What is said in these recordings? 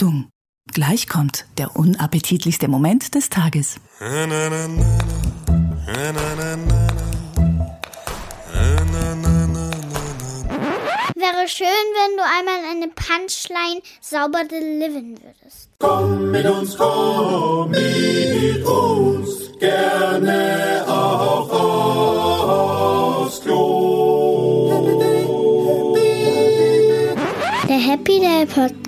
Achtung, gleich kommt der unappetitlichste Moment des Tages. Wäre schön, wenn du einmal eine Punchline sauber delivern würdest. Komm mit uns, komm mit uns, gerne auch aufs Klo. Der Happy Day Podcast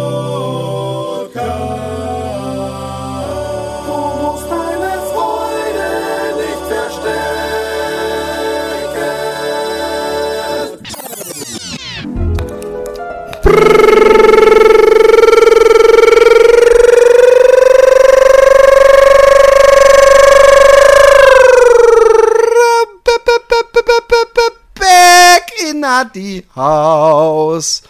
House.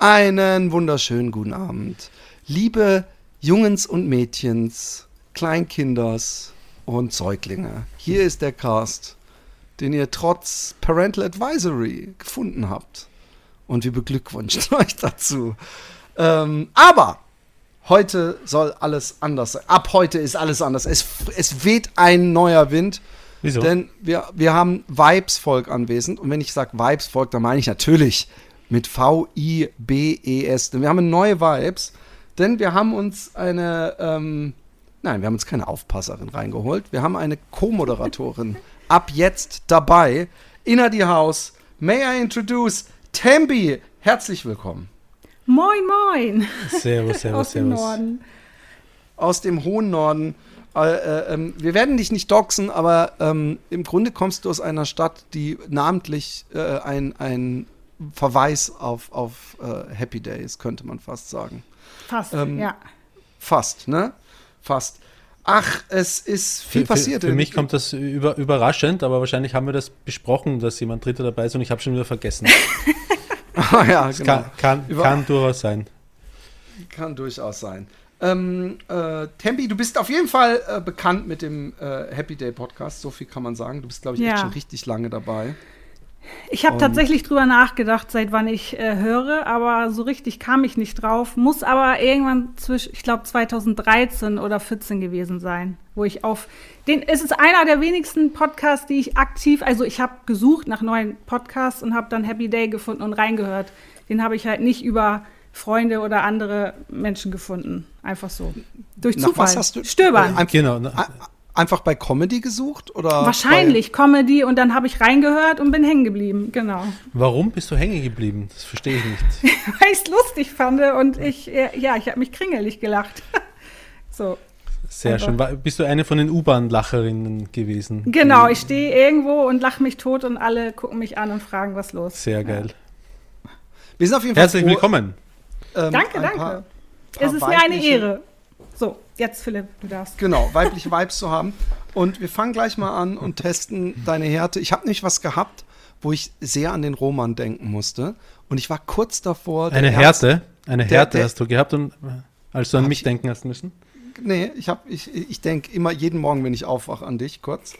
Einen wunderschönen guten Abend. Liebe Jungens und Mädchens, Kleinkinders und Säuglinge. Hier ist der Cast, den ihr trotz Parental Advisory gefunden habt. Und wir beglückwünschen euch dazu. Ähm, aber heute soll alles anders sein. Ab heute ist alles anders. Es, es weht ein neuer Wind. Wieso? Denn wir, wir haben Vibes-Volk anwesend. Und wenn ich sage Vibes-Volk, dann meine ich natürlich mit V-I-B-E-S. Denn wir haben neue Vibes. Denn wir haben uns eine, ähm, nein, wir haben uns keine Aufpasserin reingeholt. Wir haben eine Co-Moderatorin ab jetzt dabei. Inner die Haus. May I introduce Tembi. Herzlich willkommen. Moin, moin. Servus, servus, Aus dem servus. Norden. aus dem hohen Norden. Äh, äh, ähm, wir werden dich nicht doxen, aber ähm, im Grunde kommst du aus einer Stadt, die namentlich äh, ein, ein Verweis auf, auf äh, Happy Days, könnte man fast sagen. Fast, Ähm, ja. Fast, ne? Fast. Ach, es ist viel Für, passiert. für, für mich kommt das über, überraschend, aber wahrscheinlich haben wir das besprochen, dass jemand Dritter dabei ist und ich habe schon wieder vergessen. Ah, ja, genau. Kann, kann, Über- kann durchaus sein. Kann durchaus sein. Ähm, äh, Tempi, du bist auf jeden Fall äh, bekannt mit dem äh, Happy Day Podcast, so viel kann man sagen. Du bist, glaube ich, echt Ja. schon richtig lange dabei. Ich habe tatsächlich drüber nachgedacht, seit wann ich äh, höre, aber so richtig kam ich nicht drauf. Muss aber irgendwann zwischen, ich glaube 2013 oder 14 gewesen sein, wo ich auf den. Es ist einer der wenigsten Podcasts, die ich aktiv, also ich habe gesucht nach neuen Podcasts und habe dann Happy Day gefunden und reingehört. Den habe ich halt nicht über Freunde oder andere Menschen gefunden, einfach so durch Nach Zufall. was hast du? Stöbern. Äh, Einfach, Genau. ne? Ein- Einfach bei Comedy gesucht? Oder Wahrscheinlich Comedy und dann habe ich reingehört und bin hängen geblieben, genau. Warum bist du hängen geblieben? Das verstehe ich nicht. Weil ich es lustig fand und ich, äh, ja, ich habe mich kringelig gelacht. so, Sehr Einfach. schön. War, bist du eine von den U-Bahn-Lacherinnen gewesen? genau, ich stehe irgendwo und lache mich tot und alle gucken mich an und fragen, was los. Sehr geil. Bei, wir sind auf jeden Fall Herzlich froh, willkommen. Ähm, Danke, ein danke. paar- es paar ist mir eine Ehre. So, jetzt Philipp, du darfst. Genau, weibliche Vibes zu haben. Und wir fangen gleich mal an und testen deine Härte. Ich habe nämlich was gehabt, wo ich sehr an den Roman denken musste. Und ich war kurz davor. Eine Härte. Eine der- Härte der- hast du gehabt und äh, als du an mich ich- denken hast müssen. Nee, ich, hab- ich, ich denke immer jeden Morgen, wenn ich aufwache, an dich kurz.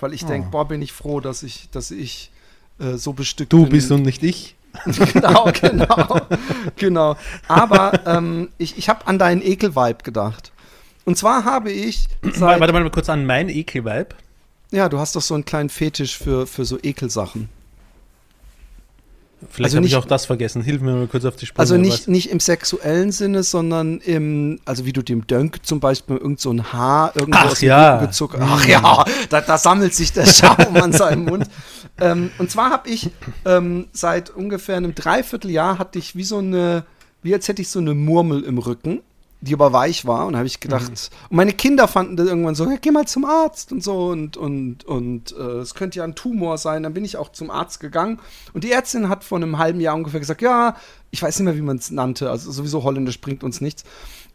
Weil ich denke, boah, bin ich froh, dass ich, dass ich äh, so bestückt Du bin. bist und nicht ich. genau, genau, genau. Aber ähm, ich, ich habe an deinen Ekel-Vibe gedacht. Und zwar habe ich seit, Warte mal kurz an mein Ekel-Vibe. ja, du hast doch so einen kleinen Fetisch für, für so Ekelsachen. Vielleicht Also habe ich auch das vergessen. Hilf mir mal kurz auf die Sprünge. Also was- nicht, nicht im sexuellen Sinne, sondern im, also wie du dem Dönk zum Beispiel irgend so ein Haar irgendwo Ach aus dem ja. Rücken gezuckt. Ach ja, da, da sammelt sich der Schaum an seinem Mund. Ähm, und zwar habe ich ähm, seit ungefähr einem Dreivierteljahr hatte ich wie so eine, wie als hätte ich so eine Murmel im Rücken, die aber weich war. Und da habe ich gedacht, und meine Kinder fanden das irgendwann so, ja, geh mal zum Arzt und so und und und äh, es könnte ja ein Tumor sein. Dann bin ich auch zum Arzt gegangen und die Ärztin hat vor einem halben Jahr ungefähr gesagt, ja, ich weiß nicht mehr, wie man es nannte, also sowieso Holländisch bringt uns nichts.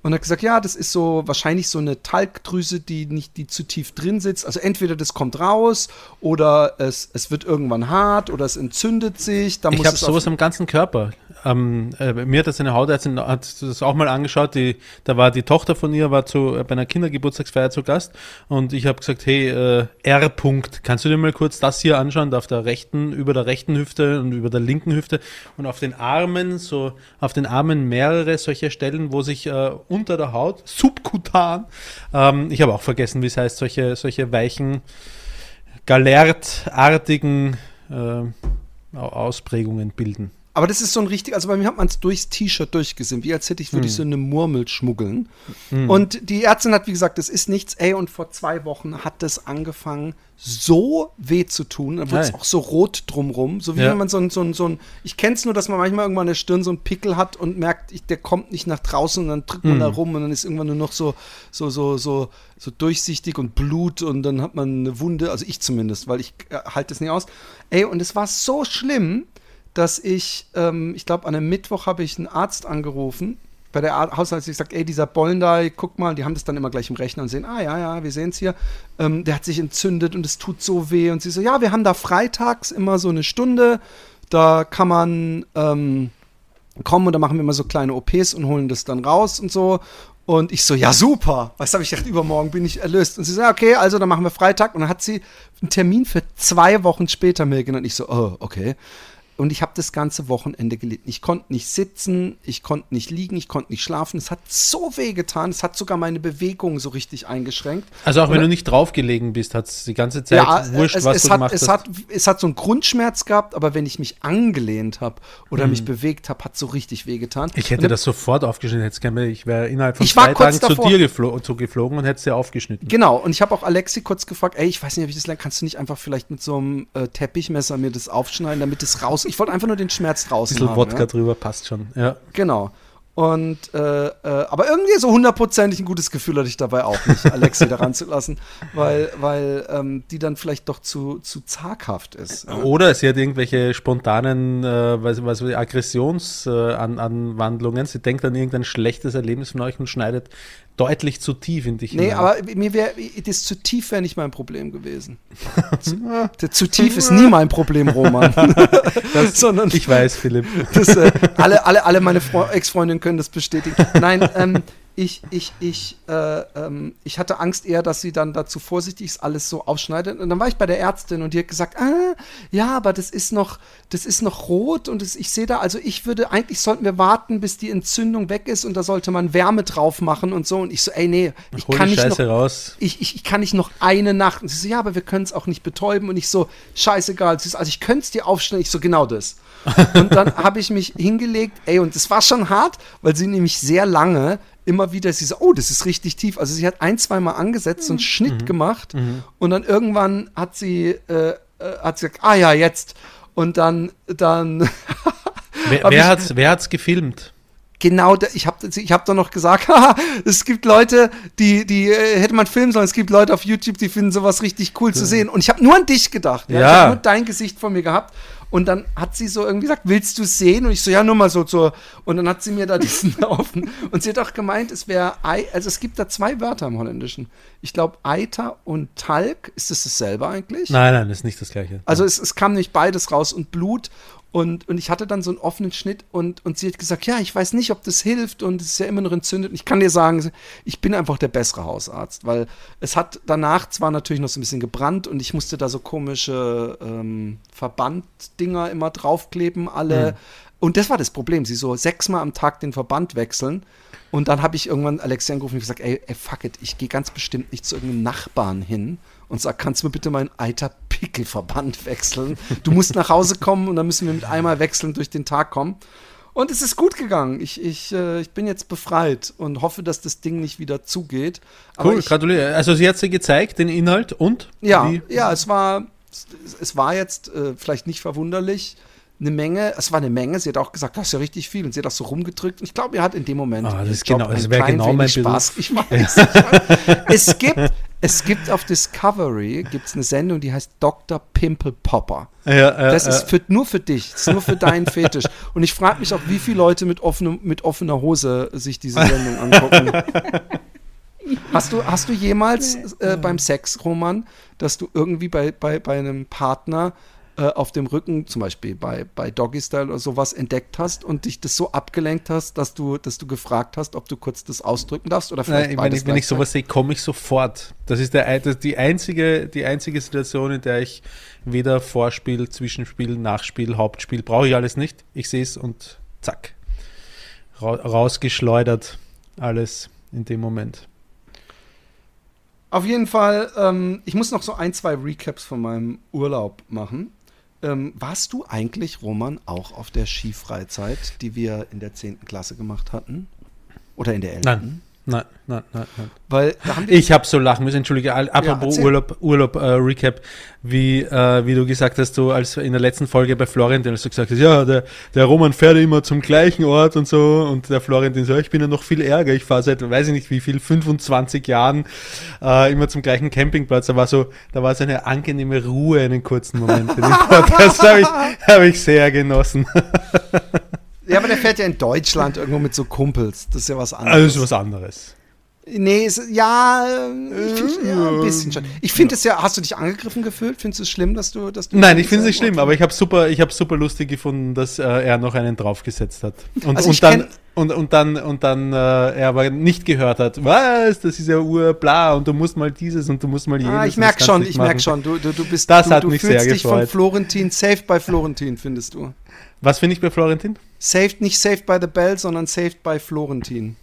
Und hat gesagt, ja, das ist so wahrscheinlich so eine Talgdrüse, die nicht, die zu tief drin sitzt. Also entweder das kommt raus oder es, es wird irgendwann hart oder es entzündet sich. Da Ich habe sowas am ganzen Körper. Ähm, äh, mir hat das eine Hautärztin hat das auch mal angeschaut. Die, da war die Tochter von ihr war zu, äh, bei einer Kindergeburtstagsfeier zu Gast und ich habe gesagt, hey äh, R. -Punkt, kannst du dir mal kurz das hier anschauen, da auf der rechten, über der rechten Hüfte und über der linken Hüfte und auf den Armen so auf den Armen mehrere solche Stellen, wo sich äh, unter der Haut subkutan, ähm, ich habe auch vergessen, wie es heißt, solche solche weichen galertartigen äh, Au- Ausprägungen bilden. Aber das ist so ein richtig, also bei mir hat man es durchs T-Shirt durchgesehen, wie als hätte ich, würde ich so eine Murmel schmuggeln. Und die Ärztin hat, wie gesagt, das ist nichts, ey, und vor zwei Wochen hat das angefangen, so weh zu tun. Dann wird es auch so rot drumrum, so wie Ja. wenn man so ein, so ein, so ein ich kenne es nur, dass man manchmal irgendwann an der Stirn so einen Pickel hat und merkt, ich, der kommt nicht nach draußen und dann drückt man da rum und dann ist irgendwann nur noch so, so, so, so, so durchsichtig und Blut und dann hat man eine Wunde, also ich zumindest, weil ich äh, halte es nicht aus. Ey, und es war so schlimm, dass ich, ähm, ich glaube, an einem Mittwoch habe ich einen Arzt angerufen. Bei der Ar- Hausärztin gesagt, ey, dieser Bollen da, guck mal, die haben das dann immer gleich im Rechner und sehen, ah ja, ja, wir sehen es hier. Ähm, der hat sich entzündet und es tut so weh. Und sie so, ja, wir haben da freitags immer so eine Stunde, da kann man ähm, kommen und da machen wir immer so kleine OPs und holen das dann raus und so. Und ich so, ja, super. Was habe ich gedacht, übermorgen bin ich erlöst. Und sie so, okay, also dann machen wir Freitag. Und dann hat sie einen Termin für zwei Wochen später mir genannt. Ich so, oh, okay. Und ich habe das ganze Wochenende gelitten. Ich konnte nicht sitzen, ich konnte nicht liegen, ich konnte nicht schlafen. Es hat so weh getan. Es hat sogar meine Bewegung so richtig eingeschränkt. Also auch wenn Oder- du nicht draufgelegen bist, hat es die ganze Zeit wurscht, es, was es du hat, gemacht es hast. Hat, es hat so einen Grundschmerz gehabt, aber wenn ich mich angelehnt habe oder mich bewegt habe, hat so richtig wehgetan. Mhm. ich hätte Und das sofort aufgeschnitten. Hätt's gerne- Ich wäre innerhalb von zwei Tagen zu dir geflo zu geflogen und hätte es dir aufgeschnitten. Genau, und ich habe auch Alexi kurz gefragt, ey, ich weiß nicht, ob ich das lerne, kannst du nicht einfach vielleicht mit so einem äh, Teppichmesser mir das aufschneiden, damit es raus. Ich wollte einfach nur den Schmerz draußen bisschen haben. Wodka ja? drüber passt schon. Ja. Genau. Und äh, äh, aber irgendwie so hundertprozentig ein gutes Gefühl hatte ich dabei auch nicht, Alexi daran zu lassen, weil, weil ähm, die dann vielleicht doch zu, zu zaghaft ist. Oder sie hat irgendwelche spontanen äh, was, was, Aggressionsanwandlungen. Äh, An- sie denkt an irgendein schlechtes Erlebnis von euch und schneidet deutlich zu tief in dich Nee, hinein. aber mir wäre, das zu tief wäre nicht mein Problem gewesen. zu, zu tief ist nie mein Problem, Roman. das, sondern- ich weiß, Philipp. Das, äh, alle, alle, alle meine Fre- Ex-Freundinnen können das bestätigen. Nein, ähm, ich, ich, ich, äh, ähm, ich hatte Angst eher, dass sie dann dazu vorsichtig ist, alles so aufschneidet. Und dann war ich bei der Ärztin und die hat gesagt, ah, ja, aber das ist noch, das ist noch rot und das, ich sehe da, also ich würde, eigentlich sollten wir warten, bis die Entzündung weg ist und da sollte man Wärme drauf machen und so. Und ich so, ey, nee, ich Hol kann die nicht noch, Scheiße raus. ich, ich, ich kann nicht noch eine Nacht. Und sie so, ja, aber wir können es auch nicht betäuben. Und ich so, scheißegal. Sie so, also ich könnte es dir aufschneiden. Ich so, genau das. und dann habe ich mich hingelegt, ey, und es war schon hart, weil sie nämlich sehr lange immer wieder, sie so, oh, das ist richtig tief. Also sie hat ein, zweimal angesetzt, so einen Schnitt gemacht. Und dann irgendwann hat sie, äh, äh, hat sie gesagt, ah ja, jetzt. Und dann, dann Wer, wer ich- hat's, wer hat's gefilmt? genau, da, ich habe ich hab doch noch gesagt, haha, es gibt Leute, die, die äh, hätte man filmen sollen. Es gibt Leute auf YouTube, die finden sowas richtig cool zu sehen. Und ich habe nur an dich gedacht. Ja. Ich Ja. habe nur dein Gesicht vor mir gehabt. Und dann hat sie so irgendwie gesagt, willst du es sehen? Und ich so, ja, nur mal so zur. Und dann hat sie mir da diesen offen. Und sie hat auch gemeint, es wäre, Ei- also es gibt da zwei Wörter im Holländischen. Ich glaube, Eiter und Talg. Ist das dasselbe eigentlich? Nein, nein, das ist nicht das Gleiche. Also es, es kam nämlich beides raus und Blut und, und ich hatte dann so einen offenen Schnitt und, und sie hat gesagt, ja, ich weiß nicht, ob das hilft und es ist ja immer noch entzündet. Und ich kann dir sagen, ich bin einfach der bessere Hausarzt, weil es hat danach zwar natürlich noch so ein bisschen gebrannt und ich musste da so komische ähm, Verbanddinger immer draufkleben, alle. Und das war das Problem, sie so sechsmal am Tag den Verband wechseln. Und dann habe ich irgendwann Alexia angerufen und gesagt, ey, ey fuck it, ich gehe ganz bestimmt nicht zu irgendeinem Nachbarn hin und sag, kannst du mir bitte meinen Eiter Pickelverband wechseln? Du musst nach Hause kommen und dann müssen wir mit einmal wechseln durch den Tag kommen. Und es ist gut gegangen. Ich, ich, äh, ich bin jetzt befreit und hoffe, dass das Ding nicht wieder zugeht. Aber Cool, ich, gratuliere. Also sie hat dir gezeigt, den Inhalt und? ja, Wie? ja, es war, es, es war jetzt äh, vielleicht nicht verwunderlich. Eine Menge, es war eine Menge. Sie hat auch gesagt, das ist ja richtig viel. Und sie hat auch so rumgedrückt. Und ich glaube, ihr hat in dem Moment. Ah, das genau- das wäre klein genau mein Beruf. Spaß. Ich weiß. Ich weiß. es gibt, Es gibt auf Discovery gibt's eine Sendung, die heißt Dr. Pimple Popper. Ja, äh, Das ist für, nur für dich, das ist nur für deinen Fetisch. Und ich frage mich auch, wie viele Leute mit, offenem, mit offener Hose sich diese Sendung angucken. Hast du, hast du jemals äh, beim Sex, Roman, dass du irgendwie bei, bei, bei einem Partner äh, auf dem Rücken, zum Beispiel bei, bei Doggy Style oder sowas, entdeckt hast und dich das so abgelenkt hast, dass du, dass du gefragt hast, ob du kurz das ausdrücken darfst oder vielleicht Nein, wenn, ich, wenn ich sowas sehe, komme ich sofort. Das ist der, das die, einzige, die einzige Situation, in der ich weder Vorspiel, Zwischenspiel, Nachspiel, Hauptspiel brauche ich alles nicht. Ich sehe es und zack. Ra rausgeschleudert. Alles in dem Moment. Auf jeden Fall, ähm, ich muss noch so ein, zwei Recaps von meinem Urlaub machen. Ähm, warst du eigentlich, Roman, auch auf der Skifreizeit, die wir in der 10. Klasse gemacht hatten? Oder in der 11.? Nein. Nein, nein, nein, nein. Weil Ich habe so lachen müssen, entschuldige. Apropos erzähl. Urlaub, Urlaub äh, Recap, wie, äh, wie du gesagt hast, du als in der letzten Folge bei Florentin, als du gesagt hast, ja, der, der Roman fährt immer zum gleichen Ort und so und der Florentin so, ich bin ja noch viel ärger, ich fahre seit, weiß ich nicht wie viel, 25 Jahren äh, immer zum gleichen Campingplatz. Da war so, da war so eine angenehme Ruhe einen kurzen Moment. in Podcast habe ich, hab ich sehr genossen. ja, aber der fährt ja in Deutschland irgendwo mit so Kumpels. Das ist ja was anderes. Also das ist was anderes. Nee, es, ja, äh, ich find, ja, ein bisschen schon. Ich finde es ja, hast du dich angegriffen gefühlt? Findest du es schlimm, dass du, dass du Nein, ich finde es nicht schlimm, aber ich habe super, ich habe super lustig gefunden, dass äh, er noch einen draufgesetzt hat und, Also und dann und, und dann und dann äh, er aber nicht gehört hat, was, das ist ja ur bla und du musst mal dieses und du musst mal jenes. Ah, ich merke das schon, ich merke schon. Du, du, du bist, Das du, hat du mich sehr dich von gefreut. Florentin, saved by Florentin, findest du. Was finde ich bei Florentin? Saved, nicht saved by the bell, sondern saved by Florentin.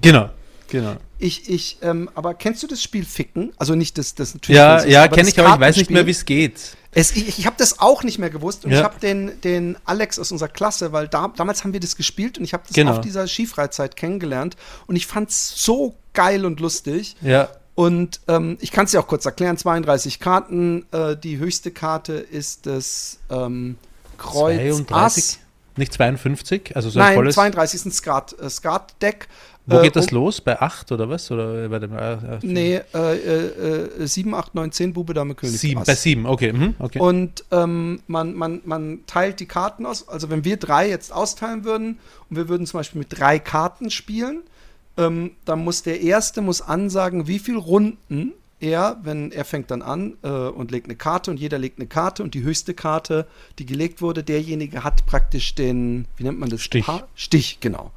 Genau, genau. Ich, ich, ähm, aber kennst du das Spiel Ficken? Also nicht das, das natürlich. Ja, ja, kenne ich, aber ich weiß nicht mehr, wie es geht. Es, ich ich habe das auch nicht mehr gewusst und Ja. ich habe den, den Alex aus unserer Klasse, weil da, damals haben wir das gespielt und ich habe das Genau. auf dieser Skifreizeit kennengelernt und ich fand es so geil und lustig. Ja, Und ähm, ich kann es dir auch kurz erklären: 32 Karten. Äh, die höchste Karte ist das ähm, Kreuz 32, Ass. Nicht 52, also so ein Nein, volles. 32 ist ein Skat, äh, Skatdeck. Wo Äh, geht das los? Bei 8 oder was? Oder bei dem äh, äh, Nee, äh, äh, äh, 7, 8, 9, 10, Bube, Dame, König. sieben, Ass. bei 7, okay. Mhm, okay. Und ähm, man, man, man teilt die Karten aus. Also wenn wir drei jetzt austeilen würden und wir würden zum Beispiel mit drei Karten spielen, ähm, dann muss der Erste muss ansagen, wie viele Runden er, wenn er fängt dann an äh, und legt eine Karte und jeder legt eine Karte und die höchste Karte, die gelegt wurde, derjenige hat praktisch den, wie nennt man das? Stich. Pa- Stich, genau.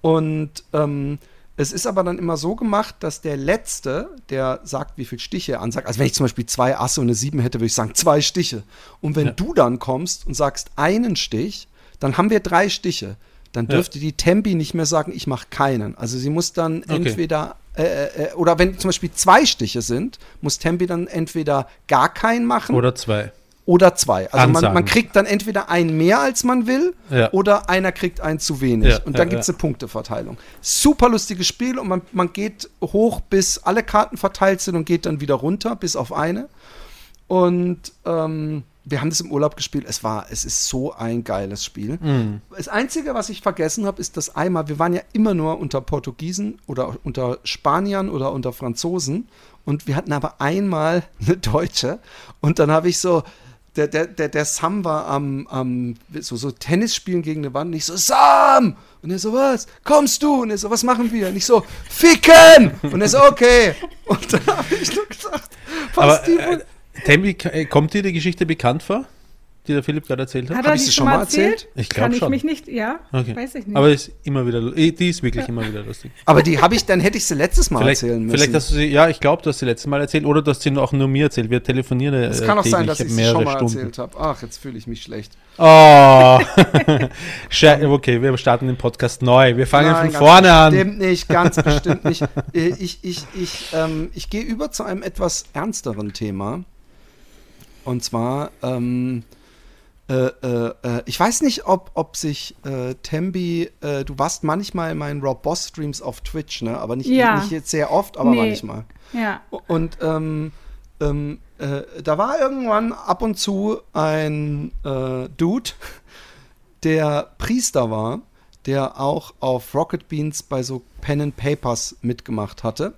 Und ähm, es ist aber dann immer so gemacht, dass der Letzte, der sagt, wie viel Stiche er ansagt, also wenn ich zum Beispiel zwei Asse und eine Sieben hätte, würde ich sagen, zwei Stiche. Und wenn Ja. du dann kommst und sagst einen Stich, dann haben wir drei Stiche. Dann dürfte die Tempi nicht mehr sagen, ich mache keinen. Also sie muss dann Okay. entweder, äh, äh, oder wenn zum Beispiel zwei Stiche sind, muss Tempi dann entweder gar keinen machen Oder 2. oder zwei. Also man, man kriegt dann entweder einen mehr, als man will, Ja. oder einer kriegt einen zu wenig. Ja, und dann ja, gibt es eine Punkteverteilung. Super lustiges Spiel und man, man geht hoch, bis alle Karten verteilt sind und geht dann wieder runter, bis auf eine. Und ähm, wir haben das im Urlaub gespielt. Es war, es ist so ein geiles Spiel. Mhm. Das Einzige, was ich vergessen habe, ist das einmal, wir waren ja immer nur unter Portugiesen oder unter Spaniern oder unter Franzosen und wir hatten aber einmal eine Deutsche und dann habe ich so, der, der, der, der Sam war am, am so, so Tennis spielen gegen eine Wand und ich so, Sam! Und er so, was? Kommst du? Und er so, was machen wir? Und ich so, ficken! Und er so, okay. Und dann habe ich nur gesagt, was Aber die äh. Tammy, äh, kommt dir die Geschichte bekannt vor, die der Philipp gerade erzählt hat? Hat Hab er ich die sie schon schon mal erzählt? erzählt? Ich glaub Kann ich schon. mich nicht, ja? Okay. Weiß ich nicht. Aber ist immer wieder, eh, die ist wirklich immer wieder lustig. Aber die habe ich, dann hätte ich sie letztes Mal Vielleicht, erzählen müssen. vielleicht hast du sie, ja, ich glaube, du hast sie letztes Mal erzählt oder du hast sie auch nur mir erzählt. Wir telefonieren äh, Es kann auch sein, dass ich sie schon mal Stunden. erzählt habe. Ach, jetzt fühle ich mich schlecht. Oh, okay, wir starten den Podcast neu. Wir fangen Nein, von vorne an. Bestimmt nicht, ganz bestimmt nicht. Äh, Ich, ich, ich, ähm, ich gehe über zu einem etwas ernsteren Thema. Und zwar, ähm, äh, äh, äh, ich weiß nicht, ob, ob sich äh, Tembi, äh, du warst manchmal in meinen Rob Boss Streams auf Twitch, ne? Aber nicht, Ja. nicht jetzt sehr oft, aber Nee. manchmal. Ja. Und ähm, ähm, äh, da war irgendwann ab und zu ein Dude, der Priester war, der auch auf Rocket Beans bei so Pen and Papers mitgemacht hatte.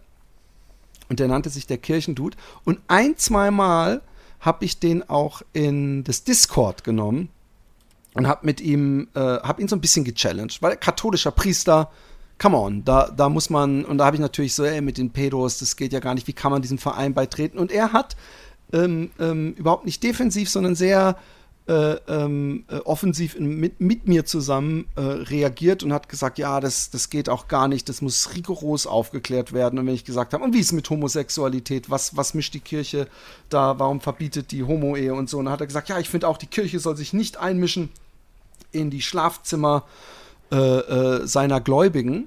Und der nannte sich der Kirchendude. Und ein, zweimal habe ich den auch in das Discord genommen und habe mit ihm, äh, habe ihn so ein bisschen gechallenged, weil katholischer Priester, come on, da, da muss man, und da habe ich natürlich so, ey, mit den Pedos, das geht ja gar nicht, wie kann man diesem Verein beitreten? Und er hat ähm, ähm, überhaupt nicht defensiv, sondern sehr äh, ähm, äh, offensiv in, mit, mit mir zusammen äh, reagiert und hat gesagt, ja, das, das geht auch gar nicht, das muss rigoros aufgeklärt werden. Und wenn ich gesagt habe, und wie ist mit Homosexualität, was, was mischt die Kirche da, warum verbietet die Homo-Ehe und so, und dann hat er gesagt, ja, ich finde auch, die Kirche soll sich nicht einmischen in die Schlafzimmer äh, äh, seiner Gläubigen.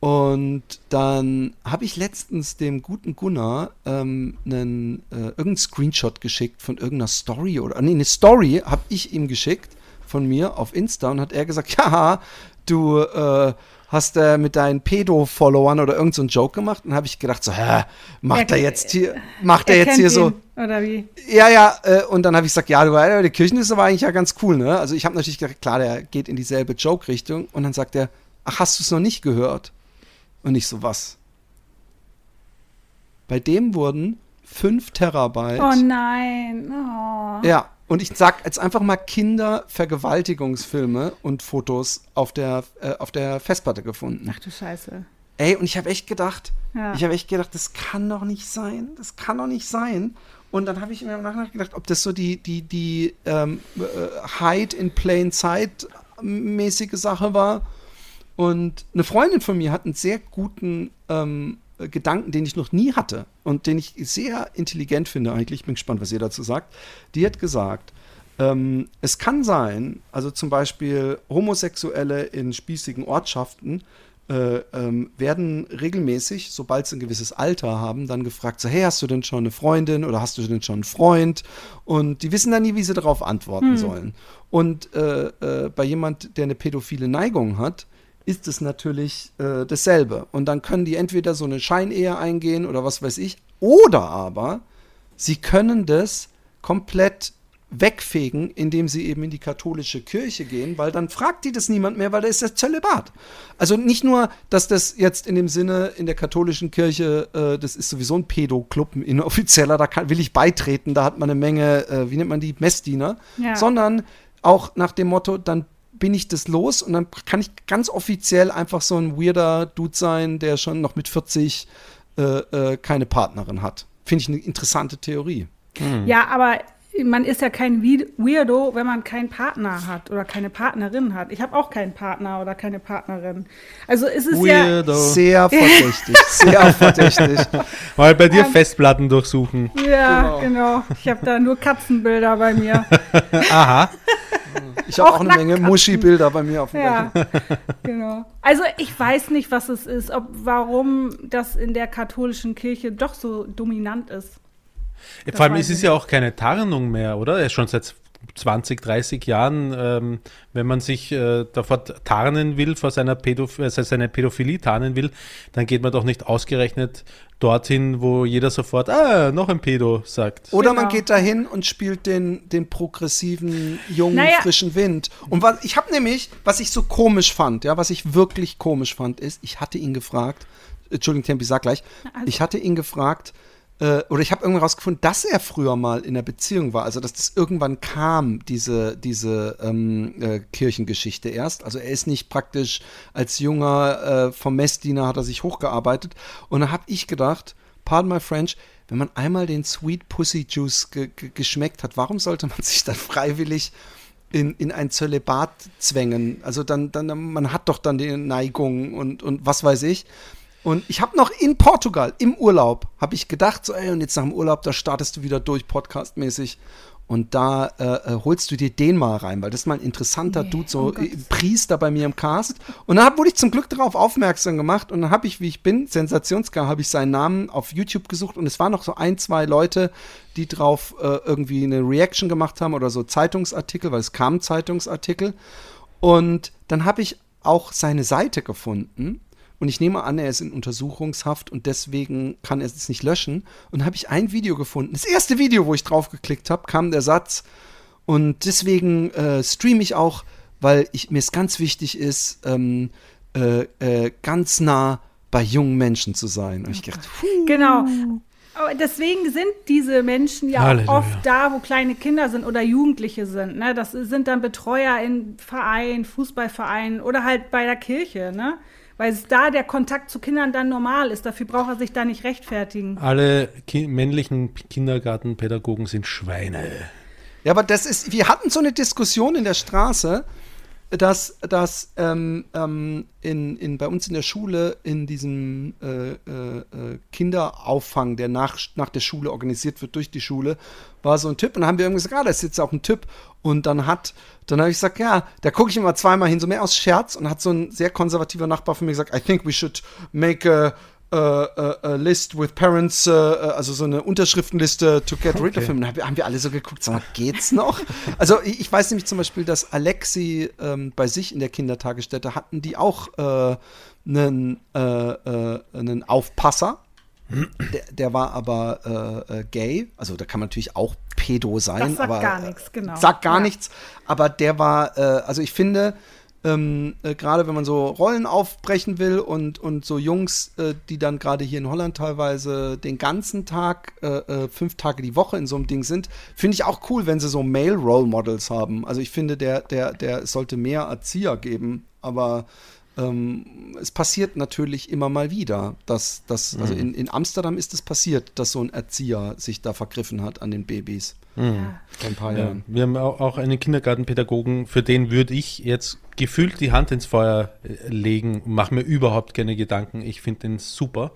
Und dann habe ich letztens dem guten Gunnar ähm, einen, äh, irgendeinen Screenshot geschickt von irgendeiner Story oder nee, eine Story habe ich ihm geschickt von mir auf Insta und hat er gesagt, ja, du äh, hast äh, mit deinen Pedo-Followern oder irgendeinen so einen Joke gemacht. Und habe ich gedacht, so, hä, macht er, jetzt hier, macht er, jetzt hier so. ihn, Oder wie? Ja, ja, äh, und dann habe ich gesagt, ja, du, äh, die Kirchen ist aber eigentlich ja ganz cool, ne? Also ich habe natürlich gedacht, klar, der geht in dieselbe Joke-Richtung. Und dann sagt er, ach, hast du es noch nicht gehört? Und ich so, was? Bei dem wurden 5 Terabyte. Oh nein. Oh. Ja, und ich sag jetzt einfach mal Kindervergewaltigungsfilme und Fotos auf der, äh, auf der Festplatte gefunden. Ach du Scheiße. Ey, und ich habe echt gedacht, Ja. ich habe echt gedacht, das kann doch nicht sein. Das kann doch nicht sein. Und dann habe ich mir im Nachhinein gedacht, ob das so die, die, die ähm, äh, Hide in Plain Sight mäßige Sache war. Und eine Freundin von mir hat einen sehr guten ähm, äh, Gedanken, den ich noch nie hatte und den ich sehr intelligent finde eigentlich. Ich bin gespannt, was ihr dazu sagt. Die hat gesagt, ähm, es kann sein, also zum Beispiel Homosexuelle in spießigen Ortschaften äh, ähm, werden regelmäßig, sobald sie ein gewisses Alter haben, dann gefragt, so, hey, hast du denn schon eine Freundin oder hast du denn schon einen Freund? Und die wissen dann nie, wie sie darauf antworten sollen. Und äh, äh, bei jemand, der eine pädophile Neigung hat, ist es natürlich äh, dasselbe. Und dann können die entweder so eine Scheinehe eingehen oder was weiß ich, oder aber sie können das komplett wegfegen, indem sie eben in die katholische Kirche gehen, weil dann fragt die das niemand mehr, weil da ist das Zölibat. Also nicht nur, dass das jetzt in dem Sinne in der katholischen Kirche, äh, das ist sowieso ein Pädo-Club, ein inoffizieller, da kann, will ich beitreten, da hat man eine Menge, äh, wie nennt man die, Messdiener, Ja. sondern auch nach dem Motto, dann bin ich das los und dann kann ich ganz offiziell einfach so ein weirder Dude sein, der schon noch mit 40 äh, äh, keine Partnerin hat. Finde ich eine interessante Theorie. Ja, aber man ist ja kein Weird- Weirdo, wenn man keinen Partner hat oder keine Partnerin hat. Ich habe auch keinen Partner oder keine Partnerin. Also es ist ja. Weirdo. Sehr verdächtig, sehr verdächtig. Mal bei dir Festplatten durchsuchen. Ja, genau. Ich habe da nur Katzenbilder bei mir. Aha. Ich habe Auch auch eine Menge Muschi-Bilder bei mir auf dem Ja, genau. Also ich weiß nicht, was es ist, ob warum das in der katholischen Kirche doch so dominant ist. Vor allem ist es ja auch keine Tarnung mehr, oder? Er ist schon seit 20, 30 Jahren, ähm, wenn man sich äh, davor tarnen will, vor seiner Pädoph äh, seine Pädophilie tarnen will, dann geht man doch nicht ausgerechnet dorthin, wo jeder sofort, ah, noch ein Pedo sagt. Oder man Genau. geht dahin und spielt den, den progressiven, jungen, Naja. frischen Wind. Und was, ich habe nämlich, was ich so komisch fand, ja, was ich wirklich komisch fand, ist, ich hatte ihn gefragt, Entschuldigung, Tempi, sag gleich, ich hatte ihn gefragt, äh, oder ich habe irgendwann rausgefunden, dass er früher mal in einer Beziehung war, also dass das irgendwann kam, diese, diese ähm, äh, Kirchengeschichte erst. Also er ist nicht praktisch als junger äh, vom Messdiener hat er sich hochgearbeitet. Und da habe ich gedacht, pardon my French, wenn man einmal den Sweet Pussy Juice ge ge geschmeckt hat, warum sollte man sich dann freiwillig in, in ein Zölibat zwängen? Also dann, dann, man hat doch dann die Neigung und, und was weiß ich. Und ich habe noch in Portugal im Urlaub, habe ich gedacht, so, ey, und jetzt nach dem Urlaub, da startest du wieder durch, podcastmäßig. Und da äh, äh, holst du dir den mal rein, weil das ist mal ein interessanter Nee, Dude, so oh Priester bei mir im Cast. Und dann hab, wurde ich zum Glück darauf aufmerksam gemacht und dann habe ich, wie ich bin, sensationsgeil, habe ich seinen Namen auf YouTube gesucht und es waren noch so ein, zwei Leute, die drauf äh, irgendwie eine Reaction gemacht haben oder so Zeitungsartikel, weil es kamen Zeitungsartikel. Und dann habe ich auch seine Seite gefunden. Und ich nehme an, er ist in Untersuchungshaft und deswegen kann er es nicht löschen. Und habe ich ein Video gefunden. Das erste Video, wo ich drauf geklickt habe, kam der Satz. Und deswegen äh, streame ich auch, weil ich, mir es ganz wichtig ist, ähm, äh, äh, ganz nah bei jungen Menschen zu sein. Und ich dachte, Genau. Aber deswegen sind diese Menschen ja Halleluja. auch oft da, wo kleine Kinder sind oder Jugendliche sind. Ne? Das sind dann Betreuer in Vereinen, Fußballvereinen oder halt bei der Kirche. Ne? Weil es da der Kontakt zu Kindern dann normal ist. Dafür braucht er sich da nicht rechtfertigen. Alle ki männlichen Kindergartenpädagogen sind Schweine. Ja, aber das ist, wir hatten so eine Diskussion in der Straße, dass, dass ähm, ähm, in, in, bei uns in der Schule, in diesem äh, äh, äh, Kinderauffang, der nach, nach der Schule organisiert wird durch die Schule, war so ein Typ. Und dann haben wir irgendwie gesagt, ah, da ist jetzt auch ein Typ. Und dann hat, dann habe ich gesagt, ja, da gucke ich immer zweimal hin, so mehr aus Scherz. Und hat so ein sehr konservativer Nachbar von mir gesagt, I think we should make a, a, a, a list with parents, äh, also so eine Unterschriftenliste to get rid of him. Dann haben wir- haben wir alle so geguckt, sag mal, geht's noch? also ich, ich weiß nämlich zum Beispiel, dass Alexi ähm, bei sich in der Kindertagesstätte hatten die auch äh, einen, äh, äh, einen Aufpasser. Der, der war aber äh, äh, gay, also da kann man natürlich auch pedo sein. Das sagt aber, gar nichts, genau. Sagt gar Ja. nichts, aber der war, äh, also ich finde, ähm, äh, gerade wenn man so Rollen aufbrechen will und, und so Jungs, äh, die dann gerade hier in Holland teilweise den ganzen Tag, äh, äh, fünf Tage die Woche in so einem Ding sind, finde ich auch cool, wenn sie so Male Role Models haben. Also ich finde, der, der, der sollte mehr Erzieher geben, aber ähm, es passiert natürlich immer mal wieder, dass, dass also in, in Amsterdam ist es passiert, dass so ein Erzieher sich da vergriffen hat an den Babys. Vor ein paar Ja, Jahren. wir haben au- auch einen Kindergartenpädagogen, für den würde ich jetzt gefühlt die Hand ins Feuer äh, legen, mache mir überhaupt keine Gedanken. Ich finde den super.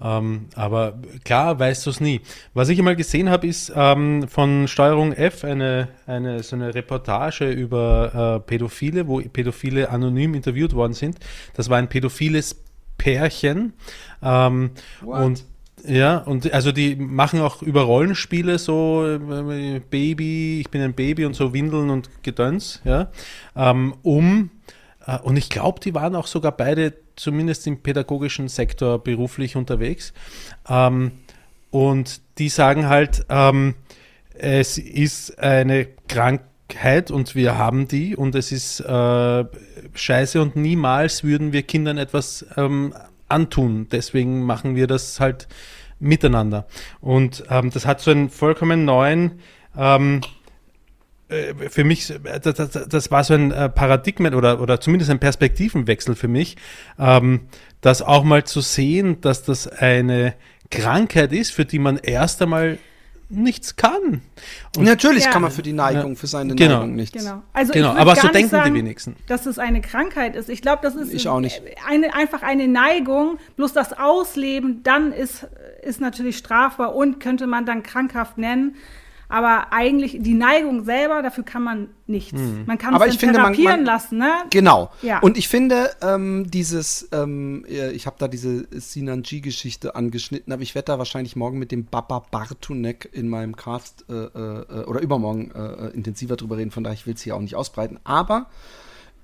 Ähm, aber klar weißt du es nie. Was ich einmal gesehen habe, ist ähm, von Steuerung F eine, eine, so eine Reportage über äh, Pädophile, wo Pädophile anonym interviewt worden sind. Das war ein pädophiles Pärchen. Ähm, und ja, und also die machen auch über Rollenspiele so äh, Baby, ich bin ein Baby und so Windeln und Gedöns, ja, ähm, um äh, und ich glaube, die waren auch sogar beide zumindest im pädagogischen Sektor beruflich unterwegs. Ähm, und die sagen halt, ähm, es ist eine Krankheit und wir haben die und es ist äh, scheiße und niemals würden wir Kindern etwas ähm, antun. Deswegen machen wir das halt miteinander. Und ähm, das hat so einen vollkommen neuen ähm, äh, für mich, äh, das, das, das war so ein äh, Paradigmen oder, oder zumindest ein Perspektivenwechsel für mich, ähm, das auch mal zu sehen, dass das eine Krankheit ist, für die man erst einmal nichts kann. Und Natürlich Ja. kann man für die Neigung, für seine Genau. Neigung nichts. Genau. Also Genau, aber gar so nicht denken die sagen, wenigsten. Dass es eine Krankheit ist. Ich glaube, das ist Ich auch nicht. Eine, einfach eine Neigung. Bloß das Ausleben, dann ist, ist natürlich strafbar und könnte man dann krankhaft nennen. Aber eigentlich die Neigung selber, dafür kann man nichts. Man kann Mhm. Aber es dann finde, man- therapieren man- lassen, ne? Genau. Ja. Und ich finde, ähm, dieses, ähm, äh, ich habe da diese Sinanji-Geschichte angeschnitten, aber ich werde da wahrscheinlich morgen mit dem Baba Bartunek in meinem Cast äh, äh, oder übermorgen äh, äh, intensiver drüber reden, von daher ich will es hier auch nicht ausbreiten. Aber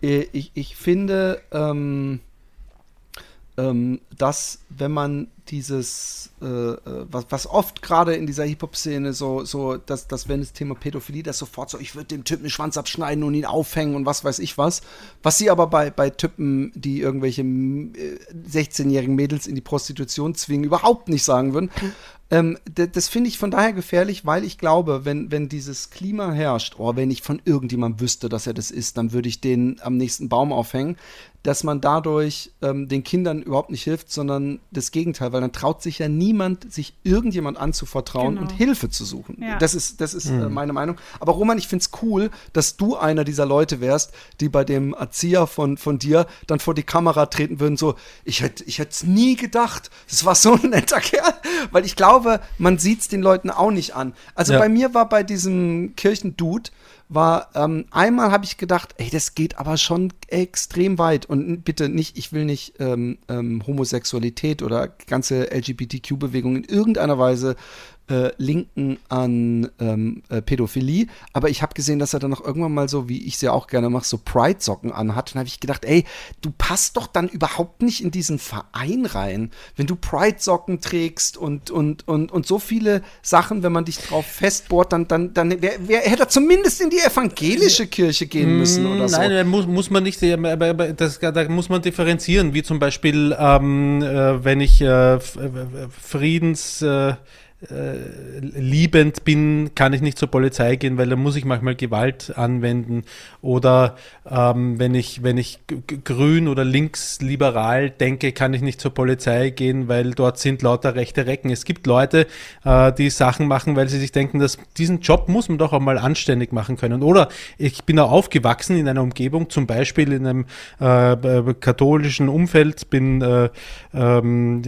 äh, ich, ich finde, ähm, ähm, dass wenn man dieses, äh, äh, was, was oft gerade in dieser Hip-Hop-Szene so, so, dass, dass wenn das Thema Pädophilie, das sofort so, ich würde dem Typen den Schwanz abschneiden und ihn aufhängen und was weiß ich was. Was sie aber bei, bei Typen, die irgendwelche äh, 16-jährigen Mädels in die Prostitution zwingen, überhaupt nicht sagen würden. Ähm, d- das finde ich von daher gefährlich, weil ich glaube, wenn, wenn dieses Klima herrscht, oh, wenn ich von irgendjemandem wüsste, dass er das ist, dann würde ich den am nächsten Baum aufhängen, dass man dadurch ähm, den Kindern überhaupt nicht hilft, sondern das Gegenteil, weil dann traut sich ja niemand, sich irgendjemand anzuvertrauen Genau. und Hilfe zu suchen. Ja. Das ist, das ist äh, meine Meinung. Aber Roman, ich finde es cool, dass du einer dieser Leute wärst, die bei dem Erzieher von, von dir dann vor die Kamera treten würden, so, ich hätte ich es nie gedacht, das war so ein netter Kerl, weil ich glaube, man sieht es den Leuten auch nicht an. Also Ja. bei mir war bei diesem Kirchendude, war ähm, einmal habe ich gedacht, ey, das geht aber schon extrem weit. Und bitte nicht, ich will nicht ähm, ähm, Homosexualität oder ganze LGBTQ-Bewegung in irgendeiner Weise äh, linken an ähm, äh, Pädophilie, aber ich habe gesehen, dass er dann noch irgendwann mal so, wie ich sie auch gerne mache, so Pride-Socken anhat. Und habe ich gedacht, ey, du passt doch dann überhaupt nicht in diesen Verein rein, wenn du Pride-Socken trägst und, und, und, und so viele Sachen, wenn man dich drauf festbohrt, dann, dann, dann wär, wär, hätte er zumindest in die evangelische Kirche gehen müssen oder so. Nein, muss, muss man nicht, aber- aber das, da muss man differenzieren, wie zum Beispiel, ähm, äh, wenn ich äh, Friedens. Äh, äh, liebend bin, kann ich nicht zur Polizei gehen, weil da muss ich manchmal Gewalt anwenden. Oder ähm, wenn ich, wenn ich grün oder linksliberal denke, kann ich nicht zur Polizei gehen, weil dort sind lauter rechte Recken. Es gibt Leute, äh, die Sachen machen, weil sie sich denken, dass diesen Job muss man doch auch mal anständig machen können. Oder ich bin auch aufgewachsen in einer Umgebung, zum Beispiel in einem äh, katholischen Umfeld, bin äh, ähm,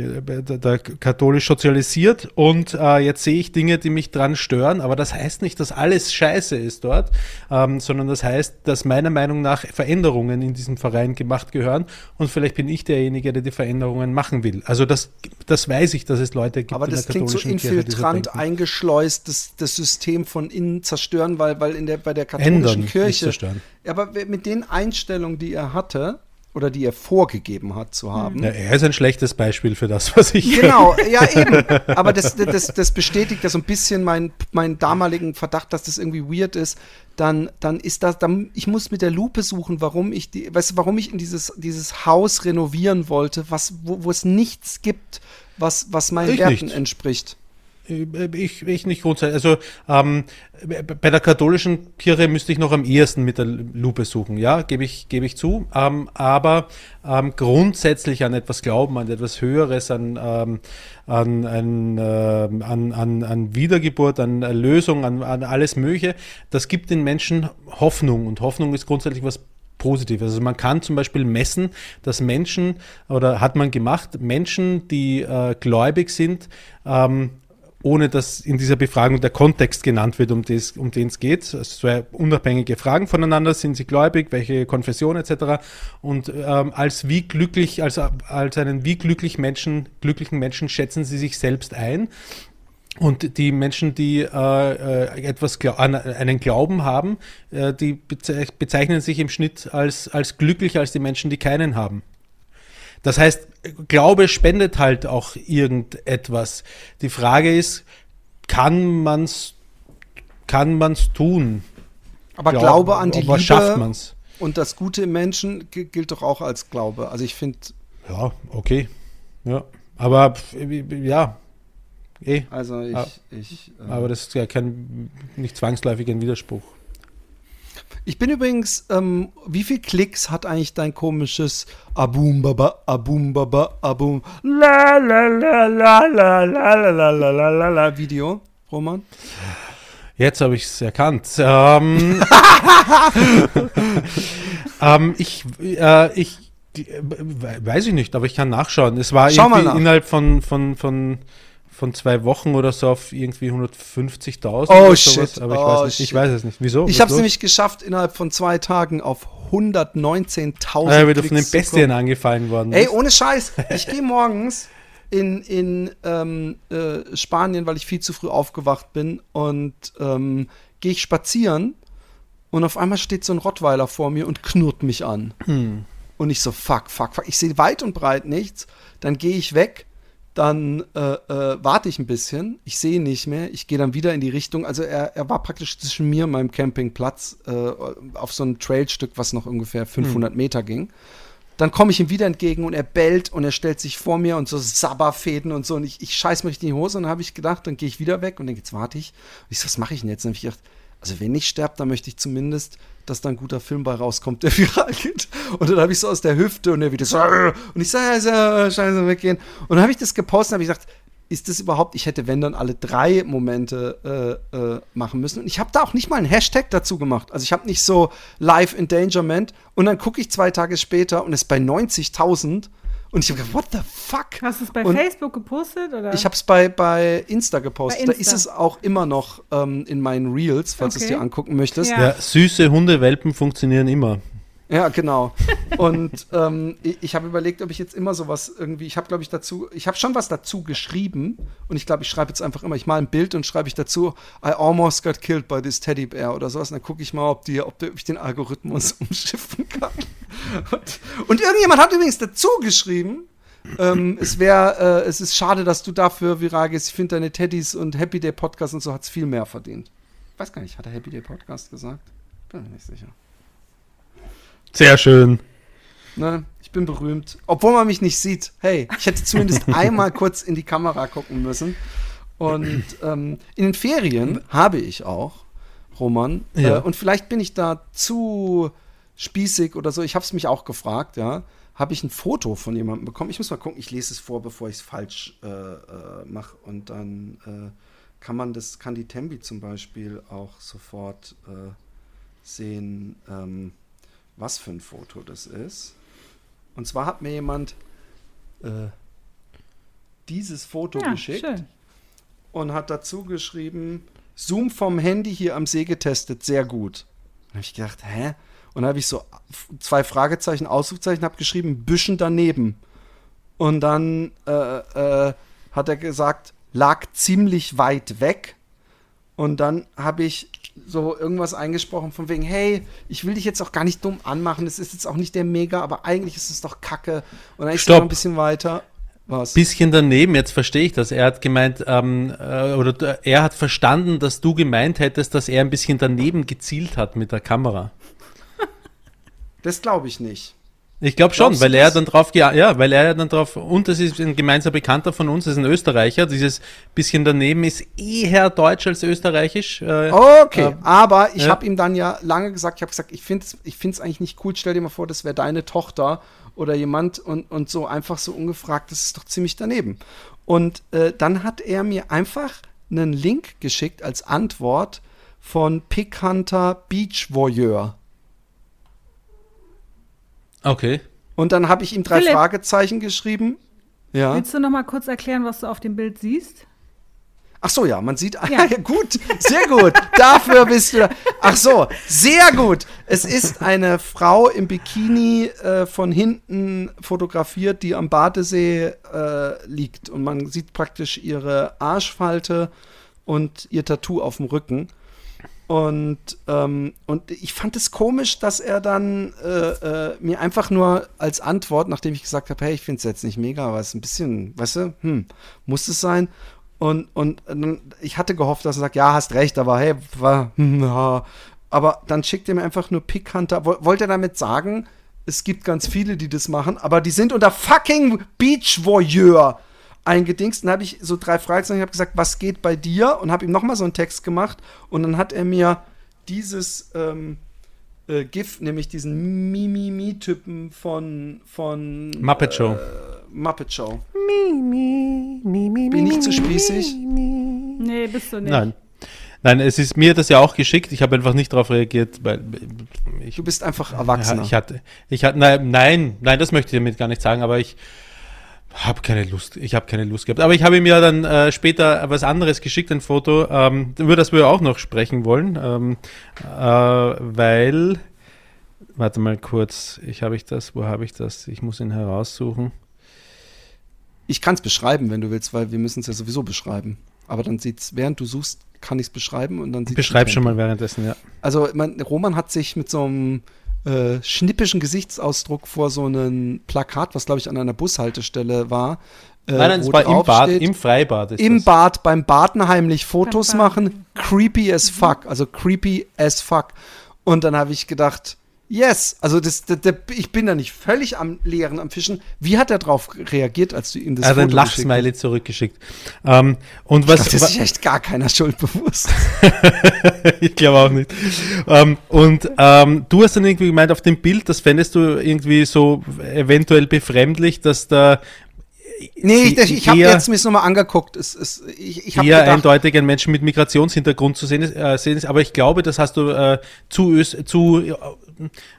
da katholisch sozialisiert und äh, jetzt sehe ich Dinge, die mich dran stören, aber das heißt nicht, dass alles scheiße ist dort, ähm, sondern das heißt, dass meiner Meinung nach Veränderungen in diesem Verein gemacht gehören und vielleicht bin ich derjenige, der die Veränderungen machen will. Also das, das weiß ich, dass es Leute gibt Aber in das der klingt so Kirche, infiltrant denken. eingeschleust, das, das System von innen zerstören, weil, weil in der, bei der katholischen Ändern, nicht Kirche. zerstören. Ja, aber mit den Einstellungen, die er hatte, oder die er vorgegeben hat zu haben. Ja, er ist ein schlechtes Beispiel für das, was ich. Genau, ja eben. Aber das, das, das bestätigt ja so ein bisschen meinen meinen damaligen Verdacht, dass das irgendwie weird ist. Dann, dann ist das, dann, ich muss mit der Lupe suchen, warum ich die, weißt du, warum ich in dieses, dieses Haus renovieren wollte, was, wo, wo es nichts gibt, was, was meinen Ich Werten nicht. entspricht. Ich, ich nicht grundsätzlich. Also ähm, bei der katholischen Kirche müsste ich noch am ehesten mit der Lupe suchen, ja, gebe ich, gebe ich zu. Ähm, aber ähm, grundsätzlich an etwas glauben, an etwas Höheres, an, ähm, an, an, ähm, an, an, an Wiedergeburt, an Erlösung, an, an alles Mögliche, das gibt den Menschen Hoffnung. Und Hoffnung ist grundsätzlich was Positives. Also man kann zum Beispiel messen, dass Menschen, oder hat man gemacht, Menschen, die äh, gläubig sind, ähm, ohne dass in dieser Befragung der Kontext genannt wird, um, des, um den es geht. Also zwei unabhängige Fragen voneinander, sind sie gläubig, welche Konfession etc. Und ähm, als wie glücklich, als, als einen wie glücklich Menschen, glücklichen Menschen schätzen sie sich selbst ein. Und die Menschen, die äh, äh, etwas an einen Glauben haben, äh, die beze bezeichnen sich im Schnitt als, als glücklicher als die Menschen, die keinen haben. Das heißt, Glaube spendet halt auch irgendetwas. Die Frage ist, kann man's, kann man's tun? Aber Glaub- Glaube an die Liebe schafft man's? und das Gute im Menschen gi- gilt doch auch als Glaube. Also ich finde, Ja, okay. Ja, aber ja, eh. also ich, Ah. ich äh, Aber das ist ja kein, nicht zwangsläufig ein Widerspruch. Ich bin übrigens, ähm, wie viel Klicks hat eigentlich dein komisches Abum Baba Abum Baba Abum la la la la la la la la la la la Video, Roman? Jetzt habe ich es erkannt. Ähm, ähm, ich, äh, ich die, äh, we- weiß ich nicht, aber ich kann nachschauen. Es war Schau irgendwie innerhalb von, von, von, von zwei Wochen oder so auf irgendwie 150.000 Oh, oder shit. Aber ich, Oh, weiß nicht, shit. ich weiß es nicht. Wieso? Ich habe es nämlich geschafft, innerhalb von zwei Tagen auf 119.000 Ah, du von den Bestien angefallen worden Ey, ohne Scheiß. Ich gehe morgens in, in ähm, äh, Spanien, weil ich viel zu früh aufgewacht bin und ähm, gehe ich spazieren und auf einmal steht so ein Rottweiler vor mir und knurrt mich an. Hm. Und ich so, fuck, fuck, fuck. Ich sehe weit und breit nichts. Dann gehe ich weg. Dann äh, äh, warte ich ein bisschen. Ich sehe ihn nicht mehr. Ich gehe dann wieder in die Richtung. Also er, er war praktisch zwischen mir und meinem Campingplatz äh, auf so einem Trailstück, was noch ungefähr 500 Meter ging. Dann komme ich ihm wieder entgegen und er bellt und er stellt sich vor mir und so Sabberfäden und so. Und ich, ich scheiß richtig in die Hose und dann habe ich gedacht, dann gehe ich wieder weg und dann jetzt warte ich. Und ich so, was mache ich denn jetzt? Und dann habe ich gedacht, also wenn ich sterbe, dann möchte ich zumindest, dass da ein guter Film bei rauskommt, der viral geht. Und dann habe ich so aus der Hüfte und er wieder so, und ich ja, so, scheiße, weggehen. Und dann habe ich das gepostet und habe ich gesagt, ist das überhaupt, ich hätte, wenn dann alle drei Momente äh, äh, machen müssen. Und ich habe da auch nicht mal einen Hashtag dazu gemacht. Also ich habe nicht so Live Endangerment und dann gucke ich zwei Tage später und ist bei 90.000 und ich habe gedacht, what the fuck? Hast du es bei Und Facebook gepostet? Oder? Ich habe es bei, bei Insta gepostet. Bei Da Insta. ist es auch immer noch ähm, in meinen Reels, falls du es Okay. dir angucken möchtest. Ja. Ja, süße Hundewelpen funktionieren immer. Ja, genau. Und ähm, ich, ich habe überlegt, ob ich jetzt immer sowas irgendwie, ich habe glaube ich dazu, ich habe schon was dazu geschrieben und ich glaube, ich schreibe jetzt einfach immer, ich mal ein Bild und schreibe ich dazu, I almost got killed by this teddy bear oder sowas und dann gucke ich mal, ob, die, ob der, ich den Algorithmus umschiffen kann. Und, und irgendjemand hat übrigens dazu geschrieben, ähm, es wäre, äh, es ist schade, dass du dafür viral gehst. Ich finde deine Teddys und Happy Day Podcast und so hat es viel mehr verdient. Ich weiß gar nicht, hat er Happy Day Podcast gesagt? Bin mir nicht sicher. Sehr schön. Ne? Ich bin berühmt. Obwohl man mich nicht sieht. Hey, ich hätte zumindest einmal kurz in die Kamera gucken müssen. Und ähm, in den Ferien habe ich auch, Roman. Ja. Äh, und vielleicht bin ich da zu spießig oder so. Ich habe es mich auch gefragt, ja. Habe ich ein Foto von jemandem bekommen? Ich muss mal gucken, ich lese es vor, bevor ich es falsch äh, äh, mache. Und dann äh, kann man das, kann die Tembi zum Beispiel auch sofort äh, sehen, ähm, was für ein Foto das ist. Und zwar hat mir jemand äh, dieses Foto Ja, geschickt schön. und hat dazu geschrieben, Zoom vom Handy hier am See getestet, sehr gut. Dann habe ich gedacht, hä? Und dann habe ich so zwei Fragezeichen, Ausrufzeichen, habe geschrieben, Büschen daneben. Und dann äh, äh, hat er gesagt, lag ziemlich weit weg. Und dann habe ich so irgendwas eingesprochen von wegen, hey, ich will dich jetzt auch gar nicht dumm anmachen, es ist jetzt auch nicht der Mega, aber eigentlich ist es doch Kacke. Und dann ist noch ein bisschen weiter. Was? Bisschen daneben, jetzt verstehe ich das. Er hat gemeint, ähm, äh, oder er hat verstanden, dass du gemeint hättest, dass er ein bisschen daneben gezielt hat mit der Kamera. Das glaube ich nicht. Ich glaube schon, Glaubst weil er das? dann drauf, ja, weil er dann drauf, und das ist ein gemeinsamer Bekannter von uns, das ist ein Österreicher, dieses bisschen daneben ist eher deutsch als österreichisch. Äh, Okay, äh, aber ich ja. habe ihm dann ja lange gesagt, ich habe gesagt, ich finde es ich find's eigentlich nicht cool. Stell dir mal vor, das wäre deine Tochter oder jemand und, und so einfach so ungefragt, das ist doch ziemlich daneben. Und äh, dann hat er mir einfach einen Link geschickt als Antwort von Pick Hunter Beach Voyeur. Okay. Und dann habe ich ihm drei Philipp. Fragezeichen geschrieben. Ja. Willst du noch mal kurz erklären, was du auf dem Bild siehst? Ach so, ja, man sieht, Ja. ja. gut, sehr gut, dafür bist du. Ach so, sehr gut. Es ist eine Frau im Bikini äh, von hinten fotografiert, die am Badesee äh, liegt und man sieht praktisch ihre Arschfalte und ihr Tattoo auf dem Rücken. Und, ähm, und ich fand es komisch, dass er dann äh, äh, mir einfach nur als Antwort, nachdem ich gesagt habe, hey, ich finde es jetzt nicht mega, aber es ist ein bisschen, weißt du, hm, muss es sein? Und, und dann, ich hatte gehofft, dass er sagt, ja, hast recht, aber hey, war, hm, ja. aber dann schickt er mir einfach nur Pick Hunter. Woll- Wollte er damit sagen, es gibt ganz viele, die das machen, aber die sind unter fucking Beach Voyeur eingedingst. Dann habe ich so drei Fragezeichen, ich habe gesagt, was geht bei dir? Und habe ihm nochmal so einen Text gemacht und dann hat er mir dieses ähm, äh, GIF, nämlich diesen Mimimi-Typen von, von Muppet Show. Äh, Muppet Show. Bin ich zu spießig? Nee, bist du nicht. Nein. Nein, es ist mir das ja auch geschickt. Ich habe einfach nicht darauf reagiert, weil ich, Du bist einfach ja, Erwachsener. ich hatte, ich hatte, nein, nein, nein, das möchte ich damit gar nicht sagen, aber ich habe keine Lust. Ich habe keine Lust gehabt. Aber ich habe ihm ja dann äh, später was anderes geschickt, ein Foto, ähm, über das wir auch noch sprechen wollen, ähm, äh, weil, warte mal kurz, ich habe ich das, wo habe ich das? Ich muss ihn heraussuchen. Ich kann es beschreiben, wenn du willst, weil wir müssen es ja sowieso beschreiben. Aber dann sieht's, während du suchst, kann ich es beschreiben und dann sieht's Beschreib schon mal währenddessen, ja. Also man, Roman hat sich mit so einem äh, schnippischen Gesichtsausdruck vor so einem Plakat, was glaube ich an einer Bushaltestelle war. Äh, Nein, nein, es wo war im Bad, steht, im Freibad. Ist im das. Bad beim Baden heimlich Fotos machen. Creepy as fuck. Also creepy as fuck. Und dann habe ich gedacht, yes. Also das, das, das, ich bin da nicht völlig am Leeren, am Fischen. Wie hat er darauf reagiert, als du ihm das Er hat ein? Lachsmiley zurückgeschickt. Ähm, und Ich was, glaube, das wa- ist echt gar keiner Schuld bewusst. ich glaube auch nicht. Ähm, und ähm, du hast dann irgendwie gemeint, auf dem Bild, das fändest du irgendwie so eventuell befremdlich, dass da Nee, ich, Sie- ich habe jetzt mir nochmal angeguckt. Es, es, ich ich eher gedacht, eindeutig ein Mensch mit Migrationshintergrund zu sehen ist, äh, sehen ist. Aber ich glaube, das hast du äh, zu, ös- zu äh,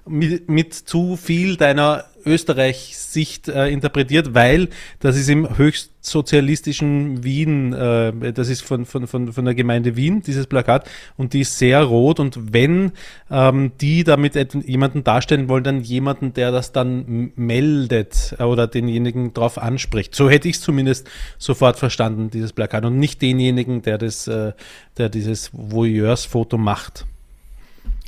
mit, mit zu viel deiner Österreich-Sicht äh, interpretiert, weil das ist im höchstsozialistischen Wien, äh, das ist von, von, von, von der Gemeinde Wien, dieses Plakat, und die ist sehr rot. Und wenn ähm, die damit jemanden darstellen wollen, dann jemanden, der das dann meldet äh, oder denjenigen darauf anspricht. So hätte ich es zumindest sofort verstanden, dieses Plakat, und nicht denjenigen, der das, äh, der dieses Voyeurs-Foto macht.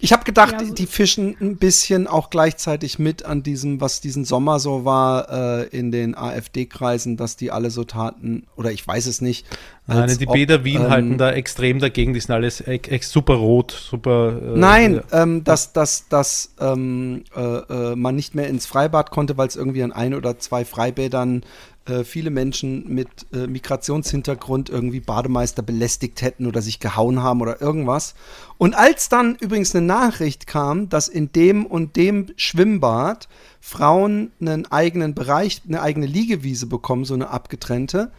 Ich habe gedacht, Ja, so- die fischen ein bisschen auch gleichzeitig mit an diesem, was diesen Sommer so war äh, in den AfD-Kreisen, dass die alle so taten, oder ich weiß es nicht. Nein, die ob, Bäder Wien ähm, halten da extrem dagegen, die sind alles ex, ex, super rot, super. Äh, Nein, ja. ähm, dass, dass, dass ähm, äh, äh, man nicht mehr ins Freibad konnte, weil es irgendwie an ein oder zwei Freibädern äh, viele Menschen mit äh, Migrationshintergrund irgendwie Bademeister belästigt hätten oder sich gehauen haben oder irgendwas. Und als dann übrigens eine Nachricht kam, dass in dem und dem Schwimmbad Frauen einen eigenen Bereich, eine eigene Liegewiese bekommen, so eine abgetrennte,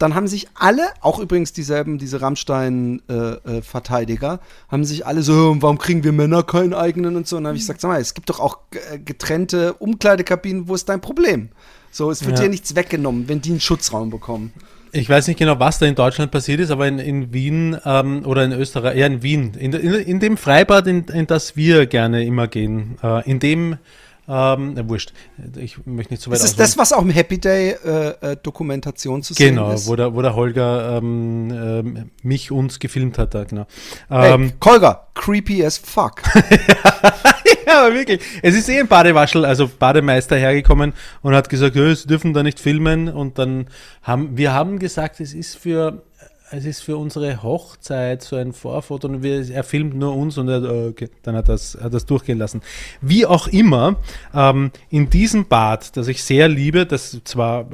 dann haben sich alle, auch übrigens dieselben, diese Rammstein-Verteidiger, haben sich alle so, warum kriegen wir Männer keinen eigenen und so. Und dann habe ich gesagt, sag mal, es gibt doch auch äh, getrennte Umkleidekabinen, wo ist dein Problem? So, es wird Ja. dir nichts weggenommen, wenn die einen Schutzraum bekommen. Ich weiß nicht genau, was da in Deutschland passiert ist, aber in, in Wien ähm, oder in Österreich, ja in Wien, in, in, in dem Freibad, in, in das wir gerne immer gehen, äh, in dem, ähm, na, wurscht, ich möchte nicht zu weit Das ist das, was auch im Happy Day äh, äh, Dokumentation zu sehen Genau, ist. wo der, wo der Holger ähm, ähm, mich uns gefilmt hat, da, genau. Ähm, Hey, Kolger, creepy as fuck. Ja, aber wirklich. Es ist eh ein Badewaschel, also Bademeister hergekommen und hat gesagt, "Ja, sie dürfen da nicht filmen. Und dann haben wir haben gesagt, es ist für es ist für unsere Hochzeit so ein Vorfoto und wir, er filmt nur uns und er, äh, okay, dann hat das, hat das durchgehen lassen. Wie auch immer, ähm, in diesem Bad, das ich sehr liebe, das zwar,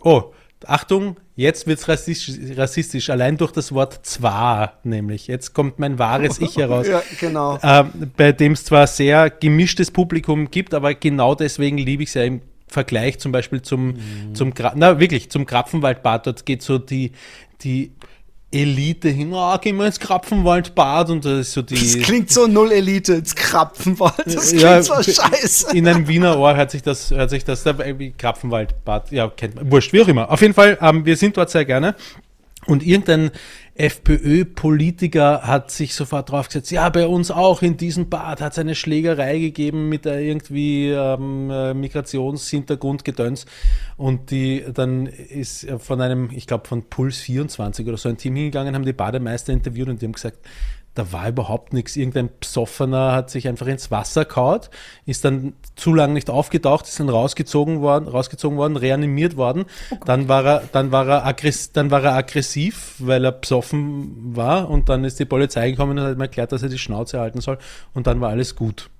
oh, Achtung, jetzt wird's rassistisch, rassistisch, allein durch das Wort zwar, nämlich. Jetzt kommt mein wahres Ich heraus ja, genau. ähm, bei dem es zwar sehr gemischtes Publikum gibt, aber genau deswegen liebe ich es ja im Vergleich zum Beispiel zum, zum Gra na wirklich, zum Krapfenwaldbad. Dort geht so die, die Elite hin, oh, gehen wir ins Krapfenwaldbad und das ist so die. Das klingt so null Elite ins Krapfenwald. Das klingt Ja, so scheiße. In einem Wiener Ohr hört sich das, hört sich das, da irgendwie Krapfenwaldbad, ja, kennt man, wurscht, wie auch immer. Auf jeden Fall, ähm, wir sind dort sehr gerne. Und irgendein FPÖ-Politiker hat sich sofort drauf gesetzt, ja, bei uns auch in diesem Bad hat es eine Schlägerei gegeben mit irgendwie ähm, äh, Migrationshintergrund gedöns. Und die dann ist von einem, ich glaube von Puls 24 oder so ein Team hingegangen, haben die Bademeister interviewt und die haben gesagt, da war überhaupt nichts. Irgendein Psoffener hat sich einfach ins Wasser kaut, ist dann zu lange nicht aufgetaucht, ist dann rausgezogen worden, rausgezogen worden, reanimiert worden. dann war er, dann war er aggressiv, dann war er aggressiv, weil er psoffen war und dann ist die Polizei gekommen und hat ihm erklärt, dass er die Schnauze halten soll und dann war alles gut.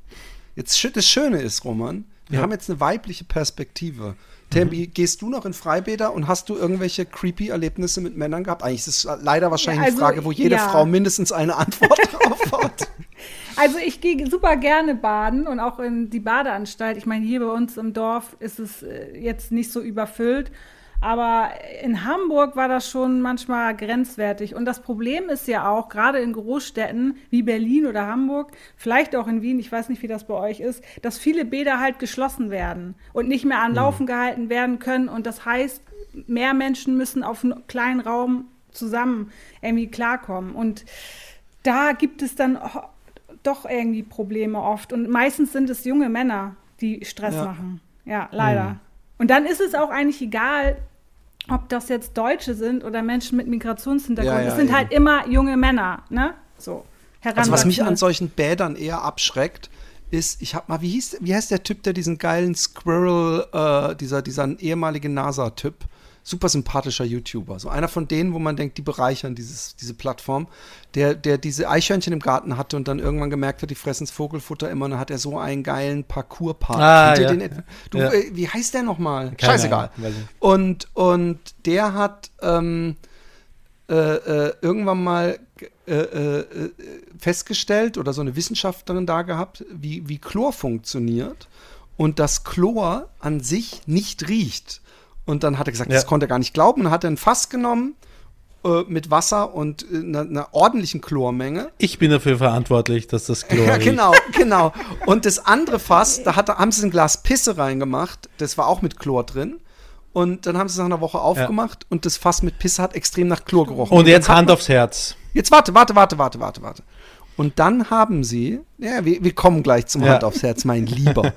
Jetzt das Schöne ist, Roman, wir Ja. haben jetzt eine weibliche Perspektive. Tembi, gehst du noch in Freibäder und hast du irgendwelche creepy Erlebnisse mit Männern gehabt? Eigentlich ist es leider wahrscheinlich Also, eine Frage, wo jede ja. Frau mindestens eine Antwort drauf hat. Also ich gehe super gerne baden und auch in die Badeanstalt. Ich meine, hier bei uns im Dorf ist es äh, jetzt nicht so überfüllt. Aber in Hamburg war das schon manchmal grenzwertig. Und das Problem ist ja auch, gerade in Großstädten wie Berlin oder Hamburg, vielleicht auch in Wien, ich weiß nicht, wie das bei euch ist, dass viele Bäder halt geschlossen werden und nicht mehr an Laufen gehalten werden können. Und das heißt, mehr Menschen müssen auf einen kleinen Raum zusammen irgendwie klarkommen. Und da gibt es dann doch irgendwie Probleme oft. Und meistens sind es junge Männer, die Stress Ja. machen. Ja, leider. Und dann ist es auch eigentlich egal, ob das jetzt Deutsche sind oder Menschen mit Migrationshintergrund. Ja, ja, es sind eben. halt immer junge Männer, ne? So. Also was mich an solchen Bädern eher abschreckt, ist, ich habe mal, wie hieß, wie heißt der Typ, der diesen geilen Squirrel, äh, dieser, dieser ehemalige NASA-Typ, super sympathischer YouTuber, so einer von denen, wo man denkt, die bereichern dieses, diese Plattform, der, der diese Eichhörnchen im Garten hatte und dann irgendwann gemerkt hat, die fressen das Vogelfutter immer, und dann hat er so einen geilen Parcours-Park. Ah, ja. Du, Ja. äh, wie heißt der nochmal? Scheißegal. Ahnung. Und, und der hat ähm, äh, äh, irgendwann mal äh, äh, festgestellt oder so eine Wissenschaftlerin da gehabt, wie, wie Chlor funktioniert und dass Chlor an sich nicht riecht. Und dann hat er gesagt, Ja. das konnte er gar nicht glauben. Und hat er ein Fass genommen, äh, äh, mit Wasser und äh, einer, einer ordentlichen Chlormenge. Ich bin dafür verantwortlich, dass das Klo Ja, genau, genau. Und das andere Fass, da hat, haben sie ein Glas Pisse reingemacht. Das war auch mit Chlor drin. Und dann haben sie es nach einer Woche aufgemacht und das Fass mit Pisse hat extrem nach Chlor gerochen. Und jetzt dann hat Hand aufs Herz. Jetzt warte, warte, warte, warte, warte, warte. Und dann haben sie, ja, wir, wir kommen gleich zum Ja. Hand aufs Herz, mein Lieber.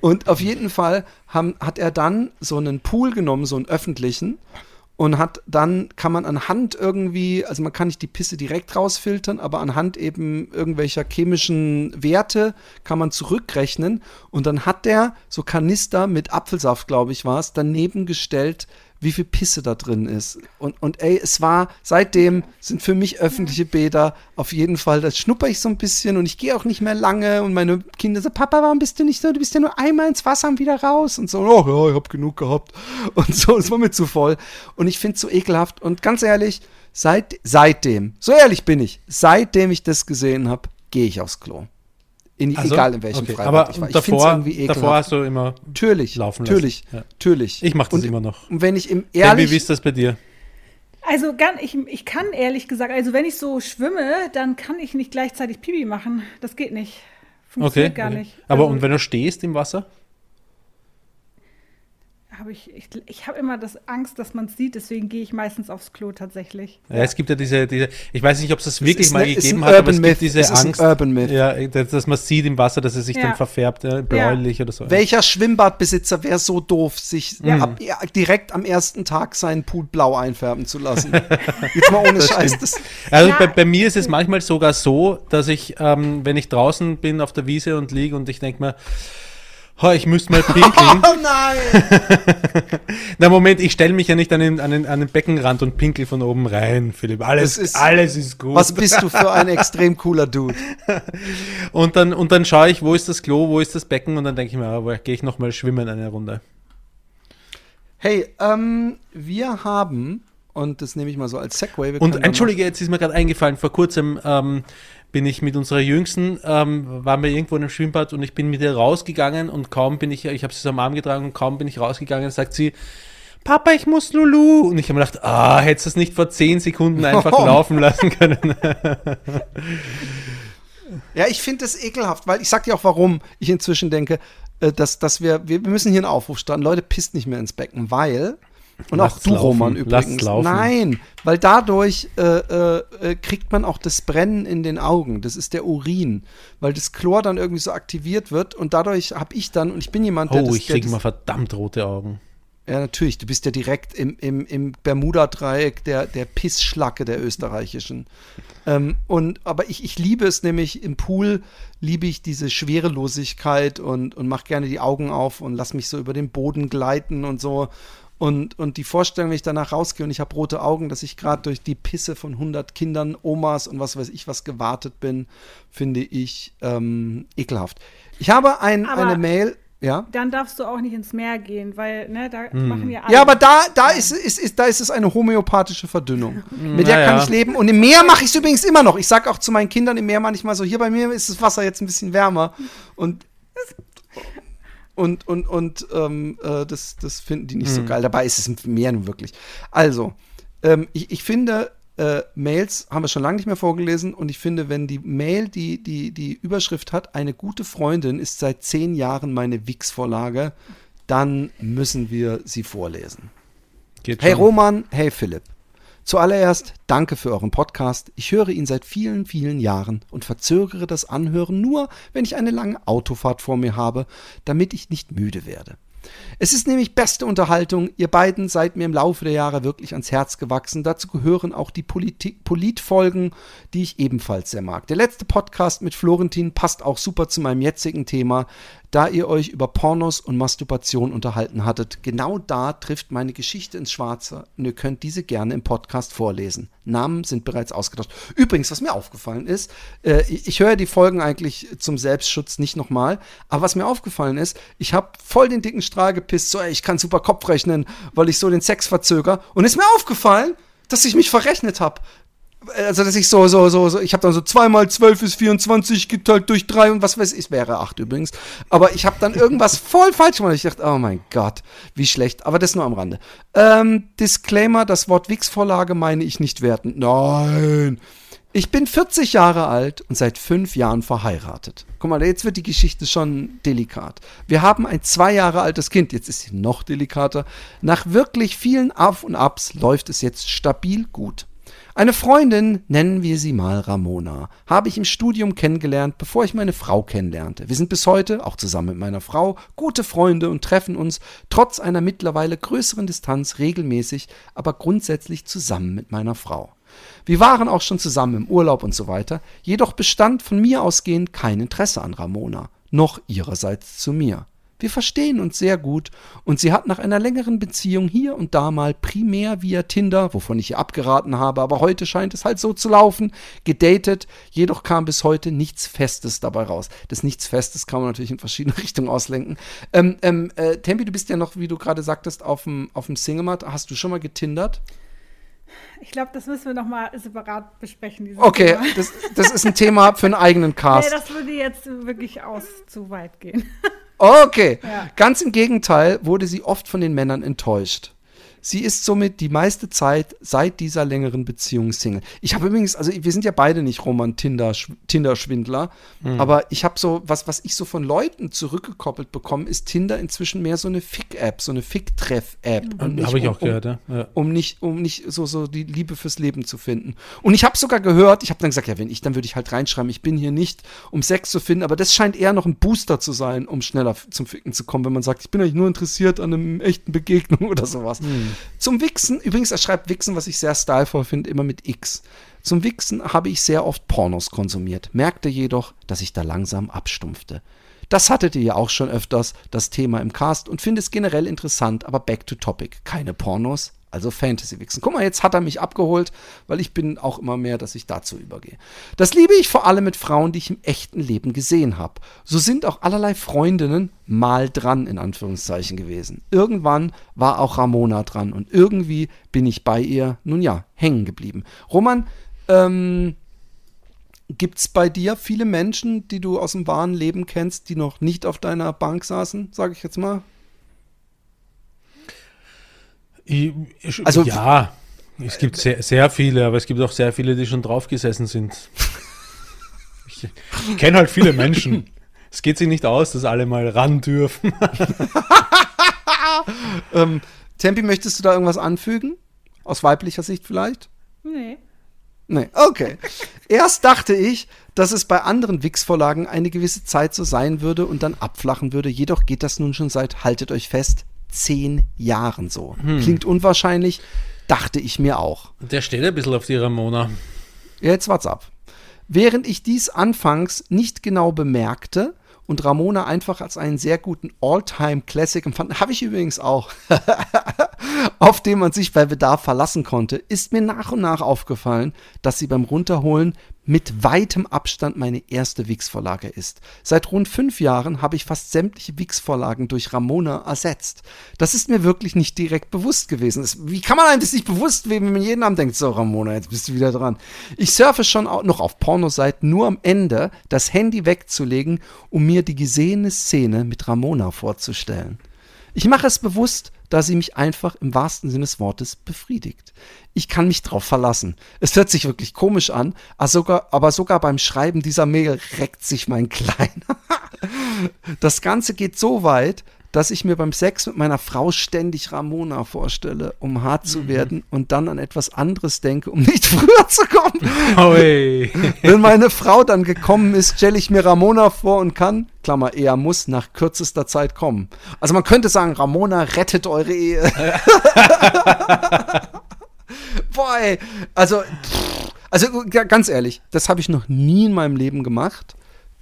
Und auf jeden Fall haben, hat er dann so einen Pool genommen, so einen öffentlichen, und hat dann, kann man anhand irgendwie, also man kann nicht die Pisse direkt rausfiltern, aber anhand eben irgendwelcher chemischen Werte kann man zurückrechnen. Und dann hat der so Kanister mit Apfelsaft, glaube ich, war es, daneben gestellt, wie viel Pisse da drin ist. Und, und ey, es war, seitdem sind für mich öffentliche Bäder auf jeden Fall, das schnupper ich so ein bisschen und ich gehe auch nicht mehr lange und meine Kinder sagen, Papa, warum bist du nicht so, du bist ja nur einmal ins Wasser und wieder raus. Und so, oh ja, ich hab genug gehabt. Und so, es war mir zu voll. Und ich finde es so ekelhaft. Und ganz ehrlich, seit, seitdem, so ehrlich bin ich, seitdem ich das gesehen habe, gehe ich aufs Klo. In, Also, egal in welchem okay. Freibad Aber ich war. Ich davor, irgendwie ekelhaft. davor hast du immer. Natürlich, laufen lassen. natürlich, Ja. natürlich. Ich mach das und, immer noch. Und wenn ich im Baby, ehrlich, wie ist das bei dir? Also ganz, ich, ich kann ehrlich gesagt, also wenn ich so schwimme, dann kann ich nicht gleichzeitig Pipi machen. Das geht nicht. Okay. Funktioniert gar okay. nicht. Aber also, und wenn du stehst im Wasser? Habe ich, ich, ich habe immer das Angst, dass man es sieht, deswegen gehe ich meistens aufs Klo tatsächlich. Ja. es gibt ja diese, diese, ich weiß nicht, ob es das wirklich ist mal ne- gegeben hat, aber Urban es gibt diese Es Angst, Urban Myth. Ja, dass, dass man sieht im Wasser, dass es sich Ja. dann verfärbt, ja, bläulich oder so. welcher Schwimmbadbesitzer wäre so doof, sich Ja. ab, ja, direkt am ersten Tag seinen Pool blau einfärben zu lassen? Jetzt mal ohne Scheiß. Das, Also Ja. bei, bei mir ist es manchmal sogar so, dass ich, ähm, wenn ich draußen bin auf der Wiese und liege und ich denke mir, "Ha, ich müsste mal pinkeln. oh nein! Na Moment, ich stelle mich ja nicht an den, an, den, an den Beckenrand und pinkel von oben rein, Philipp. Alles, ist- alles ist gut. Was bist du für ein extrem cooler Dude? Und dann, und dann schaue ich, wo ist das Klo, wo ist das Becken und dann denke ich mir, ah, wo gehe ich nochmal schwimmen eine Runde. Hey, ähm, wir haben, und das nehme ich mal so als Segway. Und entschuldige, jetzt ist mir gerade eingefallen, vor kurzem ähm, bin ich mit unserer Jüngsten, ähm, waren wir irgendwo in einem Schwimmbad und ich bin mit ihr rausgegangen und kaum bin ich, ich habe sie so am Arm getragen und kaum bin ich rausgegangen, sagt sie, Papa, ich muss Lulu. Und ich habe mir gedacht, ah, hättest du es nicht vor zehn Sekunden einfach Oh. laufen lassen können. Ja, ich finde das ekelhaft, weil ich sag dir auch, warum ich inzwischen denke, äh, dass, dass wir, wir, wir müssen hier einen Aufruf starten. Leute, pisst nicht mehr ins Becken, weil, und auch Lasst's du, laufen, Roman, übrigens. laufen. Nein, weil dadurch äh, äh, äh, kriegt man auch das Brennen in den Augen. Das ist der Urin, weil das Chlor dann irgendwie so aktiviert wird und dadurch habe ich dann, und ich bin jemand, der Oh, das, ich kriege mal verdammt rote Augen. ja, natürlich. Du bist ja direkt im, im, im Bermuda-Dreieck der, der Pissschlacke der österreichischen. Ähm, und, aber ich, ich liebe es nämlich im Pool, liebe ich diese Schwerelosigkeit und, und mach gerne die Augen auf und lass mich so über den Boden gleiten und so. Und, und die Vorstellung, wenn ich danach rausgehe und ich habe rote Augen, dass ich gerade durch die Pisse von 100 Kindern, Omas und was weiß ich was gewartet bin, finde ich ähm, ekelhaft. Ich habe ein, Aber- eine Mail, ja. Dann darfst du auch nicht ins Meer gehen, weil, ne, da machen ja alle. Ja, aber da, da, ist, ist, ist, da ist es eine homöopathische Verdünnung. Mit der kann Naja. ich leben. Und im Meer mache ich es übrigens immer noch. Ich sage auch zu meinen Kindern im Meer manchmal so, hier bei mir ist das Wasser jetzt ein bisschen wärmer. Und und, und, und ähm, äh, das, das finden die nicht so geil. Dabei ist es im Meer nun wirklich. Also, ähm, ich, ich finde, äh, Mails haben wir schon lange nicht mehr vorgelesen und ich finde, wenn die Mail die, die, die Überschrift hat, eine gute Freundin ist seit zehn Jahren meine Wix-Vorlage, dann müssen wir sie vorlesen. Geht Hey schon. Roman, hey Philipp. Zuallererst danke für euren Podcast. Ich höre ihn seit vielen, vielen Jahren und verzögere das Anhören nur, wenn ich eine lange Autofahrt vor mir habe, damit ich nicht müde werde. Es ist nämlich beste Unterhaltung. Ihr beiden seid mir im Laufe der Jahre wirklich ans Herz gewachsen. Dazu gehören auch die Politfolgen, die ich ebenfalls sehr mag. Der letzte Podcast mit Florentin passt auch super zu meinem jetzigen Thema, da ihr euch über Pornos und Masturbation unterhalten hattet. Genau da trifft meine Geschichte ins Schwarze und ihr könnt diese gerne im Podcast vorlesen. Namen sind bereits ausgetauscht. Übrigens, was mir aufgefallen ist, äh, ich, ich höre die Folgen eigentlich zum Selbstschutz nicht nochmal, aber was mir aufgefallen ist, ich habe voll den dicken Strahl gepisst, so ey, ich kann super Kopf rechnen, weil ich so den Sex verzöger und ist mir aufgefallen, dass ich mich verrechnet habe. Also, dass ich so, so, so, so ich habe dann so 2 mal 12 ist 24 geteilt durch 3 und was weiß ich, wäre 8 übrigens. Aber ich habe dann irgendwas voll falsch gemacht. Ich dachte, oh mein Gott, wie schlecht. Aber das nur am Rande. Ähm, Disclaimer, das Wort Wix-Vorlage meine ich nicht wertend. Nein. Ich bin 40 Jahre alt und seit fünf Jahren verheiratet. Guck mal, jetzt wird die Geschichte schon delikat. Wir haben ein zwei Jahre altes Kind, jetzt ist sie noch delikater. Nach wirklich vielen Auf und Abs läuft es jetzt stabil gut. Eine Freundin, nennen wir sie mal Ramona, habe ich im Studium kennengelernt, bevor ich meine Frau kennenlernte. Wir sind bis heute, auch zusammen mit meiner Frau, gute Freunde und treffen uns trotz einer mittlerweile größeren Distanz regelmäßig, aber grundsätzlich zusammen mit meiner Frau. Wir waren auch schon zusammen im Urlaub und so weiter, jedoch bestand von mir ausgehend kein Interesse an Ramona, noch ihrerseits zu mir. Wir verstehen uns sehr gut und sie hat nach einer längeren Beziehung hier und da mal primär via Tinder, wovon ich ihr abgeraten habe, aber heute scheint es halt so zu laufen, gedatet, jedoch kam bis heute nichts Festes dabei raus. Das nichts Festes kann man natürlich in verschiedene Richtungen auslenken. Ähm, ähm, äh, Tempi, du bist ja noch, wie du gerade sagtest, auf dem, Single-Mat. Hast du schon mal getindert? Ich glaube, das müssen wir noch mal separat besprechen. Okay, das, das ist ein Thema für einen eigenen Nee, Cast. das würde jetzt wirklich aus zu weit gehen. Okay, Ja. ganz im Gegenteil wurde sie oft von den Männern enttäuscht. Sie ist somit die meiste Zeit seit dieser längeren Beziehung Single. Ich habe übrigens, also wir sind ja beide nicht Roman Tinder, Tinder-Schwindler, Mhm. aber ich habe so, was, was ich so von Leuten zurückgekoppelt bekomme, ist Tinder inzwischen mehr so eine Fick-App, so eine Fick-Treff-App. nicht Habe ich um- auch gehört, ja. ja. um nicht, um nicht so, so die Liebe fürs Leben zu finden. Und ich habe sogar gehört, ich habe dann gesagt, ja, wenn ich, dann würde ich halt reinschreiben, ich bin hier nicht, um Sex zu finden, aber das scheint eher noch ein Booster zu sein, um schneller zum Ficken zu kommen, wenn man sagt, ich bin eigentlich nur interessiert an einem echten Begegnung oder sowas. Zum Wichsen, übrigens, er schreibt Wichsen, was ich sehr stylevoll finde, immer mit X. Zum Wichsen habe ich sehr oft Pornos konsumiert, merkte jedoch, dass ich da langsam abstumpfte. Das hattet ihr ja auch schon öfters, das Thema im Cast, und finde es generell interessant, aber back to topic. Keine Pornos, also Fantasy-Wichsen. Guck mal, jetzt hat er mich abgeholt, weil ich bin auch immer mehr, dass ich dazu übergehe. Das liebe ich vor allem mit Frauen, die ich im echten Leben gesehen habe. So sind auch allerlei Freundinnen mal dran, in Anführungszeichen gewesen. Irgendwann war auch Ramona dran und irgendwie bin ich bei ihr, nun ja, hängen geblieben. Roman, ähm, Gibt es bei dir viele Menschen, die du aus dem wahren Leben kennst, die noch nicht auf deiner Bank saßen, sage ich jetzt mal? Ich, ich, Also- ja, es gibt sehr, sehr viele, aber es gibt auch sehr viele, die schon draufgesessen sind. Ich, ich kenne halt viele Menschen. Es geht sich nicht aus, dass alle mal ran dürfen. Ähm, Tempi, möchtest du da irgendwas anfügen? Aus weiblicher Sicht vielleicht? nee. Nee, okay. Erst dachte ich, dass es bei anderen Wix-Vorlagen eine gewisse Zeit so sein würde und dann abflachen würde. Jedoch geht das nun schon seit, haltet euch fest, zehn Jahren so. Klingt unwahrscheinlich, dachte ich mir auch. Der steht ein bisschen auf die Ramona. Jetzt wart's ab. Während ich dies anfangs nicht genau bemerkte und Ramona einfach als einen sehr guten All-Time-Classic empfand, habe ich übrigens auch, auf den man sich bei Bedarf verlassen konnte, ist mir nach und nach aufgefallen, dass sie beim Runterholen mit weitem Abstand meine erste Wix-Vorlage ist. Seit rund fünf Jahren habe ich fast sämtliche Wix-Vorlagen durch Ramona ersetzt. Das ist mir wirklich nicht direkt bewusst gewesen. Es- Wie kann man einem das nicht bewusst werden, wenn man jeden Abend denkt, so Ramona, jetzt bist du wieder dran. Ich surfe schon auch noch auf Pornoseiten, nur am Ende das Handy wegzulegen, um mir die gesehene Szene mit Ramona vorzustellen. Ich mache es bewusst, da sie mich einfach im wahrsten Sinne des Wortes befriedigt. Ich kann mich drauf verlassen. Es hört sich wirklich komisch an, aber sogar, beim Schreiben dieser Mail reckt sich mein Kleiner. Das Ganze geht so weit, dass ich mir beim Sex mit meiner Frau ständig Ramona vorstelle, um hart zu werden und dann an etwas anderes denke, um nicht früher zu kommen. Oi. Wenn meine Frau dann gekommen ist, stelle ich mir Ramona vor und kann, Klammer, er muss nach kürzester Zeit kommen. Also man könnte sagen, Ramona rettet eure Ehe. Boah, ey. Also, pff, also ganz ehrlich, das habe ich noch nie in meinem Leben gemacht,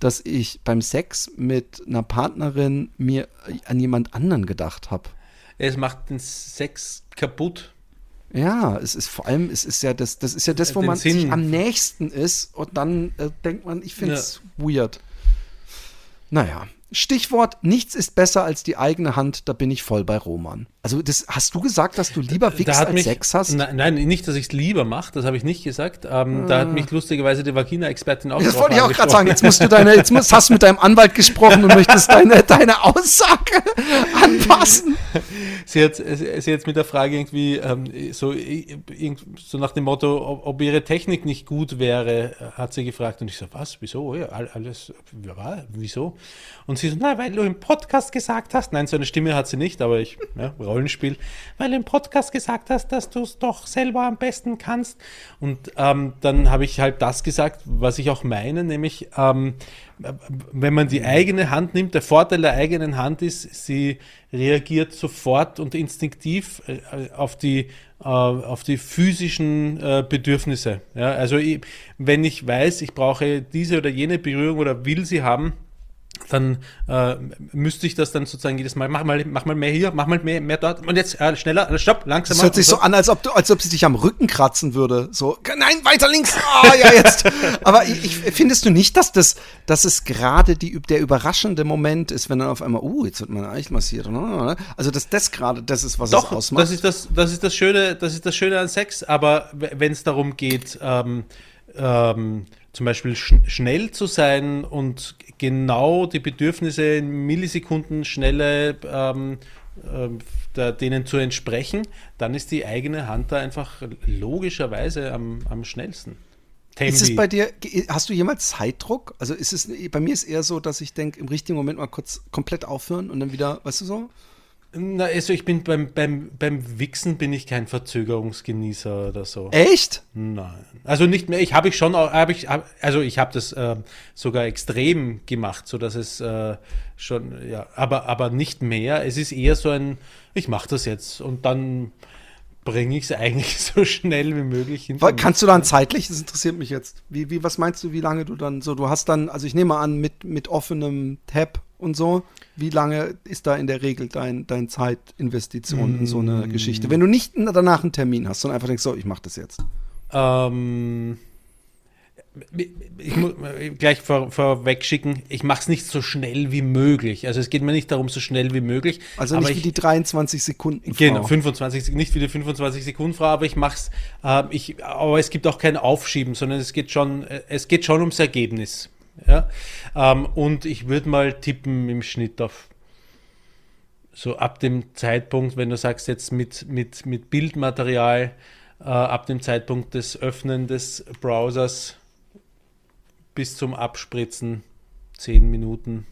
dass ich beim Sex mit einer Partnerin mir an jemand anderen gedacht habe. Es macht den Sex kaputt. Ja, es ist vor allem, es ist ja das, das ist ja das, wo Den man sich Sinn. am nächsten ist und dann äh, denkt man, ich finde es weird. Naja, Stichwort, nichts ist besser als die eigene Hand, da bin ich voll bei Roman. Also das hast du gesagt, dass du lieber Da wichst hat als mich, Sex hast? Nein, nein, nicht, dass ich es lieber mache, das habe ich nicht gesagt. Ähm, Da hat mich lustigerweise die Vagina-Expertin auch Das wollte ich auch gerade sagen. Jetzt musst du deine, jetzt musst, hast du mit deinem Anwalt gesprochen und möchtest deine, deine Aussage anpassen. Sie hat, sie hat jetzt mit der Frage irgendwie ähm, so, so nach dem Motto, ob, ihre Technik nicht gut wäre, äh, hat sie gefragt. Und ich so, was, wieso? Ja, all- alles, wieso? Und sie so, na, weil du im Podcast gesagt hast, nein, so eine Stimme hat sie nicht, aber ich, ja, Rollenspiel, weil im Podcast gesagt hast, dass du es doch selber am besten kannst. Und ähm, dann habe ich halt das gesagt, was ich auch meine, nämlich, ähm, wenn man die eigene Hand nimmt, der Vorteil der eigenen Hand ist, sie reagiert sofort und instinktiv äh, auf die, äh, auf die physischen äh, Bedürfnisse. Ja, also wenn ich weiß, ich brauche diese oder jene Berührung oder will sie haben, dann äh, müsste ich das dann sozusagen jedes Mal, mach mal, mach mal mehr hier, mach mal mehr, mehr dort und jetzt äh, schneller, äh, stopp, langsamer. Das hört sich und so an, als ob, du, als ob sie dich am Rücken kratzen würde. So, nein, weiter links. Ah, ja, jetzt. Aber ich, ich, findest du nicht, dass das, dass es gerade die, der überraschende Moment ist, wenn dann auf einmal, uh, jetzt wird mein Eichel massiert. Also, dass das gerade das ist, was es Doch, ausmacht. das ist das, das ist das Schöne, das ist das Schöne an Sex, aber wenn es darum geht, ähm, ähm, zum Beispiel sch schnell zu sein und genau die Bedürfnisse in Millisekunden schnelle ähm, da, denen zu entsprechen, dann ist die eigene Hand da einfach logischerweise am, am schnellsten. Ist es bei dir, hast du jemals Zeitdruck? Also ist es, bei mir ist eher so, dass ich denke, im richtigen Moment mal kurz komplett aufhören und dann wieder, weißt du so? Na, also ich bin beim, beim, beim Wichsen bin ich kein Verzögerungsgenießer oder so. Echt? Nein. Also nicht mehr, ich habe ich schon, hab ich, also ich habe das äh, sogar extrem gemacht, so dass es äh, schon, ja, aber, aber nicht mehr. Es ist eher so ein, ich mache das jetzt und dann bringe ich es eigentlich so schnell wie möglich mich. kannst du dann zeitlich, das interessiert mich jetzt, wie, wie, was meinst du, wie lange du dann so, du hast dann, also ich nehme an, mit, mit offenem Tab und so, wie lange ist da in der Regel dein, dein Zeitinvestition in so eine Mm. Geschichte? Wenn du nicht danach einen Termin hast, sondern einfach denkst, so, ich mache das jetzt. Ähm, ich muss gleich vor, vorweg schicken, ich mache es nicht so schnell wie möglich. Also es geht mir nicht darum, so schnell wie möglich. Also nicht wie ich, die 23 Sekunden. Genau, 25, Sek- nicht wie die 25 Sekunden Frau, aber ich mach's, äh, ich, aber es gibt auch kein Aufschieben, sondern es geht schon, äh, es geht schon ums Ergebnis. Ja? Ähm, und ich würde mal tippen im Schnitt auf so ab dem Zeitpunkt, wenn du sagst jetzt mit, mit, mit Bildmaterial, äh, ab dem Zeitpunkt des Öffnen des Browsers bis zum Abspritzen 10 Minuten.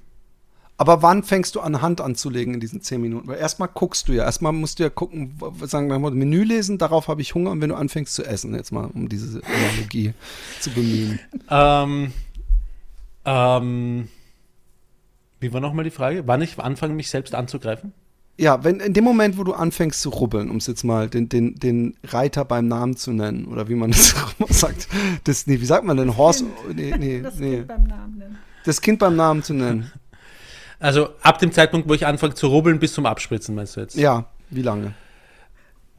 Aber wann fängst du an, Hand anzulegen in diesen 10 Minuten? Weil erstmal guckst du ja, erstmal musst du ja gucken, sagen wir mal, Menü lesen, darauf habe ich Hunger und wenn du anfängst zu essen, jetzt mal, um diese Analogie zu bemühen. Ähm, ähm, wie war nochmal die Frage? Wann ich anfange, mich selbst anzugreifen? Ja, wenn in dem Moment, wo du anfängst zu rubbeln, um es jetzt mal den, den, den Reiter beim Namen zu nennen, oder wie man das auch immer sagt, das, nee, wie sagt man denn, Horse, nee, nee, Das nee, Kind beim Namen nennen. das Kind beim Namen zu nennen. Also ab dem Zeitpunkt, wo ich anfange zu rubbeln, bis zum Abspritzen, meinst du jetzt? Ja, wie lange?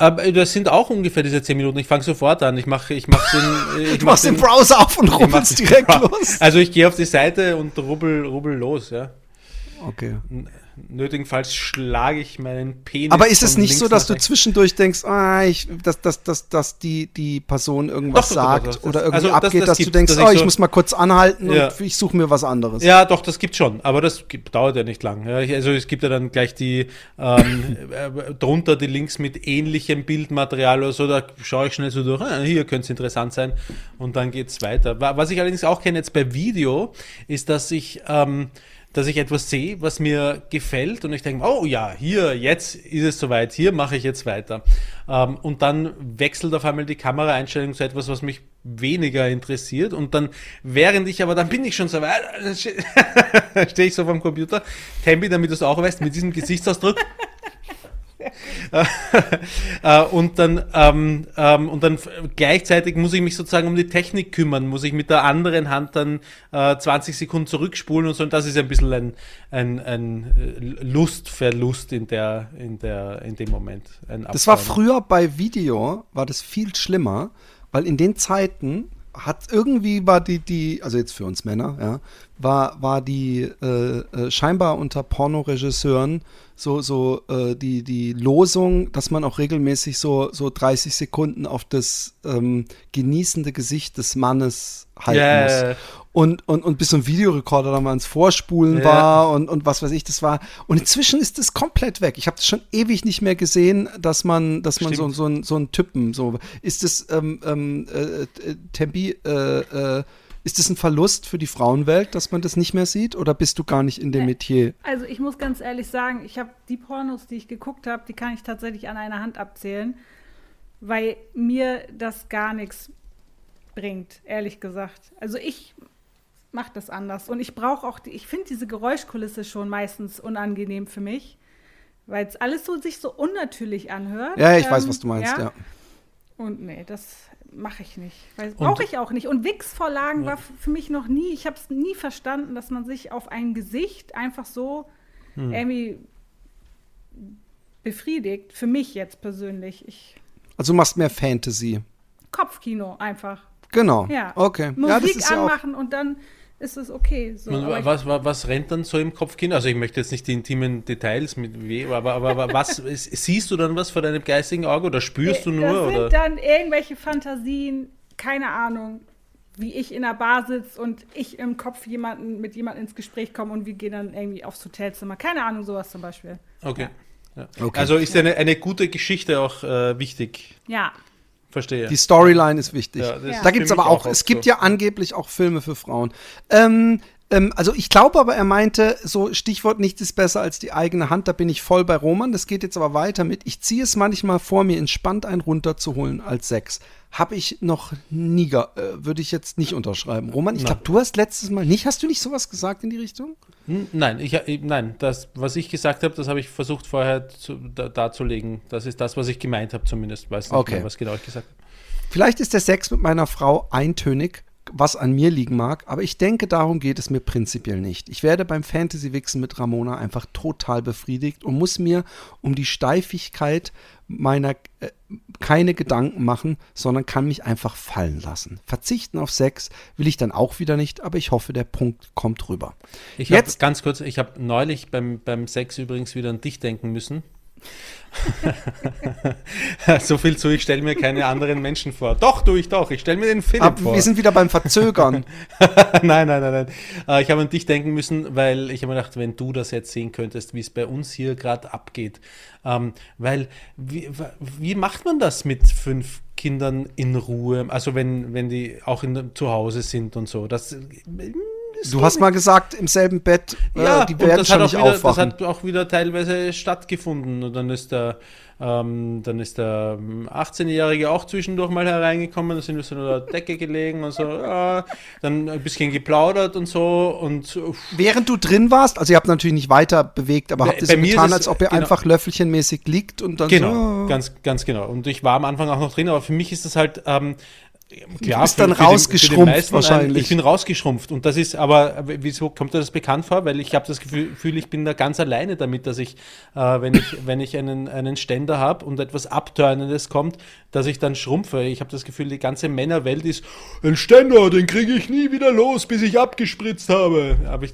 Aber das sind auch ungefähr diese 10 Minuten. Ich fange sofort an. Ich mache ich mach den. Ich Du mach machst den Browser auf und rubbelst den direkt los. Also ich gehe auf die Seite und rubbel, rubbel los, ja. Okay. Nötigenfalls schlage ich meinen Penis. Aber ist es nicht so, dass du zwischendurch denkst, ah, ich, dass, dass, dass, dass die, die Person irgendwas Doch, sagt doch, das- oder irgendwie also das- abgeht, das dass du gibt- denkst, dass ich oh, ich so- muss mal kurz anhalten Ja. und ich suche mir was anderes. Ja, doch, das gibt schon, aber das gibt, dauert ja nicht lang. Ja, also es gibt ja dann gleich die ähm, äh, drunter die Links mit ähnlichem Bildmaterial oder so, da schaue ich schnell so durch, ah, hier könnte es interessant sein und dann geht's weiter. Wa- Was ich allerdings auch kenne jetzt bei Video, ist, dass ich ähm, dass ich etwas sehe, was mir gefällt und ich denke, oh ja, hier, jetzt ist es soweit, hier mache ich jetzt weiter. Ähm, und dann wechselt auf einmal die Kameraeinstellung zu etwas, was mich weniger interessiert und dann, während ich aber, dann bin ich schon so weit, stehe ich so vom Computer, Tempi, damit du es auch weißt, mit diesem Gesichtsausdruck. Äh, und dann, ähm, ähm, und dann gleichzeitig muss ich mich sozusagen um die Technik kümmern, muss ich mit der anderen Hand dann äh, 20 Sekunden zurückspulen und so. Und das ist ein bisschen ein, ein, ein äh, Lustverlust in der, in der, in dem Moment. Das war früher bei Video, war das viel schlimmer, weil in den Zeiten hat irgendwie war die, die, also jetzt für uns Männer, ja, war, war die äh, äh, scheinbar unter Pornoregisseuren so, so äh, die, die Losung, dass man auch regelmäßig so, so 30 Sekunden auf das ähm, genießende Gesicht des Mannes halten Ja, muss. Und, und, und bis so ein Videorekorder dann mal ins Vorspulen Ja. war und, und was weiß ich, das war. Und inzwischen ist das komplett weg. Ich habe das schon ewig nicht mehr gesehen, dass man, dass man so, Stimmt. so, ein, so ein Typen, so ist das ähm, ähm, äh, äh, Tempi, äh, äh, ist das ein Verlust für die Frauenwelt, dass man das nicht mehr sieht? Oder bist du gar nicht in dem Metier? Also ich muss ganz ehrlich sagen, ich habe die Pornos, die ich geguckt habe, die kann ich tatsächlich an einer Hand abzählen, weil mir das gar nichts bringt, ehrlich gesagt. Also ich mache das anders und ich brauche auch, die, ich finde diese Geräuschkulisse schon meistens unangenehm für mich, weil es alles so sich so unnatürlich anhört. Ja, ich weiß, Ähm, was du meinst, ja. Und nee, das mache ich nicht. Brauche ich auch nicht. Und Wix-Vorlagen war f- für mich noch nie, ich habe es nie verstanden, dass man sich auf ein Gesicht einfach so Hm. irgendwie befriedigt. Für mich jetzt persönlich. Ich, Also du machst mehr Fantasy. Kopfkino einfach. Genau. Ja. Okay. Musik ja, ist ja anmachen und dann ist es okay. So, ich- was, was, was rennt dann so im Kopfkind? Also ich möchte jetzt nicht die intimen Details mit weh, aber, aber, aber was siehst du dann was vor deinem geistigen Auge oder spürst du nur? Das sind Oder? dann irgendwelche Fantasien, keine Ahnung, wie ich in der Bar sitze und ich im Kopf jemanden mit jemandem ins Gespräch komme und wir gehen dann irgendwie aufs Hotelzimmer. Keine Ahnung, sowas zum Beispiel. Okay. Ja. Okay. Also ist eine, eine gute Geschichte auch äh, wichtig. Ja. Verstehe. Die Storyline ist wichtig. Ja, Da gibt es aber auch, auch es gibt so. ja angeblich auch Filme für Frauen. Ähm, ähm, also ich glaube aber, er meinte, so Stichwort nichts ist besser als die eigene Hand, da bin ich voll bei Roman. Das geht jetzt aber weiter mit, ich ziehe es manchmal vor, mir entspannt einen runterzuholen als Sex. Habe ich noch nie, äh, würde ich jetzt nicht unterschreiben. Roman, ich glaube, du hast letztes Mal nicht, hast du nicht sowas gesagt in die Richtung? Hm, Nein, ich, ich, nein, das, was ich gesagt habe, das habe ich versucht vorher zu, da, darzulegen. Das ist das, was ich gemeint habe, zumindest. Weiß nicht Okay. mehr, was genau ich gesagt habe. Vielleicht ist der Sex mit meiner Frau eintönig, was an mir liegen mag, aber ich denke, darum geht es mir prinzipiell nicht. Ich werde beim Fantasy-Wichsen mit Ramona einfach total befriedigt und muss mir um die Steifigkeit meiner äh, keine Gedanken machen, sondern kann mich einfach fallen lassen. Verzichten auf Sex will ich dann auch wieder nicht, aber ich hoffe, der Punkt kommt rüber. Ich Jetzt- ganz kurz, ich habe neulich beim, beim Sex übrigens wieder an dich denken müssen. so viel zu, ich stelle mir keine anderen Menschen vor. Doch, tue ich doch. Ich stelle mir den Philipp Ab, vor. wir sind wieder beim Verzögern. nein, nein, nein, nein. Äh, ich habe an dich denken müssen, weil ich habe mir gedacht, wenn du das jetzt sehen könntest, wie es bei uns hier gerade abgeht. Ähm, weil, wie, wie macht man das mit fünf Kindern in Ruhe? Also wenn, wenn die auch in, zu Hause sind und so. Das, Du hast mal gesagt, im selben Bett, äh, ja, die und werden das schon nicht wieder, das aufwachen. hat auch wieder teilweise stattgefunden. Und dann ist der, ähm, dann ist der ähm, 18-Jährige auch zwischendurch mal hereingekommen, da sind wir so unter der Decke gelegen und so, ja, dann ein bisschen geplaudert und so und uff, Während du drin warst, also ihr habt natürlich nicht weiter bewegt, aber Bei- habt ihr bei so mir getan, es- als ob ihr genau. einfach löffelchenmäßig liegt und dann Genau, so, ganz, ganz genau. Und ich war am Anfang auch noch drin, aber für mich ist das halt, ähm, klar, bist für- dann für den- rausgeschrumpft für den meisten ein- wahrscheinlich. Ich bin rausgeschrumpft und das ist, aber wieso kommt dir das bekannt vor? Weil ich habe das Gefühl, ich bin da ganz alleine damit, dass ich, äh, wenn ich, wenn ich einen, einen Ständer habe und etwas Abtörnendes kommt, dass ich dann schrumpfe. Ich habe das Gefühl, die ganze Männerwelt ist, ein Ständer, den kriege ich nie wieder los, bis ich abgespritzt habe. Hab ich,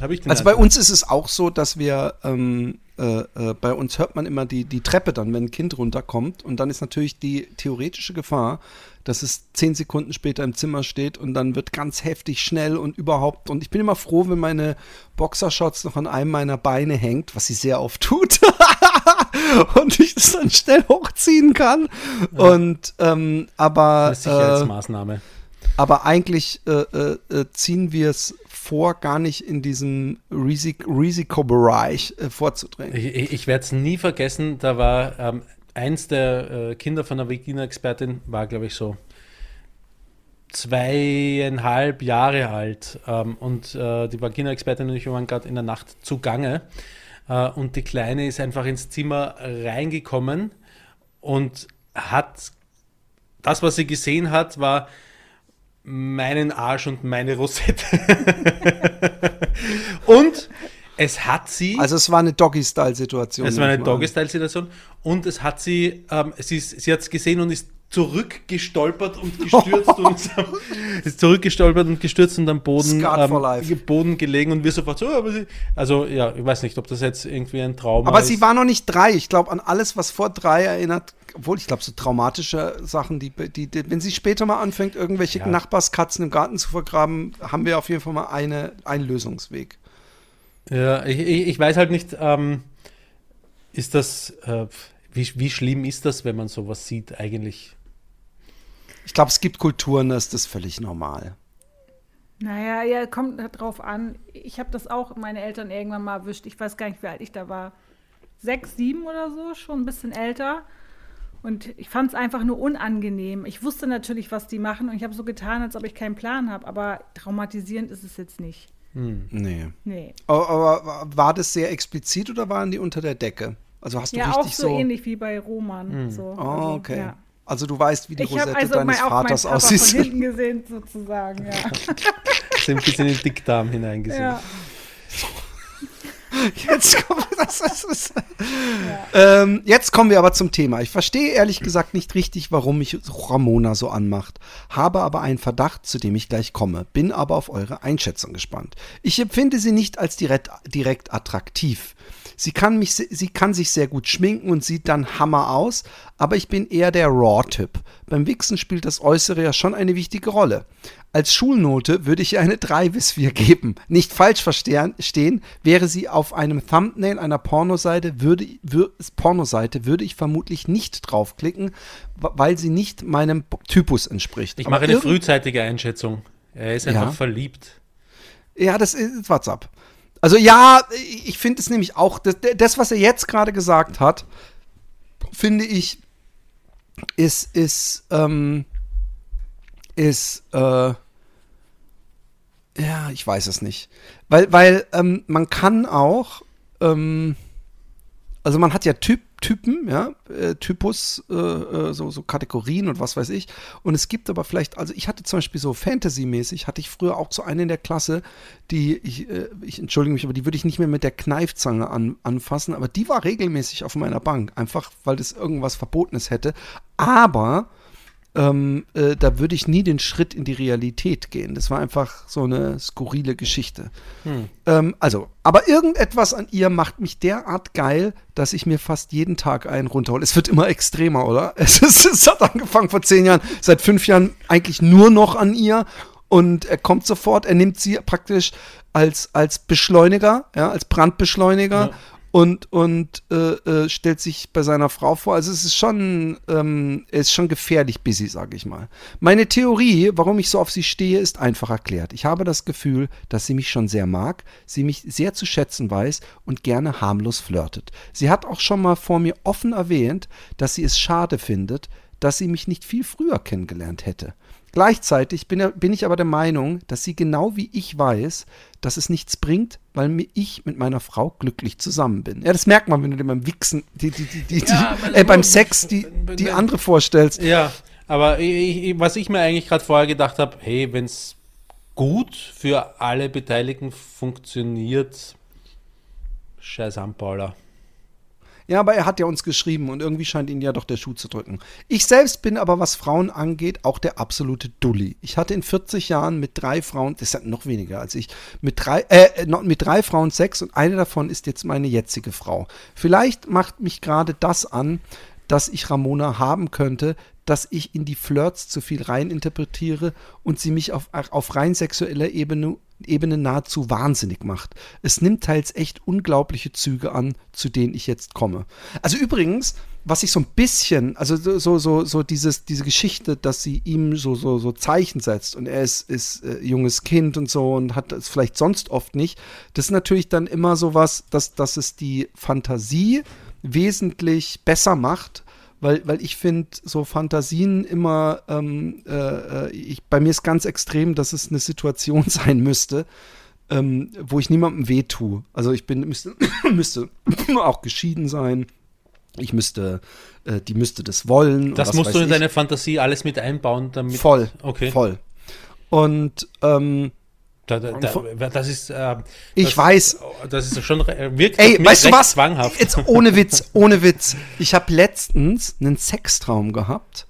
hab ich den Also bei uns ist es auch so, dass wir, ähm, äh, äh, bei uns hört man immer die, die Treppe dann, wenn ein Kind runterkommt. Und dann ist natürlich die theoretische Gefahr, dass es zehn Sekunden später im Zimmer steht und dann wird ganz heftig schnell und überhaupt. Und ich bin immer froh, wenn meine Boxershorts noch an einem meiner Beine hängt, was sie sehr oft tut. und ich das dann schnell hochziehen kann. Und ähm, aber Eine Sicherheitsmaßnahme. aber eigentlich äh, äh, äh, ziehen wir es vor, gar nicht in diesem Risik Risikobereich äh, vorzudrängen. Ich, ich, ich werde es nie vergessen, da war ähm, eins der äh, Kinder von der Vagina-Expertin, war glaube ich so zweieinhalb Jahre alt ähm, und äh, die Vagina-Expertin und ich waren gerade in der Nacht zugange äh, und die Kleine ist einfach ins Zimmer reingekommen und hat das, was sie gesehen hat, war meinen Arsch und meine Rosette. und es hat sie. Also es war eine Doggy-Style-Situation. Es war eine. Doggy-Style-Situation und es hat sie, ähm, sie, ist- sie hat es gesehen und ist zurückgestolpert und gestürzt und ist zurückgestolpert und gestürzt und am Boden, life. Boden gelegen und wir sofort so, aber sie, also ja, ich weiß nicht, ob das jetzt irgendwie ein Trauma Aber ist. sie war noch nicht drei. Ich glaube, an alles, was vor drei erinnert, obwohl ich glaube, so traumatische Sachen, die, die, die, wenn sie später mal anfängt, irgendwelche Ja. Nachbarskatzen im Garten zu vergraben, haben wir auf jeden Fall mal eine, einen Lösungsweg. Ja, ich, ich, ich weiß halt nicht, ähm, ist das, äh, wie, wie schlimm ist das, wenn man sowas sieht eigentlich? Ich glaube, es gibt Kulturen, da ist das völlig normal. Naja, ja, kommt drauf an. Ich habe das auch meine Eltern irgendwann mal erwischt. Ich weiß gar nicht, wie alt ich da war. Sechs, sieben oder so, schon ein bisschen älter. Und ich fand es einfach nur unangenehm. Ich wusste natürlich, was die machen und ich habe so getan, als ob ich keinen Plan habe. Aber traumatisierend ist es jetzt nicht. Nee. Nee. Aber, aber war das sehr explizit oder waren die unter der Decke? Also hast du Ja, auch richtig so, so. ähnlich wie bei Roman. So. Oh, Also, okay. ja. Also du weißt, wie die Ich habe Rosette also deines mein, auch meinen Vaters aussieht. von hinten gesehen, sozusagen. Ja. Ist ein bisschen in den Dickdarm hineingesehen. ja. Jetzt kommen, das ist, das ähm, jetzt kommen wir aber zum Thema. Ich verstehe ehrlich gesagt nicht richtig, warum mich Ramona so anmacht. Habe aber einen Verdacht, zu dem ich gleich komme. Bin aber auf eure Einschätzung gespannt. Ich empfinde sie nicht als direkt, direkt attraktiv. Sie kann, mich, sie kann sich sehr gut schminken und sieht dann Hammer aus, aber ich bin eher der Raw-Typ. Beim Wichsen spielt das Äußere ja schon eine wichtige Rolle. Als Schulnote würde ich ihr eine 3 bis 4 geben. Nicht falsch verstehen, stehen, wäre sie auf einem Thumbnail einer Pornoseite, würde, wür, Pornoseite, würde ich vermutlich nicht draufklicken, weil sie nicht meinem Typus entspricht. Ich Aber mache eine irgend- frühzeitige Einschätzung. Er ist einfach Ja. verliebt. Ja, das ist WhatsApp. Also ja, ich finde es nämlich auch, das, das, was er jetzt gerade gesagt hat, finde ich, ist, ist, ähm, ist, äh, ja, ich weiß es nicht. Weil, weil ähm, man kann auch, ähm, also man hat ja Typ, Typen, ja, äh, Typus, äh, äh, so, so Kategorien und was weiß ich. Und es gibt aber vielleicht, also ich hatte zum Beispiel so Fantasy-mäßig, hatte ich früher auch so eine in der Klasse, die, ich, äh, ich entschuldige mich, aber die würde ich nicht mehr mit der Kneifzange an, anfassen, aber die war regelmäßig auf meiner Bank, einfach weil das irgendwas Verbotenes hätte. Aber ähm, äh, da würde ich nie den Schritt in die Realität gehen. Das war einfach so eine skurrile Geschichte. Ähm, also, aber irgendetwas an ihr macht mich derart geil, dass ich mir fast jeden Tag einen runterhole. Es wird immer extremer, oder? Es, ist, es hat angefangen vor zehn Jahren, seit fünf Jahren eigentlich nur noch an ihr. Und er kommt sofort, er nimmt sie praktisch als, als Beschleuniger, ja, als Brandbeschleuniger Ja. Und, und äh, äh, stellt sich bei seiner Frau vor. Also es ist schon, ähm, er ist schon gefährlich busy, sage ich mal. Meine Theorie, warum ich so auf sie stehe, ist einfach erklärt. Ich habe das Gefühl, dass sie mich schon sehr mag, sie mich sehr zu schätzen weiß und gerne harmlos flirtet. Sie hat auch schon mal vor mir offen erwähnt, dass sie es schade findet, dass sie mich nicht viel früher kennengelernt hätte. Gleichzeitig bin, bin ich aber der Meinung, dass sie genau wie ich weiß, dass es nichts bringt, weil mir ich mit meiner Frau glücklich zusammen bin. Ja, das merkt man, wenn du dir beim Wichsen, die, die, die, die, Ja, äh, beim Sex die, die andere vorstellst. Ja, aber ich, was ich mir eigentlich gerade vorher gedacht habe, hey, wenn es gut für alle Beteiligten funktioniert, scheiß Paula. Ja, aber er hat ja uns geschrieben und irgendwie scheint ihn ja doch der Schuh zu drücken. Ich selbst bin aber, was Frauen angeht, auch der absolute Dulli. Ich hatte in 40 Jahren mit drei Frauen, das ist ja noch weniger als ich, mit drei, äh, noch- mit drei Frauen Sex und eine davon ist jetzt meine jetzige Frau. Vielleicht macht mich gerade das an, dass ich Ramona haben könnte, dass ich in die Flirts zu viel reininterpretiere und sie mich auf, auf rein sexueller Ebene, Ebene nahezu wahnsinnig macht. Es nimmt teils echt unglaubliche Züge an, zu denen ich jetzt komme. Also übrigens, was ich so ein bisschen, also so, so, so, dieses, diese Geschichte, dass sie ihm so, so, so Zeichen setzt und er ist, ist äh, junges Kind und so und hat es vielleicht sonst oft nicht, das ist natürlich dann immer so was, dass, dass es die Fantasie wesentlich besser macht, weil, weil ich finde so Fantasien immer, ähm, äh, äh, ich, bei mir ist ganz extrem, dass es eine Situation sein müsste, ähm, wo ich niemandem weh tue. Also ich bin, müsste, müsste auch geschieden sein. Ich müsste, äh, die müsste das wollen. Das musst du in ich. deine Fantasie alles mit einbauen, damit. Voll. Okay. Voll. Und ähm, Da, da, da, das ist. Äh, Ich das, weiß. Das ist schon wirkt Ey, weißt du was? zwanghaft. Jetzt ohne Witz, ohne Witz. Ich habe letztens einen Sextraum gehabt,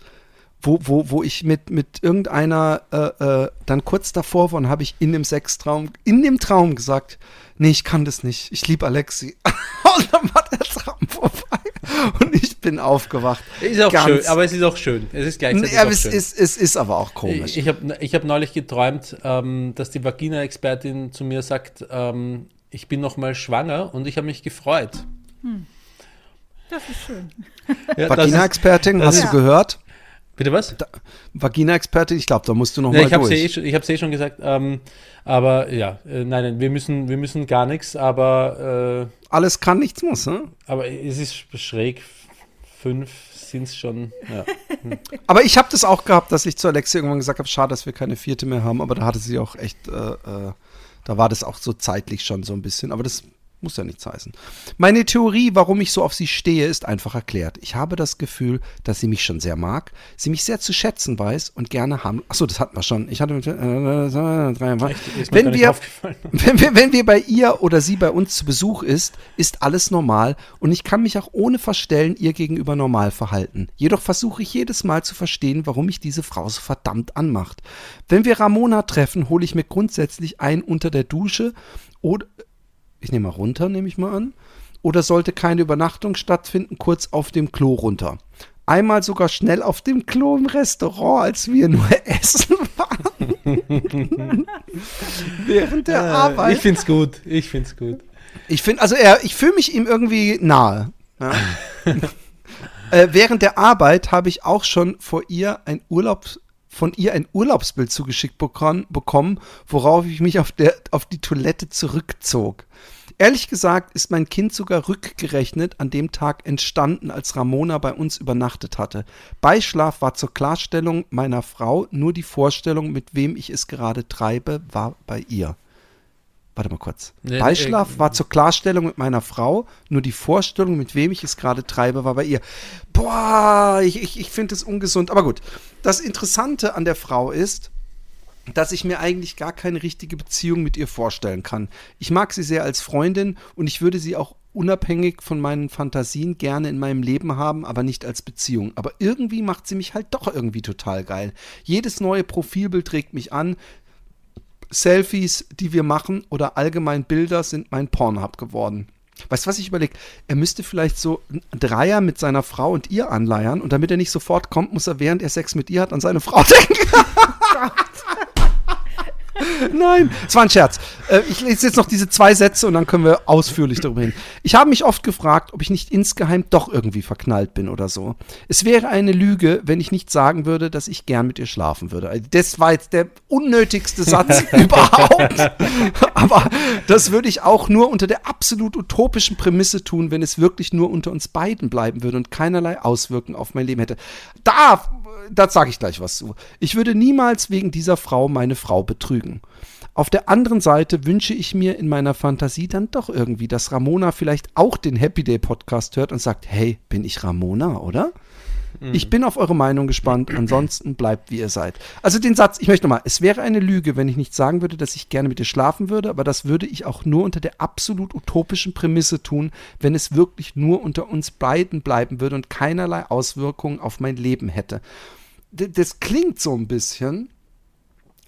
wo, wo, wo ich mit, mit irgendeiner äh, äh, dann kurz davor war und habe ich in dem Sextraum, in dem Traum gesagt, nee, ich kann das nicht, ich liebe Alexi. und dann war der Traum vorbei und ich bin aufgewacht. Ist auch Ganz- schön, aber es ist auch schön. Es ist gleichzeitig Ja, auch aber es schön. ist, es ist aber auch komisch. Ich, ich habe ich hab neulich geträumt, ähm, dass die Vagina-Expertin zu mir sagt, ähm, ich bin noch mal schwanger und ich habe mich gefreut. Das ist schön. Ja, Vagina-Expertin, hast ist- du gehört? Bitte was? Vagina-Expertin, ich glaube, da musst du noch Ja, mal ich habe es durch. eh, schon- ich hab's eh schon gesagt, ähm, aber ja, äh, nein, nein, wir müssen, wir müssen gar nichts, aber, äh, Alles kann, nichts muss, ne? aber es ist schräg. Fünf sind es schon. Ja. Aber ich habe das auch gehabt, dass ich zu Alexia irgendwann gesagt habe, schade, dass wir keine vierte mehr haben, aber da hatte sie auch echt, äh, äh, da war das auch so zeitlich schon so ein bisschen, aber das muss ja nichts heißen. Meine Theorie, warum ich so auf sie stehe, ist einfach erklärt. Ich habe das Gefühl, dass sie mich schon sehr mag, sie mich sehr zu schätzen weiß und gerne haben. Achso, das hatten wir schon. Ich hatte äh, gar wenn wir, wenn wir, wenn wir bei ihr oder sie bei uns zu Besuch ist, ist alles normal und ich kann mich auch ohne Verstellen ihr gegenüber normal verhalten. Jedoch versuche ich jedes Mal zu verstehen, warum mich diese Frau so verdammt anmacht. Wenn wir Ramona treffen, hole ich mir grundsätzlich ein unter der Dusche oder ich nehme mal runter, nehme ich mal an. Oder sollte keine Übernachtung stattfinden, kurz auf dem Klo runter. Einmal sogar schnell auf dem Klo im Restaurant, als wir nur essen waren. Während der Arbeit. Ich find's gut. Ich find's gut. Ich finde, also er, ich fühle mich ihm irgendwie nahe. Ja. äh, während der Arbeit habe ich auch schon vor ihr ein Urlaubs, von ihr ein Urlaubsbild zugeschickt bekommen, bekommen, worauf ich mich auf, der, auf die Toilette zurückzog. Ehrlich gesagt ist mein Kind sogar rückgerechnet an dem Tag entstanden, als Ramona bei uns übernachtet hatte. Beischlaf war zur Klarstellung meiner Frau, nur die Vorstellung, mit wem ich es gerade treibe, war bei ihr. Warte mal kurz. Nee, Beischlaf äh, war zur Klarstellung mit meiner Frau, nur die Vorstellung, mit wem ich es gerade treibe, war bei ihr. Boah, ich, ich, ich finde es ungesund. Aber gut, das Interessante an der Frau ist, dass ich mir eigentlich gar keine richtige Beziehung mit ihr vorstellen kann. Ich mag sie sehr als Freundin und ich würde sie auch unabhängig von meinen Fantasien gerne in meinem Leben haben, aber nicht als Beziehung. Aber irgendwie macht sie mich halt doch irgendwie total geil. Jedes neue Profilbild trägt mich an. Selfies, die wir machen oder allgemein Bilder sind mein Pornhub geworden. Weißt du, was ich überlege? Er müsste vielleicht so einen Dreier mit seiner Frau und ihr anleiern und damit er nicht sofort kommt, muss er, während er Sex mit ihr hat, an seine Frau denken. Nein, es war ein Scherz. Äh, ich lese jetzt noch diese zwei Sätze und dann können wir ausführlich darüber hin. Ich habe mich oft gefragt, ob ich nicht insgeheim doch irgendwie verknallt bin oder so. Es wäre eine Lüge, wenn ich nicht sagen würde, dass ich gern mit ihr schlafen würde. Also Das war jetzt der unnötigste Satz überhaupt. Aber das würde ich auch nur unter der absolut utopischen Prämisse tun, wenn es wirklich nur unter uns beiden bleiben würde und keinerlei Auswirkungen auf mein Leben hätte. Da, da sage ich gleich was zu. Ich würde niemals wegen dieser Frau meine Frau betrügen. Auf der anderen Seite wünsche ich mir in meiner Fantasie dann doch irgendwie, dass Ramona vielleicht auch den Happy Day Podcast hört und sagt, hey, bin ich Ramona, oder? Ich bin auf eure Meinung gespannt. Ansonsten bleibt wie ihr seid. Also den Satz, ich möchte nochmal, es wäre eine Lüge, wenn ich nicht sagen würde, dass ich gerne mit dir schlafen würde, aber das würde ich auch nur unter der absolut utopischen Prämisse tun, wenn es wirklich nur unter uns beiden bleiben würde und keinerlei Auswirkungen auf mein Leben hätte. D das klingt so ein bisschen,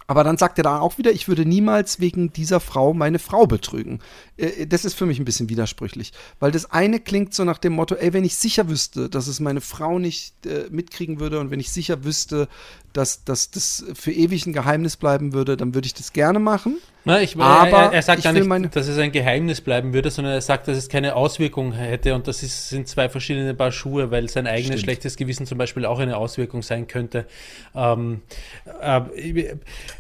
aber dann sagt er da auch wieder, ich würde niemals wegen dieser Frau meine Frau betrügen. Äh, Das ist für mich ein bisschen widersprüchlich. Weil das eine klingt so nach dem Motto, ey, wenn ich sicher wüsste, dass es meine Frau nicht äh, mitkriegen würde und wenn ich sicher wüsste, dass, dass das für ewig ein Geheimnis bleiben würde, dann würde ich das gerne machen. Na, ich, Aber er, er sagt gar nicht, dass es ein Geheimnis bleiben würde, sondern er sagt, dass es keine Auswirkung hätte und das ist, sind zwei verschiedene Paar Schuhe, weil sein eigenes Stimmt. schlechtes Gewissen zum Beispiel auch eine Auswirkung sein könnte. Ähm, äh,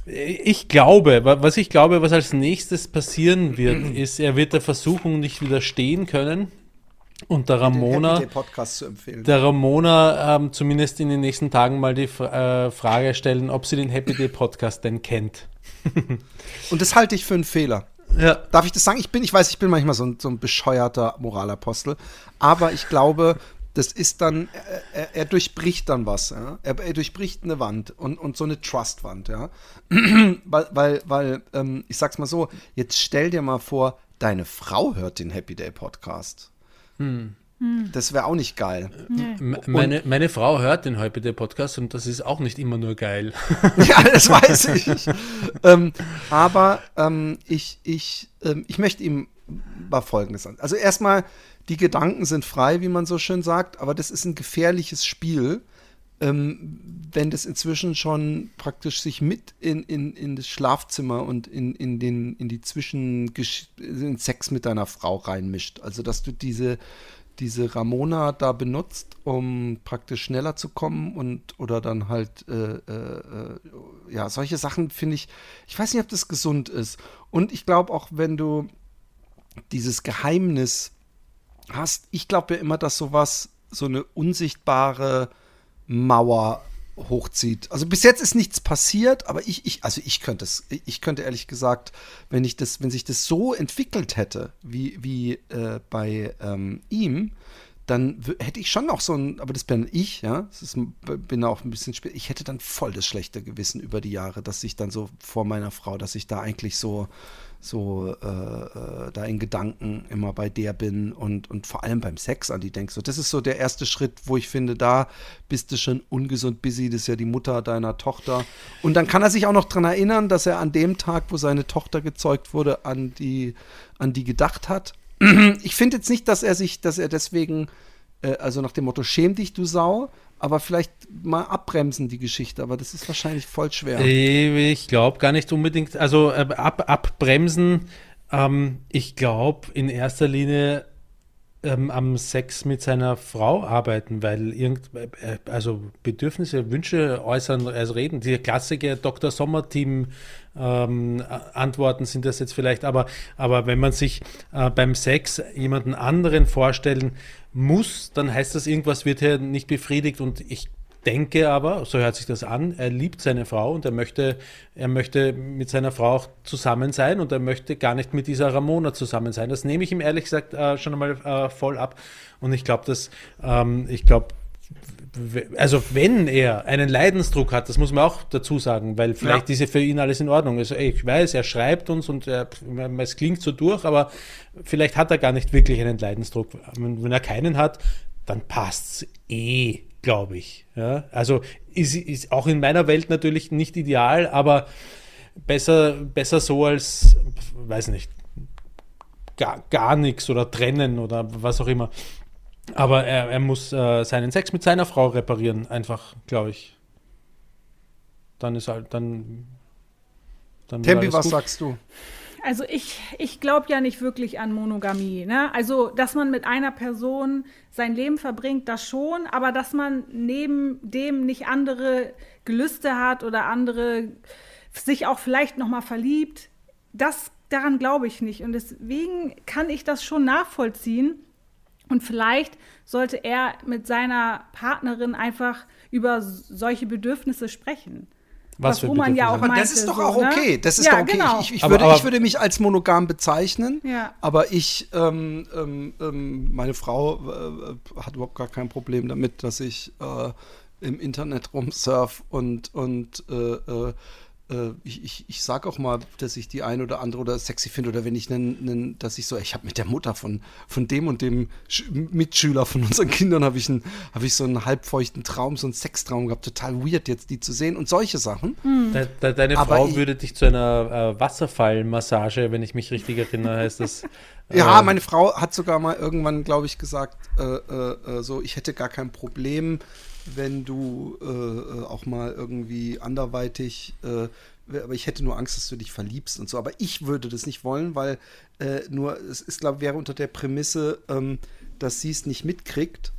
ich- glaube, wa- was ich glaube, was als nächstes passieren wird, ist, er wird der Versuchung nicht widerstehen können und der Ramona Podcast zu empfehlen. der Ramona ähm, zumindest in den nächsten Tagen mal die äh, Frage stellen, ob sie den Happy Day Podcast denn kennt. Und das halte ich für einen Fehler. Ja. Darf ich das sagen? Ich bin, ich weiß, ich bin manchmal so ein, so ein bescheuerter Moralapostel, aber ich glaube, das ist dann, er, er, er durchbricht dann was, ja? er, er durchbricht eine Wand und, und so eine Trustwand, ja. weil, weil, weil ähm, ich sag's mal so, jetzt stell dir mal vor, deine Frau hört den Happy Day Podcast. Das wäre auch nicht geil. M- Meine, meine Frau hört den heute Podcast und das ist auch nicht immer nur geil. ja, das weiß ich. ähm, aber ähm, ich, ich, ähm, ich möchte ihm mal Folgendes sagen. Also erstmal, die Gedanken sind frei, wie man so schön sagt, aber das ist ein gefährliches Spiel, ähm, wenn das inzwischen schon praktisch sich mit in, in, in das Schlafzimmer und in, in, den, in die Zwischen in Sex mit deiner Frau reinmischt. Also dass du diese diese Ramona da benutzt, um praktisch schneller zu kommen und oder dann halt äh, äh, äh, ja solche Sachen finde ich. Ich weiß nicht, ob das gesund ist. Und ich glaube auch, wenn du dieses Geheimnis hast, ich glaube ja immer, dass sowas so eine unsichtbare Mauer hochzieht. Also bis jetzt ist nichts passiert, aber ich, ich, also ich könnte es, ich könnte ehrlich gesagt, wenn ich das, wenn sich das so entwickelt hätte, wie, wie äh, bei ähm, ihm, dann hätte ich schon noch so ein, aber das bin ich, ja, das ist, bin auch ein bisschen spät, ich hätte dann voll das schlechte Gewissen über die Jahre, dass ich dann so vor meiner Frau, dass ich da eigentlich so, so äh, äh, da in Gedanken immer bei der bin und, und vor allem beim Sex an die denke. So, das ist so der erste Schritt, wo ich finde, da bist du schon ungesund busy, das ist ja die Mutter deiner Tochter. Und dann kann er sich auch noch dran erinnern, dass er an dem Tag, wo seine Tochter gezeugt wurde, an die, an die gedacht hat. Ich finde jetzt nicht, dass er sich, dass er deswegen, äh, also nach dem Motto, schäm dich, du Sau, aber vielleicht mal abbremsen die Geschichte, aber das ist wahrscheinlich voll schwer. Äh, Ich glaube gar nicht unbedingt, also äh, ab, abbremsen. Ähm, ich glaube in erster Linie ähm, am Sex mit seiner Frau arbeiten, weil irgend, äh, also Bedürfnisse, Wünsche äußern, also reden. Die klassische Dr. Sommer-Team ähm, Antworten sind das jetzt vielleicht, aber, aber wenn man sich äh, beim Sex jemanden anderen vorstellen muss, dann heißt das, irgendwas wird hier nicht befriedigt und ich denke aber, so hört sich das an, er liebt seine Frau und er möchte, er möchte mit seiner Frau auch zusammen sein und er möchte gar nicht mit dieser Ramona zusammen sein. Das nehme ich ihm ehrlich gesagt äh, schon einmal äh, voll ab. Und ich glaube, dass, ähm, ich glaube, also wenn er einen Leidensdruck hat, das muss man auch dazu sagen, weil vielleicht Ja. ist ja für ihn alles in Ordnung. Also ich weiß, er schreibt uns und er, es klingt so durch, aber vielleicht hat er gar nicht wirklich einen Leidensdruck. Wenn, wenn er keinen hat, dann passt's eh, glaube ich. Ja? Also ist, ist auch in meiner Welt natürlich nicht ideal, aber besser, besser so als, weiß nicht, gar, gar nichts oder trennen oder was auch immer. Aber er, er muss äh, seinen Sex mit seiner Frau reparieren, einfach, glaube ich. Dann ist halt, dann. dann Tempi, was gut. sagst du? Also ich, ich glaube ja nicht wirklich an Monogamie. Ne? Also, dass man mit einer Person sein Leben verbringt, das schon, aber dass man neben dem nicht andere Gelüste hat oder andere sich auch vielleicht noch mal verliebt, das daran glaube ich nicht. Und deswegen kann ich das schon nachvollziehen. Und vielleicht sollte er mit seiner Partnerin einfach über solche Bedürfnisse sprechen. Was für wo man ja auch? Aber das meinte, ist doch so, auch ne? okay. Das ist Ja, doch okay. genau. Ich, ich, Aber- würde, aber- ich würde mich als monogam bezeichnen, Ja. aber ich, ähm, ähm, ähm, meine Frau äh, hat überhaupt gar kein Problem damit, dass ich äh, im Internet rumsurf und, und äh, äh, äh, ich, ich, ich sage auch mal, dass ich die eine oder andere oder sexy finde oder wenn ich einen dass ich so, ich habe mit der Mutter von, von dem und dem Sch Mitschüler von unseren Kindern habe ich, einen- habe ich so einen halbfeuchten Traum, so einen Sextraum gehabt, total weird jetzt die zu sehen und solche Sachen. De, de, deine Aber Frau ich- würde dich zu einer äh, Wasserfallmassage, wenn ich mich richtig erinnere, heißt das. Ja, äh, meine Frau hat sogar mal irgendwann, glaube ich, gesagt, äh, äh, äh, so, ich hätte gar kein Problem, wenn du äh, äh, auch mal irgendwie anderweitig, äh, aber ich hätte nur Angst, dass du dich verliebst und so. Aber ich würde das nicht wollen, weil äh, nur, es ist, glaube wäre unter der Prämisse, ähm, dass sie es nicht mitkriegt.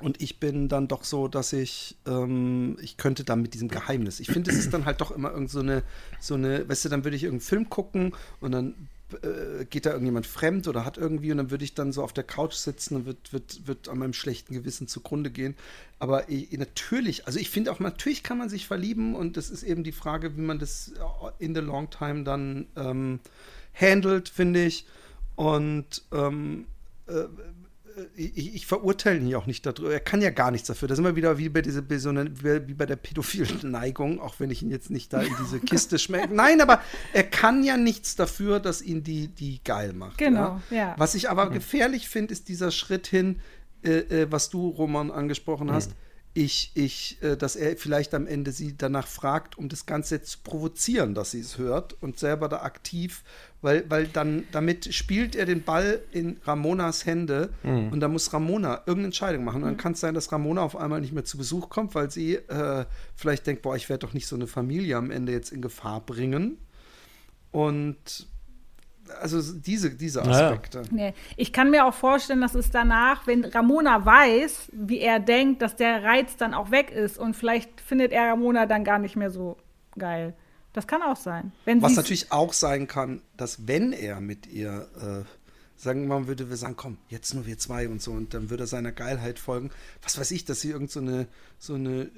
Und ich bin dann doch so, dass ich, ähm, ich könnte dann mit diesem Geheimnis. Ich finde, es ist dann halt doch immer irgend so eine, so eine, weißt du, dann würde ich irgendeinen Film gucken und dann äh, geht da irgendjemand fremd oder hat irgendwie und dann würde ich dann so auf der Couch sitzen und wird, wird, wird an meinem schlechten Gewissen zugrunde gehen. Aber ich, natürlich, also ich finde auch, natürlich kann man sich verlieben und das ist eben die Frage, wie man das in the long time dann ähm, handelt, finde ich. Und ähm, äh, ich, ich verurteile ihn ja auch nicht darüber. Er kann ja gar nichts dafür. Da sind wir wieder wie bei, diese, so wie bei der pädophilen Neigung, auch wenn ich ihn jetzt nicht da in diese Kiste schmecke. Nein, aber er kann ja nichts dafür, dass ihn die, die geil macht. Genau, ja. Was ich aber gefährlich finde, ist dieser Schritt hin, äh, äh, was du, Roman, angesprochen hast. Ich, ich, äh, dass er vielleicht am Ende sie danach fragt, um das Ganze zu provozieren, dass sie es hört und selber da aktiv, weil, weil dann damit spielt er den Ball in Ramonas Hände und da muss Ramona irgendeine Entscheidung machen. Und dann kann es sein, dass Ramona auf einmal nicht mehr zu Besuch kommt, weil sie äh, vielleicht denkt, boah, ich werde doch nicht so eine Familie am Ende jetzt in Gefahr bringen. Und also diese, diese. Aspekte. Nee. Ich kann mir auch vorstellen, dass es danach, wenn Ramona weiß, wie er denkt, dass der Reiz dann auch weg ist und vielleicht findet er Ramona dann gar nicht mehr so geil. Das kann auch sein. Wenn Was natürlich auch sein kann, dass wenn er mit ihr, äh, sagen wir mal, würde wir sagen, komm, jetzt nur wir zwei und so, und dann würde er seiner Geilheit folgen. Was weiß ich, dass sie irgend so eine, so eine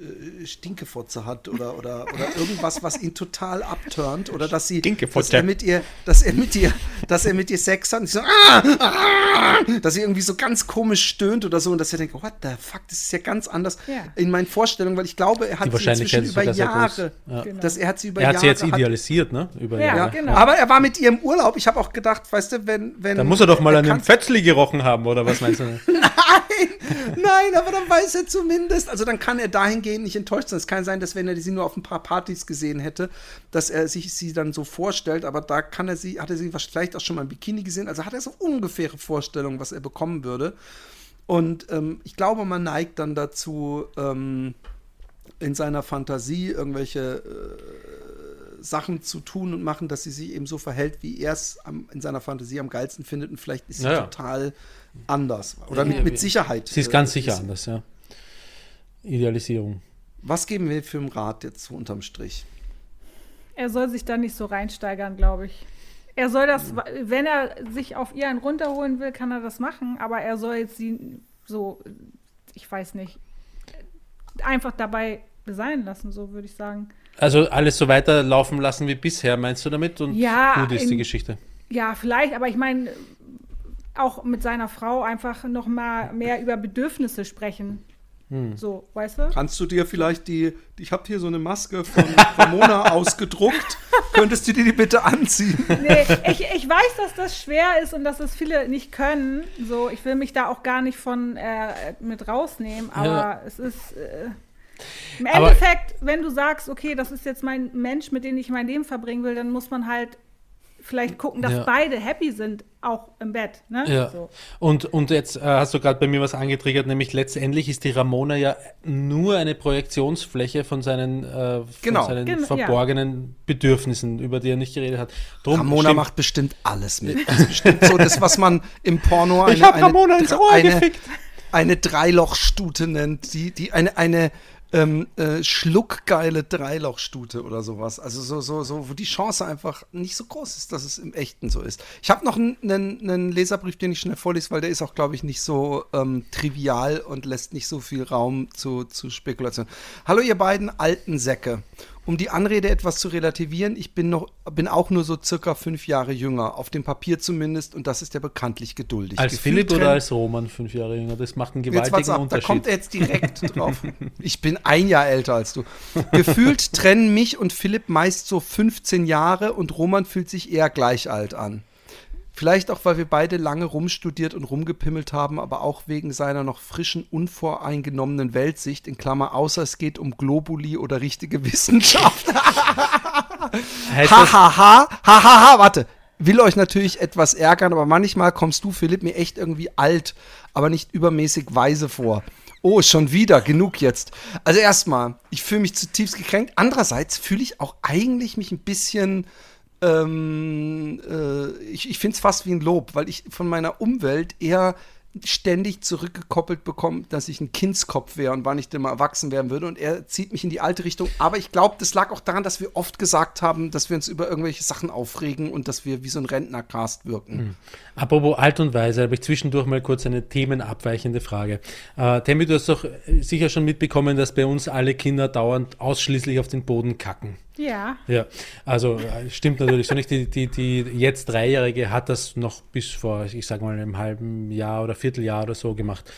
äh, Stinkefotze hat oder, oder, oder irgendwas, was ihn total abturnt oder dass sie, dass er mit ihr, dass er mit ihr, dass er mit ihr Sex hat und sie so, ah, ah, dass sie irgendwie so ganz komisch stöhnt oder so und dass er denkt, what the fuck, das ist ja ganz anders Ja. in meinen Vorstellungen, weil ich glaube, er hat Die sie inzwischen über groß. Jahre, Ja. dass er hat sie über Er hat Jahre sie jetzt hat- idealisiert, ne? Über Ja, Jahre. genau. aber er war mit ihr im Urlaub. Ich habe auch gedacht, weißt du, wenn. wenn Da muss er doch mal an dem Fötzli gerochen haben, oder was meinst du? Nein, nein, aber dann weiß er zumindest. Also dann kann er dahingehend nicht enttäuscht sein. Es kann sein, dass wenn er sie nur auf ein paar Partys gesehen hätte, dass er sich sie dann so vorstellt. Aber da kann er sie, hat er sie vielleicht auch schon mal im Bikini gesehen. Also hat er so ungefähre Vorstellungen, was er bekommen würde. Und ähm, ich glaube, man neigt dann dazu, ähm, in seiner Fantasie irgendwelche äh, Sachen zu tun und machen, dass sie sich eben so verhält, wie er es in seiner Fantasie am geilsten findet. Und vielleicht ist sie Ja, ja. total anders. Oder mit, mit Sicherheit. Sie ist äh, ganz sicher anders, ja. Idealisierung. Was geben wir für einen Rat jetzt so unterm Strich? Er soll sich da nicht so reinsteigern, glaube ich. Er soll das, wenn er sich auf ihr einen runterholen will, kann er das machen, aber er soll jetzt sie so, ich weiß nicht, einfach dabei sein lassen, so würde ich sagen. Also alles so weiterlaufen lassen wie bisher, meinst du damit? Und Ja, gut ist die in- Geschichte. Ja, vielleicht, aber ich meine, auch mit seiner Frau einfach noch mal mehr über Bedürfnisse sprechen. So, weißt du? Kannst du dir vielleicht die, ich habe hier so eine Maske von Ramona ausgedruckt, könntest du dir die bitte anziehen? Nee, ich, ich weiß, dass das schwer ist und dass das viele nicht können. So, ich will mich da auch gar nicht von äh, mit rausnehmen, aber Ja. es ist äh, im Aber- Endeffekt, wenn du sagst, okay, das ist jetzt mein Mensch, mit dem ich mein Leben verbringen will, dann muss man halt vielleicht gucken, dass Ja. beide happy sind, auch im Bett. Ne? Ja. So. Und, und jetzt äh, hast du gerade bei mir was angetriggert, nämlich letztendlich ist die Ramona ja nur eine Projektionsfläche von seinen, äh, von Genau. seinen Gen- ja. verborgenen Bedürfnissen, über die er nicht geredet hat. Drum Ramona stimmt- macht bestimmt alles mit. Das ist bestimmt so das, was man im Porno eine, Ich hab eine, Ramona ins Ohr eine, gefickt. eine Dreilochstute nennt, die, die eine, eine ähm, äh, schluckgeile Dreilochstute oder sowas. Also so, so, so, wo die Chance einfach nicht so groß ist, dass es im Echten so ist. Ich habe noch einen, Leserbrief, den ich schnell vorlese, weil der ist auch, glaube ich, nicht so ähm, trivial und lässt nicht so viel Raum zu, zu Spekulation. Hallo, ihr beiden alten Säcke. Um die Anrede etwas zu relativieren, ich bin, noch, bin auch nur so circa fünf Jahre jünger, auf dem Papier zumindest, und das ist ja bekanntlich geduldig. Als Gefühlt Philipp oder als Roman, fünf Jahre jünger, das macht einen Jetzt gewaltigen warte ab, da Unterschied. kommt er jetzt direkt drauf. Ich bin ein Jahr älter als du. Gefühlt trennen mich und Philipp meist so 15 Jahre und Roman fühlt sich eher gleich alt an. Vielleicht auch, weil wir beide lange rumstudiert und rumgepimmelt haben, aber auch wegen seiner noch frischen, unvoreingenommenen Weltsicht, in Klammer, außer es geht um Globuli oder richtige Wissenschaft. Heißt Ha das, ha ha, ha ha ha, warte. Will euch natürlich etwas ärgern, aber manchmal kommst du, Philipp, mir echt irgendwie alt, aber nicht übermäßig weise vor. Oh, schon wieder, genug jetzt. Also erstmal, ich fühle mich zutiefst gekränkt. Andererseits fühle ich auch eigentlich mich ein bisschen, ähm, äh, ich, ich finde es fast wie ein Lob, weil ich von meiner Umwelt eher ständig zurückgekoppelt bekomme, dass ich ein Kindskopf wäre und wann ich denn mal erwachsen werden würde. Und er zieht mich in die alte Richtung. Aber ich glaube, das lag auch daran, dass wir oft gesagt haben, dass wir uns über irgendwelche Sachen aufregen und dass wir wie so ein Rentnercast wirken. apropos Alt und Weise, habe ich zwischendurch mal kurz eine themenabweichende Frage. Äh, Tammy, du hast doch sicher schon mitbekommen, dass bei uns alle Kinder dauernd ausschließlich auf den Boden kacken. Ja. Ja, also äh, stimmt natürlich so nicht. Die, die, die jetzt Dreijährige hat das noch bis vor, ich sag mal, einem halben Jahr oder Vierteljahr oder so gemacht.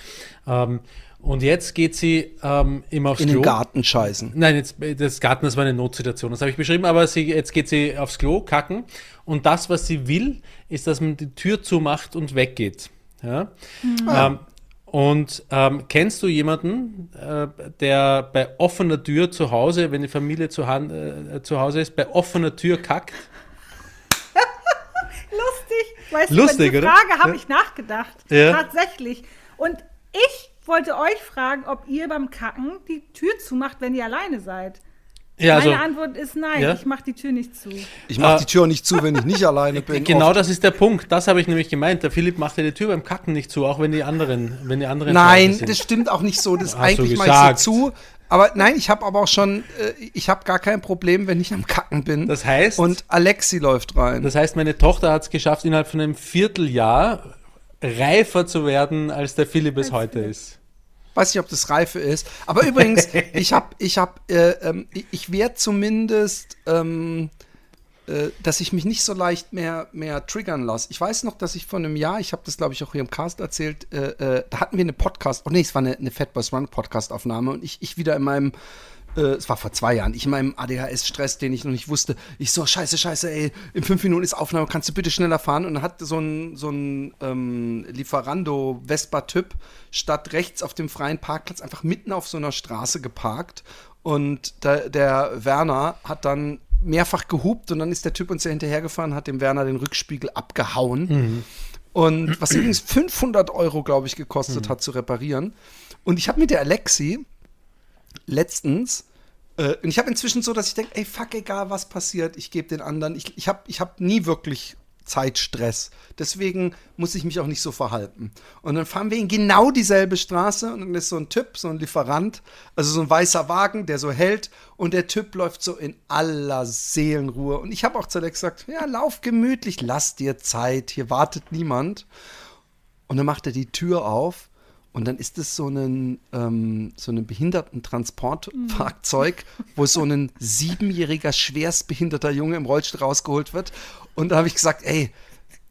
Ähm, und jetzt geht sie ähm, immer aufs In Klo. den Garten scheißen. Nein, jetzt, das Garten, das war eine Notsituation, das habe ich beschrieben, aber sie, jetzt geht sie aufs Klo, kacken. Und das, was sie will, ist, dass man die Tür zumacht und weggeht. Ja? Ähm, und ähm, kennst du jemanden, äh, der bei offener Tür zu Hause, wenn die Familie zu, äh, zu Hause ist, bei offener Tür kackt? Lustig. Weißt Lustig, du, über die? Frage habe Ja. ich nachgedacht. Ja. Tatsächlich. Und ich wollte euch fragen, ob ihr beim Kacken die Tür zumacht, wenn ihr alleine seid. Ja, also, Meine Antwort ist nein, Ja. ich mache die Tür nicht zu. Ich mache Äh, die Tür auch nicht zu, wenn ich nicht alleine bin. genau Oft. das ist der Punkt. Das habe ich nämlich gemeint. Der Philipp macht ja die Tür beim Kacken nicht zu, auch wenn die anderen, wenn die anderen Nein, das stimmt auch nicht so. Das Hast eigentlich mache ich so zu. Aber nein, ich habe aber auch schon, äh, ich habe gar kein Problem, wenn ich am Kacken bin. Das heißt- Und Alexi läuft rein. Das heißt, meine Tochter hat es geschafft, innerhalb von einem Vierteljahr reifer zu werden, als der Philipp es heute ist. Weiß nicht, ob das Reife ist. Aber übrigens, ich habe, ich habe, äh, ähm, ich- ich werde zumindest, ähm, äh, dass ich mich nicht so leicht mehr, mehr triggern lasse. Ich weiß noch, dass ich vor einem Jahr, ich habe das glaube ich auch hier im Cast erzählt, äh, äh, da hatten wir eine Podcast, oh nee, es war eine, eine Fat Boys Run Podcast Aufnahme und ich, ich wieder in meinem es war vor zwei Jahren, ich in meinem ADHS-Stress, den ich noch nicht wusste, ich so, scheiße, scheiße, ey, in fünf Minuten ist Aufnahme, kannst du bitte schneller fahren? Und dann hat so ein, so ein ähm, Lieferando-Vespa-Typ statt rechts auf dem freien Parkplatz einfach mitten auf so einer Straße geparkt. Und der, der Werner hat dann mehrfach gehupt und dann ist der Typ uns ja hinterhergefahren, hat dem Werner den Rückspiegel abgehauen. Und was übrigens 500 Euro, glaube ich, gekostet hat zu reparieren. Und ich habe mit der Alexi letztens, äh, und ich habe inzwischen so, dass ich denke, ey, fuck, egal was passiert, ich gebe den anderen, ich, ich habe ich hab nie wirklich Zeitstress. Deswegen muss ich mich auch nicht so verhalten. Und dann fahren wir in genau dieselbe Straße und dann ist so ein Typ, so ein Lieferant, also so ein weißer Wagen, der so hält und der Typ läuft so in aller Seelenruhe. Und ich habe auch zu Alex gesagt, ja, lauf gemütlich, lass dir Zeit, hier wartet niemand. Und dann macht er die Tür auf und dann ist es so ein, ähm, so ein Behindertentransportfahrzeug, wo so ein siebenjähriger, schwerstbehinderter Junge im Rollstuhl rausgeholt wird. Und da habe ich gesagt, ey,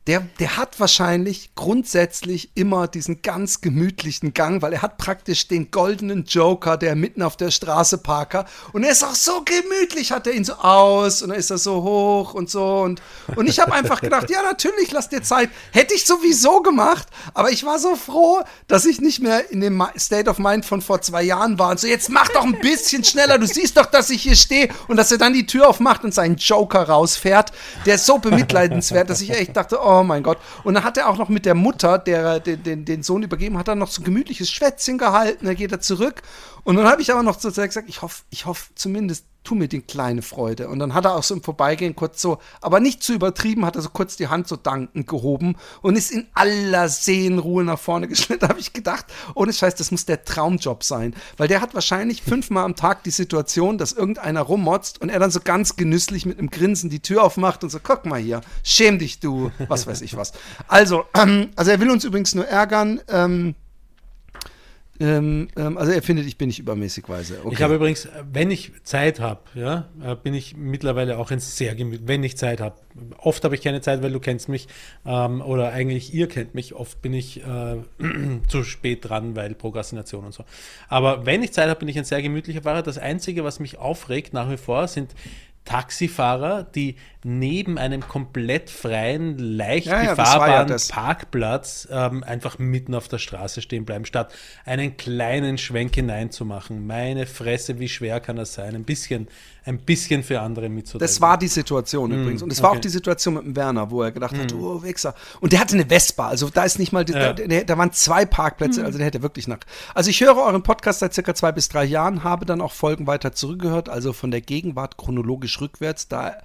der, der hat wahrscheinlich grundsätzlich immer diesen ganz gemütlichen Gang, weil er hat praktisch den goldenen Joker, der mitten auf der Straße parker. Und er ist auch so gemütlich, hat er ihn so aus und dann ist er so hoch und so. Und, und ich habe einfach gedacht, ja natürlich, lass dir Zeit. Hätte ich sowieso gemacht, aber ich war so froh, dass ich nicht mehr in dem State of Mind von vor zwei Jahren war und so, jetzt mach doch ein bisschen schneller, du siehst doch, dass ich hier stehe und dass er dann die Tür aufmacht und seinen Joker rausfährt, der ist so bemitleidenswert, dass ich echt dachte, oh mein Gott. Und dann hat er auch noch mit der Mutter, der den, den, den Sohn übergeben hat, dann noch so ein gemütliches Schwätzchen gehalten, dann geht er zurück. Und dann habe ich aber noch zu gesagt, ich hoffe, ich hoffe zumindest, tu mir die kleine Freude. Und dann hat er auch so im Vorbeigehen kurz so, aber nicht zu übertrieben, hat er so kurz die Hand so dankend gehoben und ist in aller Seelenruhe nach vorne geschnitten. Habe ich gedacht, ohne Scheiß, das muss der Traumjob sein. Weil der hat wahrscheinlich fünfmal am Tag die Situation, dass irgendeiner rummotzt und er dann so ganz genüsslich mit einem Grinsen die Tür aufmacht und so, guck mal hier, schäm dich du, was weiß ich was. Also, ähm, also er will uns übrigens nur ärgern. Ähm, ähm, ähm, also er findet, ich bin nicht übermäßig weise. Okay. Ich habe übrigens, äh, wenn ich Zeit habe, ja, äh, bin ich mittlerweile auch ein sehr gemütlich, wenn ich Zeit habe. Oft habe ich keine Zeit, weil du kennst mich, ähm, oder eigentlich ihr kennt mich, oft bin ich äh, zu spät dran, weil Prokrastination und so. Aber wenn ich Zeit habe, bin ich ein sehr gemütlicher Fahrer. Das Einzige, was mich aufregt nach wie vor, sind Taxifahrer, die neben einem komplett freien, leicht Ja, ja, war ja befahrbaren das. Parkplatz ähm, einfach mitten auf der Straße stehen bleiben, statt einen kleinen Schwenk hineinzumachen. Meine Fresse, wie schwer kann das sein? Ein bisschen, ein bisschen für andere mitzudenken. Das war die Situation übrigens. Und es war okay. auch die Situation mit dem Werner, wo er gedacht hat, oh, Wichser. Und der hatte eine Vespa. Also da ist nicht mal, Ja. da, da, waren zwei Parkplätze, also der hätte wirklich nach. Also ich höre euren Podcast seit circa zwei bis drei Jahren, habe dann auch Folgen weiter zurückgehört, also von der Gegenwart chronologisch rückwärts. Da,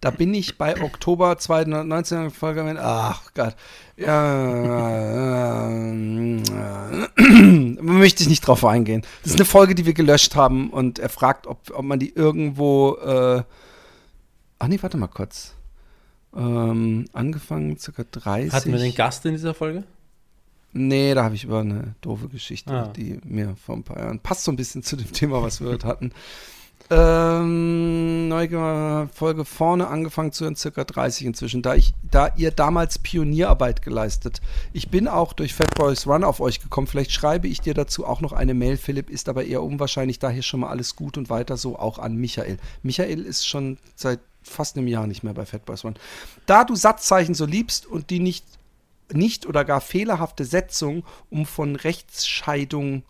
da bin ich bei Oktober 2019 Folge mit, ach Gott. Ja, äh, möchte ich nicht drauf eingehen. Das ist eine Folge, die wir gelöscht haben und er fragt, ob, ob man die irgendwo äh, Ach nee, warte mal kurz. Ähm, angefangen circa 30. Hatten wir den Gast in dieser Folge? Nee, da habe ich über eine doofe Geschichte, Ah. die mir vor ein paar Jahren passt so ein bisschen zu dem Thema, was wir heute hatten. Ähm, neue Folge vorne angefangen zu hören, circa 30 inzwischen, da, ich, da ihr damals Pionierarbeit geleistet. Ich bin auch durch Fat Boys Run auf euch gekommen. Vielleicht schreibe ich dir dazu auch noch eine Mail, Philipp, ist aber eher unwahrscheinlich. Daher schon mal alles gut und weiter so auch an Michael. Michael ist schon seit fast einem Jahr nicht mehr bei Fat Boys Run. Da du Satzzeichen so liebst und die nicht, nicht oder gar fehlerhafte Setzung, um von Rechtsscheidung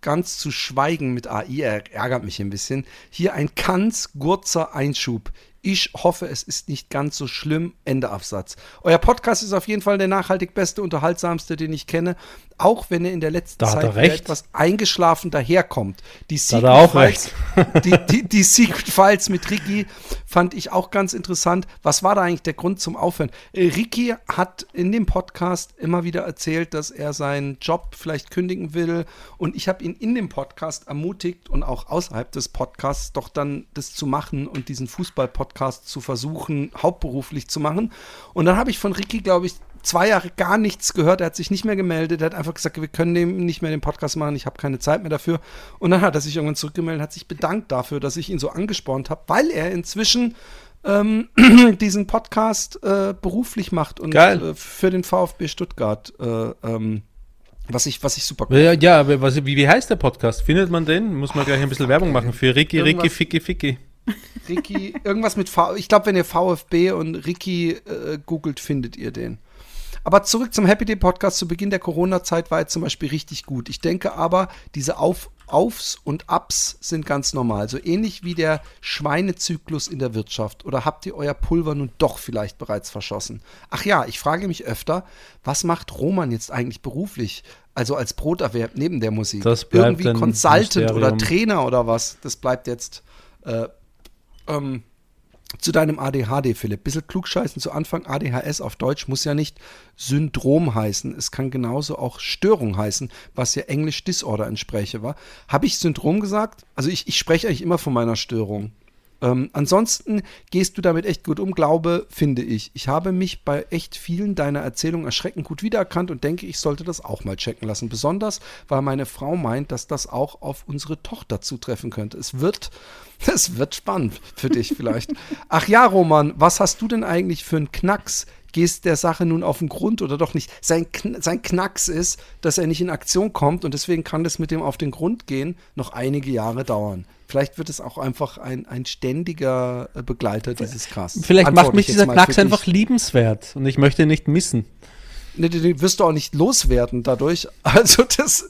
ganz zu schweigen mit AI er- ärgert mich ein bisschen. Hier ein ganz kurzer Einschub. Ich hoffe, es ist nicht ganz so schlimm. Ende Absatz. Euer Podcast ist auf jeden Fall der nachhaltig beste, unterhaltsamste, den ich kenne. Auch wenn er in der letzten Da Zeit etwas eingeschlafen daherkommt. Die Da hat er auch Files, die, die, die Secret Files mit Ricky fand ich auch ganz interessant. Was war da eigentlich der Grund zum Aufhören? Äh, Ricky hat in dem Podcast immer wieder erzählt, dass er seinen Job vielleicht kündigen will. Und ich habe ihn in dem Podcast ermutigt und auch außerhalb des Podcasts doch dann das zu machen und diesen Fußball-Podcast zu versuchen, hauptberuflich zu machen. Und dann habe ich von Ricky, glaube ich, zwei Jahre gar nichts gehört. Er hat sich nicht mehr gemeldet. Er hat einfach gesagt, wir können dem nicht mehr den Podcast machen. Ich habe keine Zeit mehr dafür. Und dann hat er sich irgendwann zurückgemeldet, hat sich bedankt dafür, dass ich ihn so angespornt habe, weil er inzwischen ähm, diesen Podcast äh, beruflich macht und äh, für den VfB Stuttgart. Äh, ähm, was ich, was ich super cool Ja, ja aber was, wie, wie heißt der Podcast? Findet man den? Muss man gleich ein bisschen Werbung machen für Ricky, Ricky, Irgendwas- Ficky, Ficky. Ricky, irgendwas mit V. Ich glaube, wenn ihr VfB und Ricky äh, googelt, findet ihr den. Aber zurück zum Happy Day Podcast. Zu Beginn der Corona-Zeit war er zum Beispiel richtig gut. Ich denke aber, diese Auf Aufs und Ups sind ganz normal. So ähnlich wie der Schweinezyklus in der Wirtschaft. Oder habt ihr euer Pulver nun doch vielleicht bereits verschossen? Ach ja, ich frage mich öfter, was macht Roman jetzt eigentlich beruflich? Also als Broterwerb neben der Musik. Das bleibt Irgendwie Consultant oder. Trainer oder was? Das bleibt jetzt äh, ähm, zu deinem ADHD, Philipp. Bisschen klugscheißen zu Anfang. ADHS auf Deutsch muss ja nicht Syndrom heißen. Es kann genauso auch Störung heißen, was ja Englisch Disorder entspräche war. Habe ich Syndrom gesagt? Also ich, ich spreche eigentlich immer von meiner Störung. Ähm, ansonsten gehst du damit echt gut um, glaube, finde ich. Ich habe mich bei echt vielen deiner Erzählungen erschreckend gut wiedererkannt und denke, ich sollte das auch mal checken lassen. Besonders, weil meine Frau meint, dass das auch auf unsere Tochter zutreffen könnte. Es wird, es wird spannend für dich vielleicht. Ach ja, Roman, was hast du denn eigentlich für einen Knacks? Gehst der Sache nun auf den Grund oder doch nicht? Sein, Kn sein Knacks ist, dass er nicht in Aktion kommt und deswegen kann das mit dem auf den Grund gehen noch einige Jahre dauern. Vielleicht wird es auch einfach ein, ein ständiger äh, Begleiter dieses Casts. Vielleicht macht mich dieser Knacks einfach liebenswert und ich möchte ihn nicht missen. Nee, den, den wirst du auch nicht loswerden dadurch. Also das,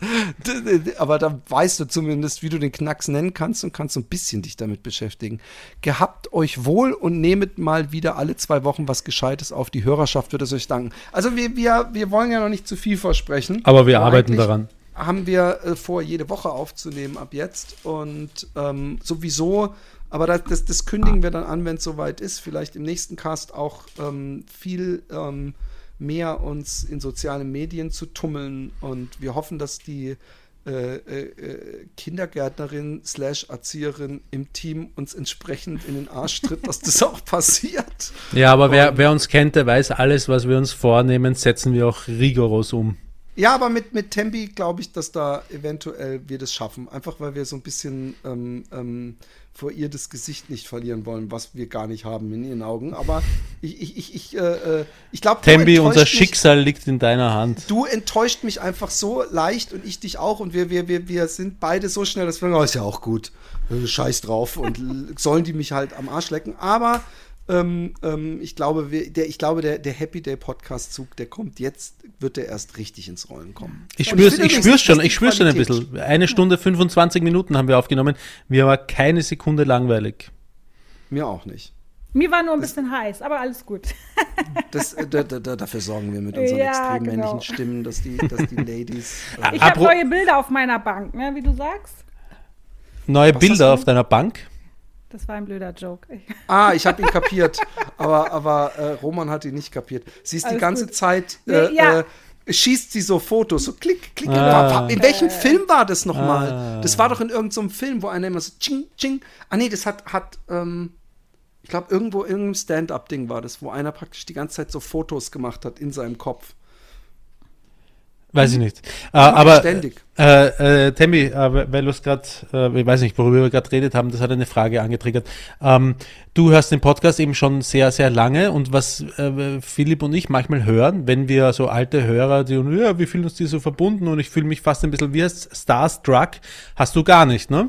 aber da weißt du zumindest, wie du den Knacks nennen kannst und kannst so ein bisschen dich damit beschäftigen. Gehabt euch wohl und nehmet mal wieder alle zwei Wochen was Gescheites auf. Die Hörerschaft wird es euch danken. Also wir, wir, wir wollen ja noch nicht zu viel versprechen. Aber wir arbeiten daran. Haben wir äh, vor, jede Woche aufzunehmen ab jetzt. Und ähm, sowieso, aber das, das, das kündigen wir dann an, wenn es soweit ist. Vielleicht im nächsten Cast auch ähm, viel ähm, mehr uns in sozialen Medien zu tummeln. Und wir hoffen, dass die äh, äh, äh, Kindergärtnerin slash Erzieherin im Team uns entsprechend in den Arsch tritt, dass das auch passiert. Ja, aber wer, wer uns kennt, der weiß, alles, was wir uns vornehmen, setzen wir auch rigoros um. Ja, aber mit, mit Tempi glaube ich, dass da eventuell wir das schaffen. Einfach weil wir so ein bisschen ähm, ähm, vor ihr das Gesicht nicht verlieren wollen, was wir gar nicht haben in ihren Augen. Aber ich, ich, ich, ich, äh, äh, ich glaube, Tembi, unser mich, Schicksal liegt in deiner Hand. Du enttäuscht mich einfach so leicht und ich dich auch. Und wir, wir, wir, wir sind beide so schnell, dass wir sagen, oh, ist ja auch gut. Äh, Scheiß drauf. Und sollen die mich halt am Arsch lecken. Aber ähm, ähm, ich glaube, wir, der, ich glaube der, der Happy Day Podcast-Zug, der kommt jetzt, wird der erst richtig ins Rollen kommen. Ich spür's, finde ich spür's schon, ich spür's schon ein bisschen. Eine Stunde 25 Minuten haben wir aufgenommen. Mir war keine Sekunde langweilig. Mir auch nicht. Mir war nur ein bisschen heiß, aber alles gut. Das, äh, da, da, da, dafür sorgen wir mit unseren Ja, extrem genau. männlichen Stimmen, dass die, dass die Ladies. Äh, Ich habe Apro- neue Bilder auf meiner Bank, ne, wie du sagst. Neue Was Bilder auf deiner Bank. Das war ein blöder Joke. ah, ich habe ihn kapiert. Aber, aber äh, Roman hat ihn nicht kapiert. Sie ist die Alles ganze gut. Zeit. Nee, Äh, ja. äh, schießt sie so Fotos, so klick, klick. Ah. In welchem Film war das nochmal? Ah. Das war doch in irgendeinem Film, wo einer immer so ching, ching. Ah, nee, das hat, hat ähm, ich glaube, irgendwo in irgendeinem Stand-up-Ding war das, wo einer praktisch die ganze Zeit so Fotos gemacht hat in seinem Kopf. Weiß ich nicht. Äh, aber ständig. Äh, äh, Tammy, äh, weil du es gerade, äh, ich weiß nicht, worüber wir gerade geredet haben, das hat eine Frage angetriggert. Ähm, du hörst den Podcast eben schon sehr, sehr lange und was äh, Philipp und ich manchmal hören, wenn wir so alte Hörer, die ja, wir fühlen uns die so verbunden und ich fühle mich fast ein bisschen wie Starstruck, hast du gar nicht, ne?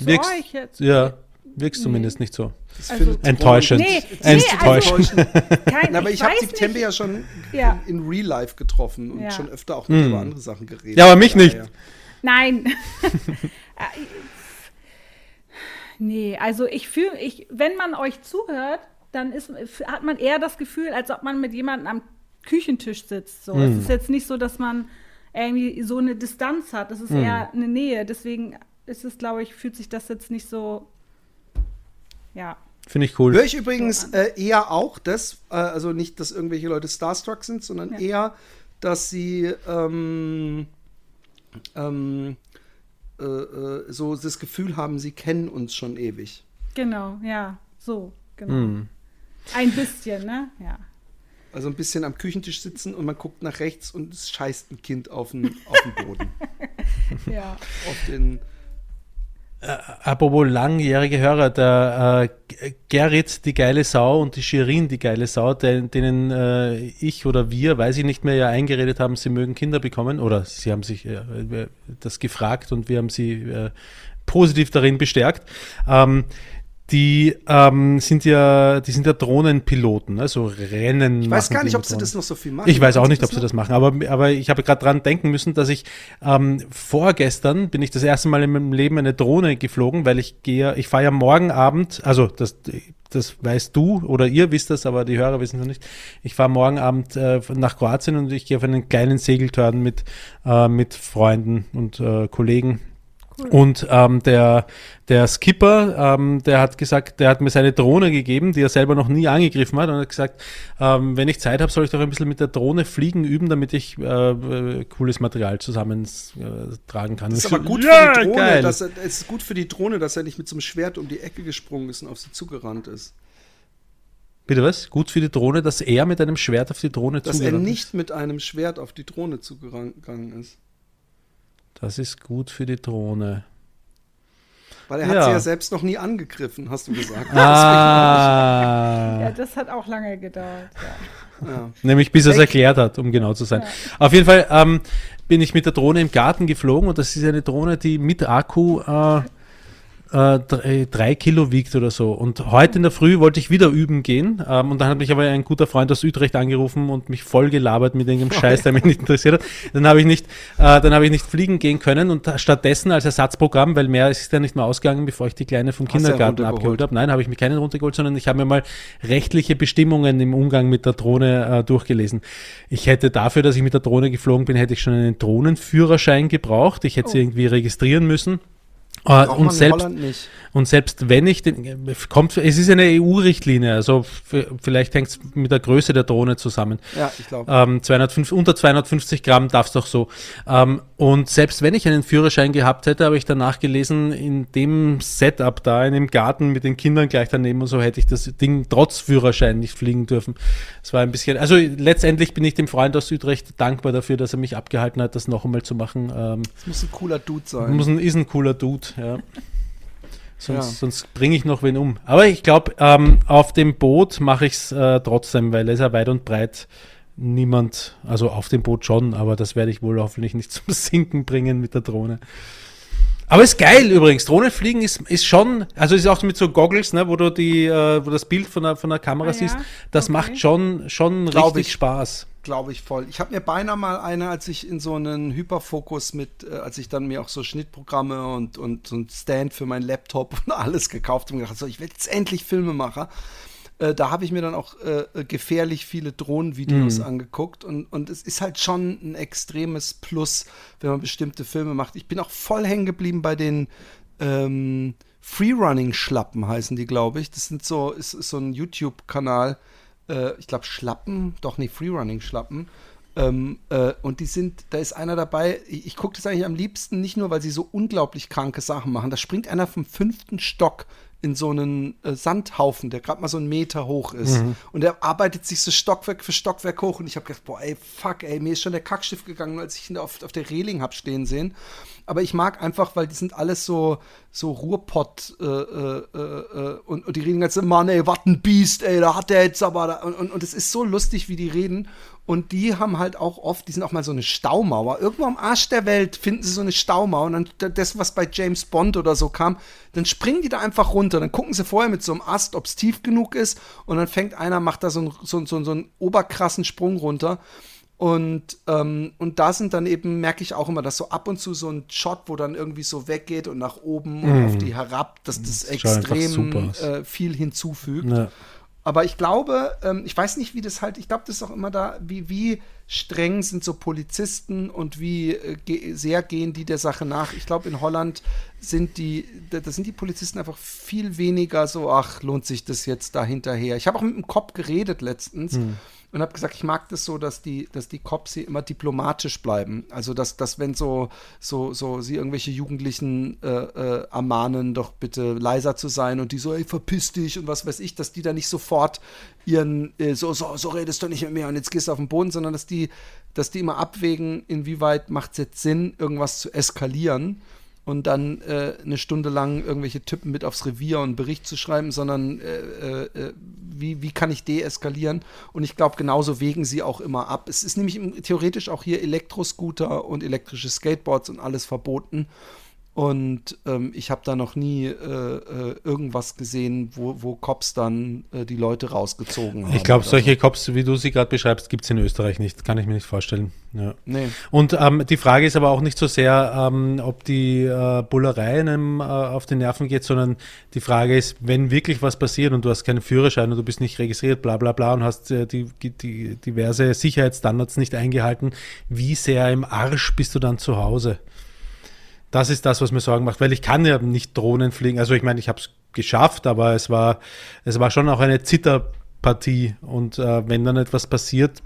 Wirkst- euch jetzt? Ja, wirkst zumindest nicht so. Also- Enttäuschend. Nee, Ent- nee, also- enttäuschend. Kein, Na, aber ich, habe weiß die. Tempe ja schon Ja. in, Real Life getroffen und Ja. schon öfter auch mit über andere Sachen geredet. Hm. Ja, aber mich nicht. Nein. Äh, nee, also ich fühle, ich, wenn man euch zuhört, dann ist, hat man eher das Gefühl, als ob man mit jemandem am Küchentisch sitzt. So. Hm. Es ist jetzt nicht so, dass man irgendwie so eine Distanz hat. Es ist Hm. eher eine Nähe. Deswegen ist es, glaube ich, fühlt sich das jetzt nicht so. Ja. Finde ich cool. Höre ich übrigens äh, eher auch das, äh, also nicht, dass irgendwelche Leute Starstruck sind, sondern Ja. eher, dass sie ähm, ähm, äh, äh, so das Gefühl haben, sie kennen uns schon ewig. Genau, ja. So, genau. Hm. Ein bisschen, ne? Ja. Also ein bisschen am Küchentisch sitzen und man guckt nach rechts und es scheißt ein Kind auf den, auf den Boden. ja. auf den, Apropos langjährige Hörer, der äh, Gerrit, die geile Sau und die Shirin, die geile Sau, de- denen äh, ich oder wir, weiß ich nicht mehr, ja eingeredet haben, sie mögen Kinder bekommen oder sie haben sich äh, äh, das gefragt und wir haben sie äh, positiv darin bestärkt. Ähm, die ähm, sind ja, die sind ja Drohnenpiloten, also Rennen. ich weiß gar nicht, ob sie das noch so viel machen. Ich weiß auch nicht, ob sie das machen, aber, aber ich habe gerade dran denken müssen, dass ich ähm, vorgestern bin ich das erste Mal in meinem Leben eine Drohne geflogen, weil ich gehe, ich fahre ja morgen Abend, also das, das weißt du oder ihr wisst das, aber die Hörer wissen es nicht. Ich fahre morgen Abend äh, nach Kroatien und ich gehe auf einen kleinen Segeltörn mit, äh, mit Freunden und äh, Kollegen. Und ähm, der, der Skipper, ähm, der hat gesagt, der hat mir seine Drohne gegeben, die er selber noch nie angegriffen hat, und hat gesagt, ähm, wenn ich Zeit habe, soll ich doch ein bisschen mit der Drohne fliegen üben, damit ich äh, äh, cooles Material zusammen äh, tragen kann. Das ist aber gut ja, für die Drohne, geil. dass er, es ist gut für die Drohne, dass er nicht mit so einem Schwert um die Ecke gesprungen ist und auf sie zugerannt ist. Bitte was? Gut für die Drohne, dass er mit einem Schwert auf die Drohne Dass er zugerannt nicht mit einem Schwert auf die Drohne zugegangen ist. Das ist gut für die Drohne. Weil er hat Ja. sie ja selbst noch nie angegriffen, hast du gesagt. Ah. ja, das hat auch lange gedauert. Ja. Ja. Nämlich bis er es erklärt hat, um genau zu sein. Ja. Auf jeden Fall ähm, bin ich mit der Drohne im Garten geflogen und das ist eine Drohne, die mit Akku äh, äh, drei, drei Kilo wiegt oder so. Und heute in der Früh wollte ich wieder üben gehen ähm, und dann hat mich aber ein guter Freund aus Utrecht angerufen und mich voll gelabert mit irgendeinem Scheiß, der mich nicht interessiert hat. Dann habe ich nicht, äh, dann habe ich nicht fliegen gehen können und stattdessen als Ersatzprogramm, weil mehr ist ja nicht mehr ausgegangen, bevor ich die Kleine vom Hast Kindergarten abgeholt habe. Nein, habe ich mir keinen runtergeholt, sondern ich habe mir mal rechtliche Bestimmungen im Umgang mit der Drohne äh, durchgelesen. Ich hätte dafür, dass ich mit der Drohne geflogen bin, hätte ich schon einen Drohnenführerschein gebraucht. Ich hätte sie Oh. irgendwie registrieren müssen. Äh, und selbst, und selbst wenn ich den, kommt, es ist eine EU-Richtlinie, also vielleicht hängt es mit der Größe der Drohne zusammen. Ja, ich glaube. Ähm, 205, unter 250 Gramm darf es doch so. Ähm, und selbst wenn ich einen Führerschein gehabt hätte, habe ich danach gelesen, in dem Setup da, in dem Garten mit den Kindern gleich daneben und so, hätte ich das Ding trotz Führerschein nicht fliegen dürfen. Es war ein bisschen, also letztendlich bin ich dem Freund aus Utrecht dankbar dafür, dass er mich abgehalten hat, das noch einmal zu machen. Ähm, Das muss ein cooler Dude sein. muss ein, ist ein cooler Dude, ja. Sonst, Ja. sonst bringe ich noch wen um. Aber ich glaube, ähm, auf dem Boot mache ich es äh, trotzdem, weil es ja weit und breit niemand, also auf dem Boot schon, aber das werde ich wohl hoffentlich nicht zum Sinken bringen mit der Drohne. Aber ist geil übrigens. Drohnenfliegen ist, ist schon, also ist auch mit so Goggles, ne, wo du die, äh, wo das Bild von der, von der Kamera Ah, siehst. Das Okay. macht schon, schon Glaub richtig ich. Spaß. glaube ich voll. Ich habe mir beinahe mal eine, als ich in so einen Hyperfokus mit, äh, als ich dann mir auch so Schnittprogramme und, und so ein Stand für meinen Laptop und alles gekauft habe und gedacht, so, ich will jetzt endlich Filmemacher. Äh, da habe ich mir dann auch äh, gefährlich viele Drohnenvideos angeguckt und, und es ist halt schon ein extremes Plus, wenn man bestimmte Filme macht. Ich bin auch voll hängen geblieben bei den ähm, Freerunning-Schlappen heißen die, glaube ich. Das sind so, ist, ist so ein YouTube-Kanal, äh, ich glaube Schlappen, doch nicht Freerunning-Schlappen. Ähm, äh, und die sind, da ist einer dabei, ich, ich gucke das eigentlich am liebsten nicht nur, weil sie so unglaublich kranke Sachen machen. Da springt einer vom fünften Stock in so einen äh, Sandhaufen, der gerade mal so einen Meter hoch ist. Und er arbeitet sich so Stockwerk für Stockwerk hoch. Und ich habe gedacht, boah, ey, fuck, ey, mir ist schon der Kackstift gegangen, als ich ihn da auf, auf der Reling hab stehen sehen. Aber ich mag einfach, weil die sind alles so, so Ruhrpott äh, äh, äh, und, und die reden ganz Mann, ey, was ein Biest, ey, da hat der jetzt aber. Da, und, und, und es ist so lustig, wie die reden. Und die haben halt auch oft, die sind auch mal so eine Staumauer. Irgendwo am Arsch der Welt finden sie so eine Staumauer. Und dann das, was bei James Bond oder so kam, dann springen die da einfach runter. Dann gucken sie vorher mit so einem Ast, ob es tief genug ist. Und dann fängt einer, macht da so, einen- so, so, so einen oberkrassen Sprung runter. Und, ähm, und da sind dann eben, merke ich auch immer, dass so ab und zu so ein Shot, wo dann irgendwie so weggeht und nach oben und auf die herab, dass das Das extrem äh, viel hinzufügt. Ja. Aber ich glaube, ähm, ich weiß nicht, wie das halt, ich glaube, das ist auch immer da, wie, wie streng sind so Polizisten und wie äh, ge sehr gehen die der Sache nach. Ich glaube, in Holland sind die, da, sind die Polizisten einfach viel weniger so, ach, lohnt sich das jetzt da hinterher. Ich habe auch mit einem Cop geredet letztens und habe gesagt, ich mag das so, dass die, dass die Cops hier immer diplomatisch bleiben. Also dass, dass wenn so, so, so sie irgendwelche Jugendlichen äh, äh, ermahnen, doch bitte leiser zu sein und die so, ey, verpiss dich und was weiß ich, dass die da nicht sofort ihren, äh, so, so, so redest du nicht mit mir und jetzt gehst du auf den Boden, sondern dass die, dass die immer abwägen, inwieweit macht es jetzt Sinn, irgendwas zu eskalieren und dann äh, eine Stunde lang irgendwelche Typen mit aufs Revier und Bericht zu schreiben, sondern äh, äh, äh, wie, wie kann ich deeskalieren? Und ich glaube, genauso wägen sie auch immer ab. Es ist nämlich theoretisch auch hier Elektroscooter und elektrische Skateboards und alles verboten. Und ähm, ich habe da noch nie äh, äh, irgendwas gesehen, wo, wo Cops dann äh, die Leute rausgezogen haben. Ich glaube, solche Cops, wie du sie gerade beschreibst, gibt es in Österreich nicht. Kann ich mir nicht vorstellen. Ja. Nee. Und ähm, die Frage ist aber auch nicht so sehr, ähm, ob die äh, Bullerei einem äh, auf die Nerven geht, sondern die Frage ist, wenn wirklich was passiert und du hast keinen Führerschein und du bist nicht registriert, bla bla bla und hast äh, die, die diverse Sicherheitsstandards nicht eingehalten, wie sehr im Arsch bist du dann zu Hause? Das ist das, was mir Sorgen macht, weil ich kann ja nicht Drohnen fliegen. Also ich meine, ich habe es geschafft, aber es war, es war schon auch eine Zitterpartie. Und äh, wenn dann etwas passiert,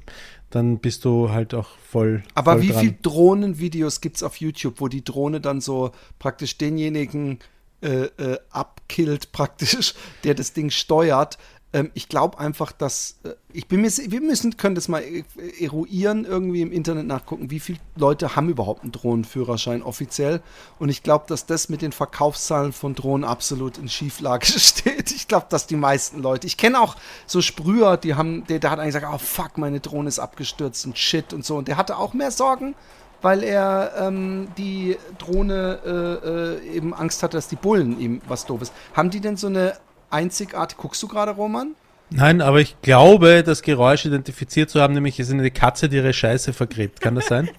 dann bist du halt auch voll. Aber voll wie dran. viel Drohnenvideos gibt es auf YouTube, wo die Drohne dann so praktisch denjenigen äh, äh, abkillt, praktisch, der das Ding steuert? Ähm, ich glaube einfach, dass äh, ich bin mir, wir müssen können das mal äh, eruieren, irgendwie im Internet nachgucken, wie viele Leute haben überhaupt einen Drohnenführerschein offiziell? Und ich glaube, dass das mit den Verkaufszahlen von Drohnen absolut in Schieflage steht. Ich glaube, dass die meisten Leute, ich kenne auch so Sprüher, die haben, der, der hat eigentlich gesagt, oh fuck, meine Drohne ist abgestürzt und shit und so. Und der hatte auch mehr Sorgen, weil er ähm, die Drohne äh, äh, eben Angst hatte, dass die Bullen ihm was doofes. Haben die denn so eine einzigartige, guckst du gerade, Roman? Nein, aber ich glaube, das Geräusch identifiziert zu haben, nämlich es ist eine Katze, die ihre Scheiße vergräbt. Kann das sein?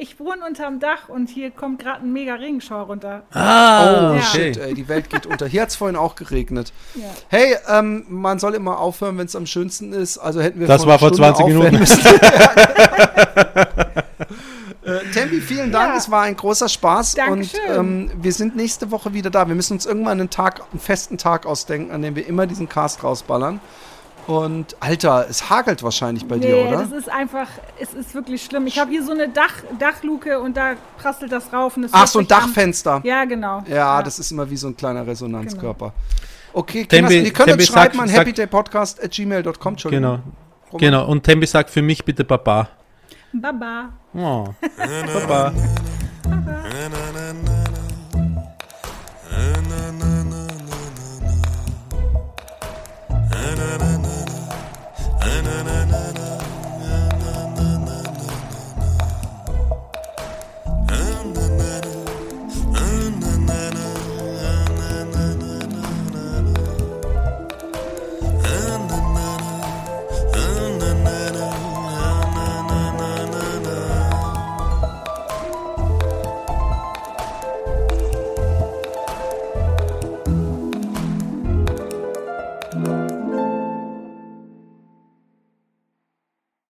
Ich wohne unterm Dach und hier kommt gerade ein mega Regenschauer runter. Ah, Oh Ja. shit, ey, die Welt geht unter. Hier hat es vorhin auch geregnet. Ja. Hey, ähm, man soll immer aufhören, wenn es am schönsten ist. Also hätten wir Das vor war vor einer Stunde 20 Minuten. Tempi, vielen Dank. Ja. Es war ein großer Spaß. Dankeschön. Und ähm, wir sind nächste Woche wieder da. Wir müssen uns irgendwann einen Tag, einen festen Tag ausdenken, an dem wir immer diesen Cast rausballern. Und Alter, es hagelt wahrscheinlich bei dir, Nee, oder? das ist einfach, es ist wirklich schlimm. Ich habe hier so eine Dach, Dachluke und da prasselt das rauf. Und es Ach, so ein sich an. Dachfenster. Ja, genau. Ja, das ist immer wie so ein kleiner Resonanzkörper. Okay, Tempi- Kinders, ihr könnt Tempi, uns schreiben sag- an happydaypodcast.gmail.com. Genau. Genau. Und Tembi sagt für mich bitte Papa. Baba. Oh. Papa. na, na, na.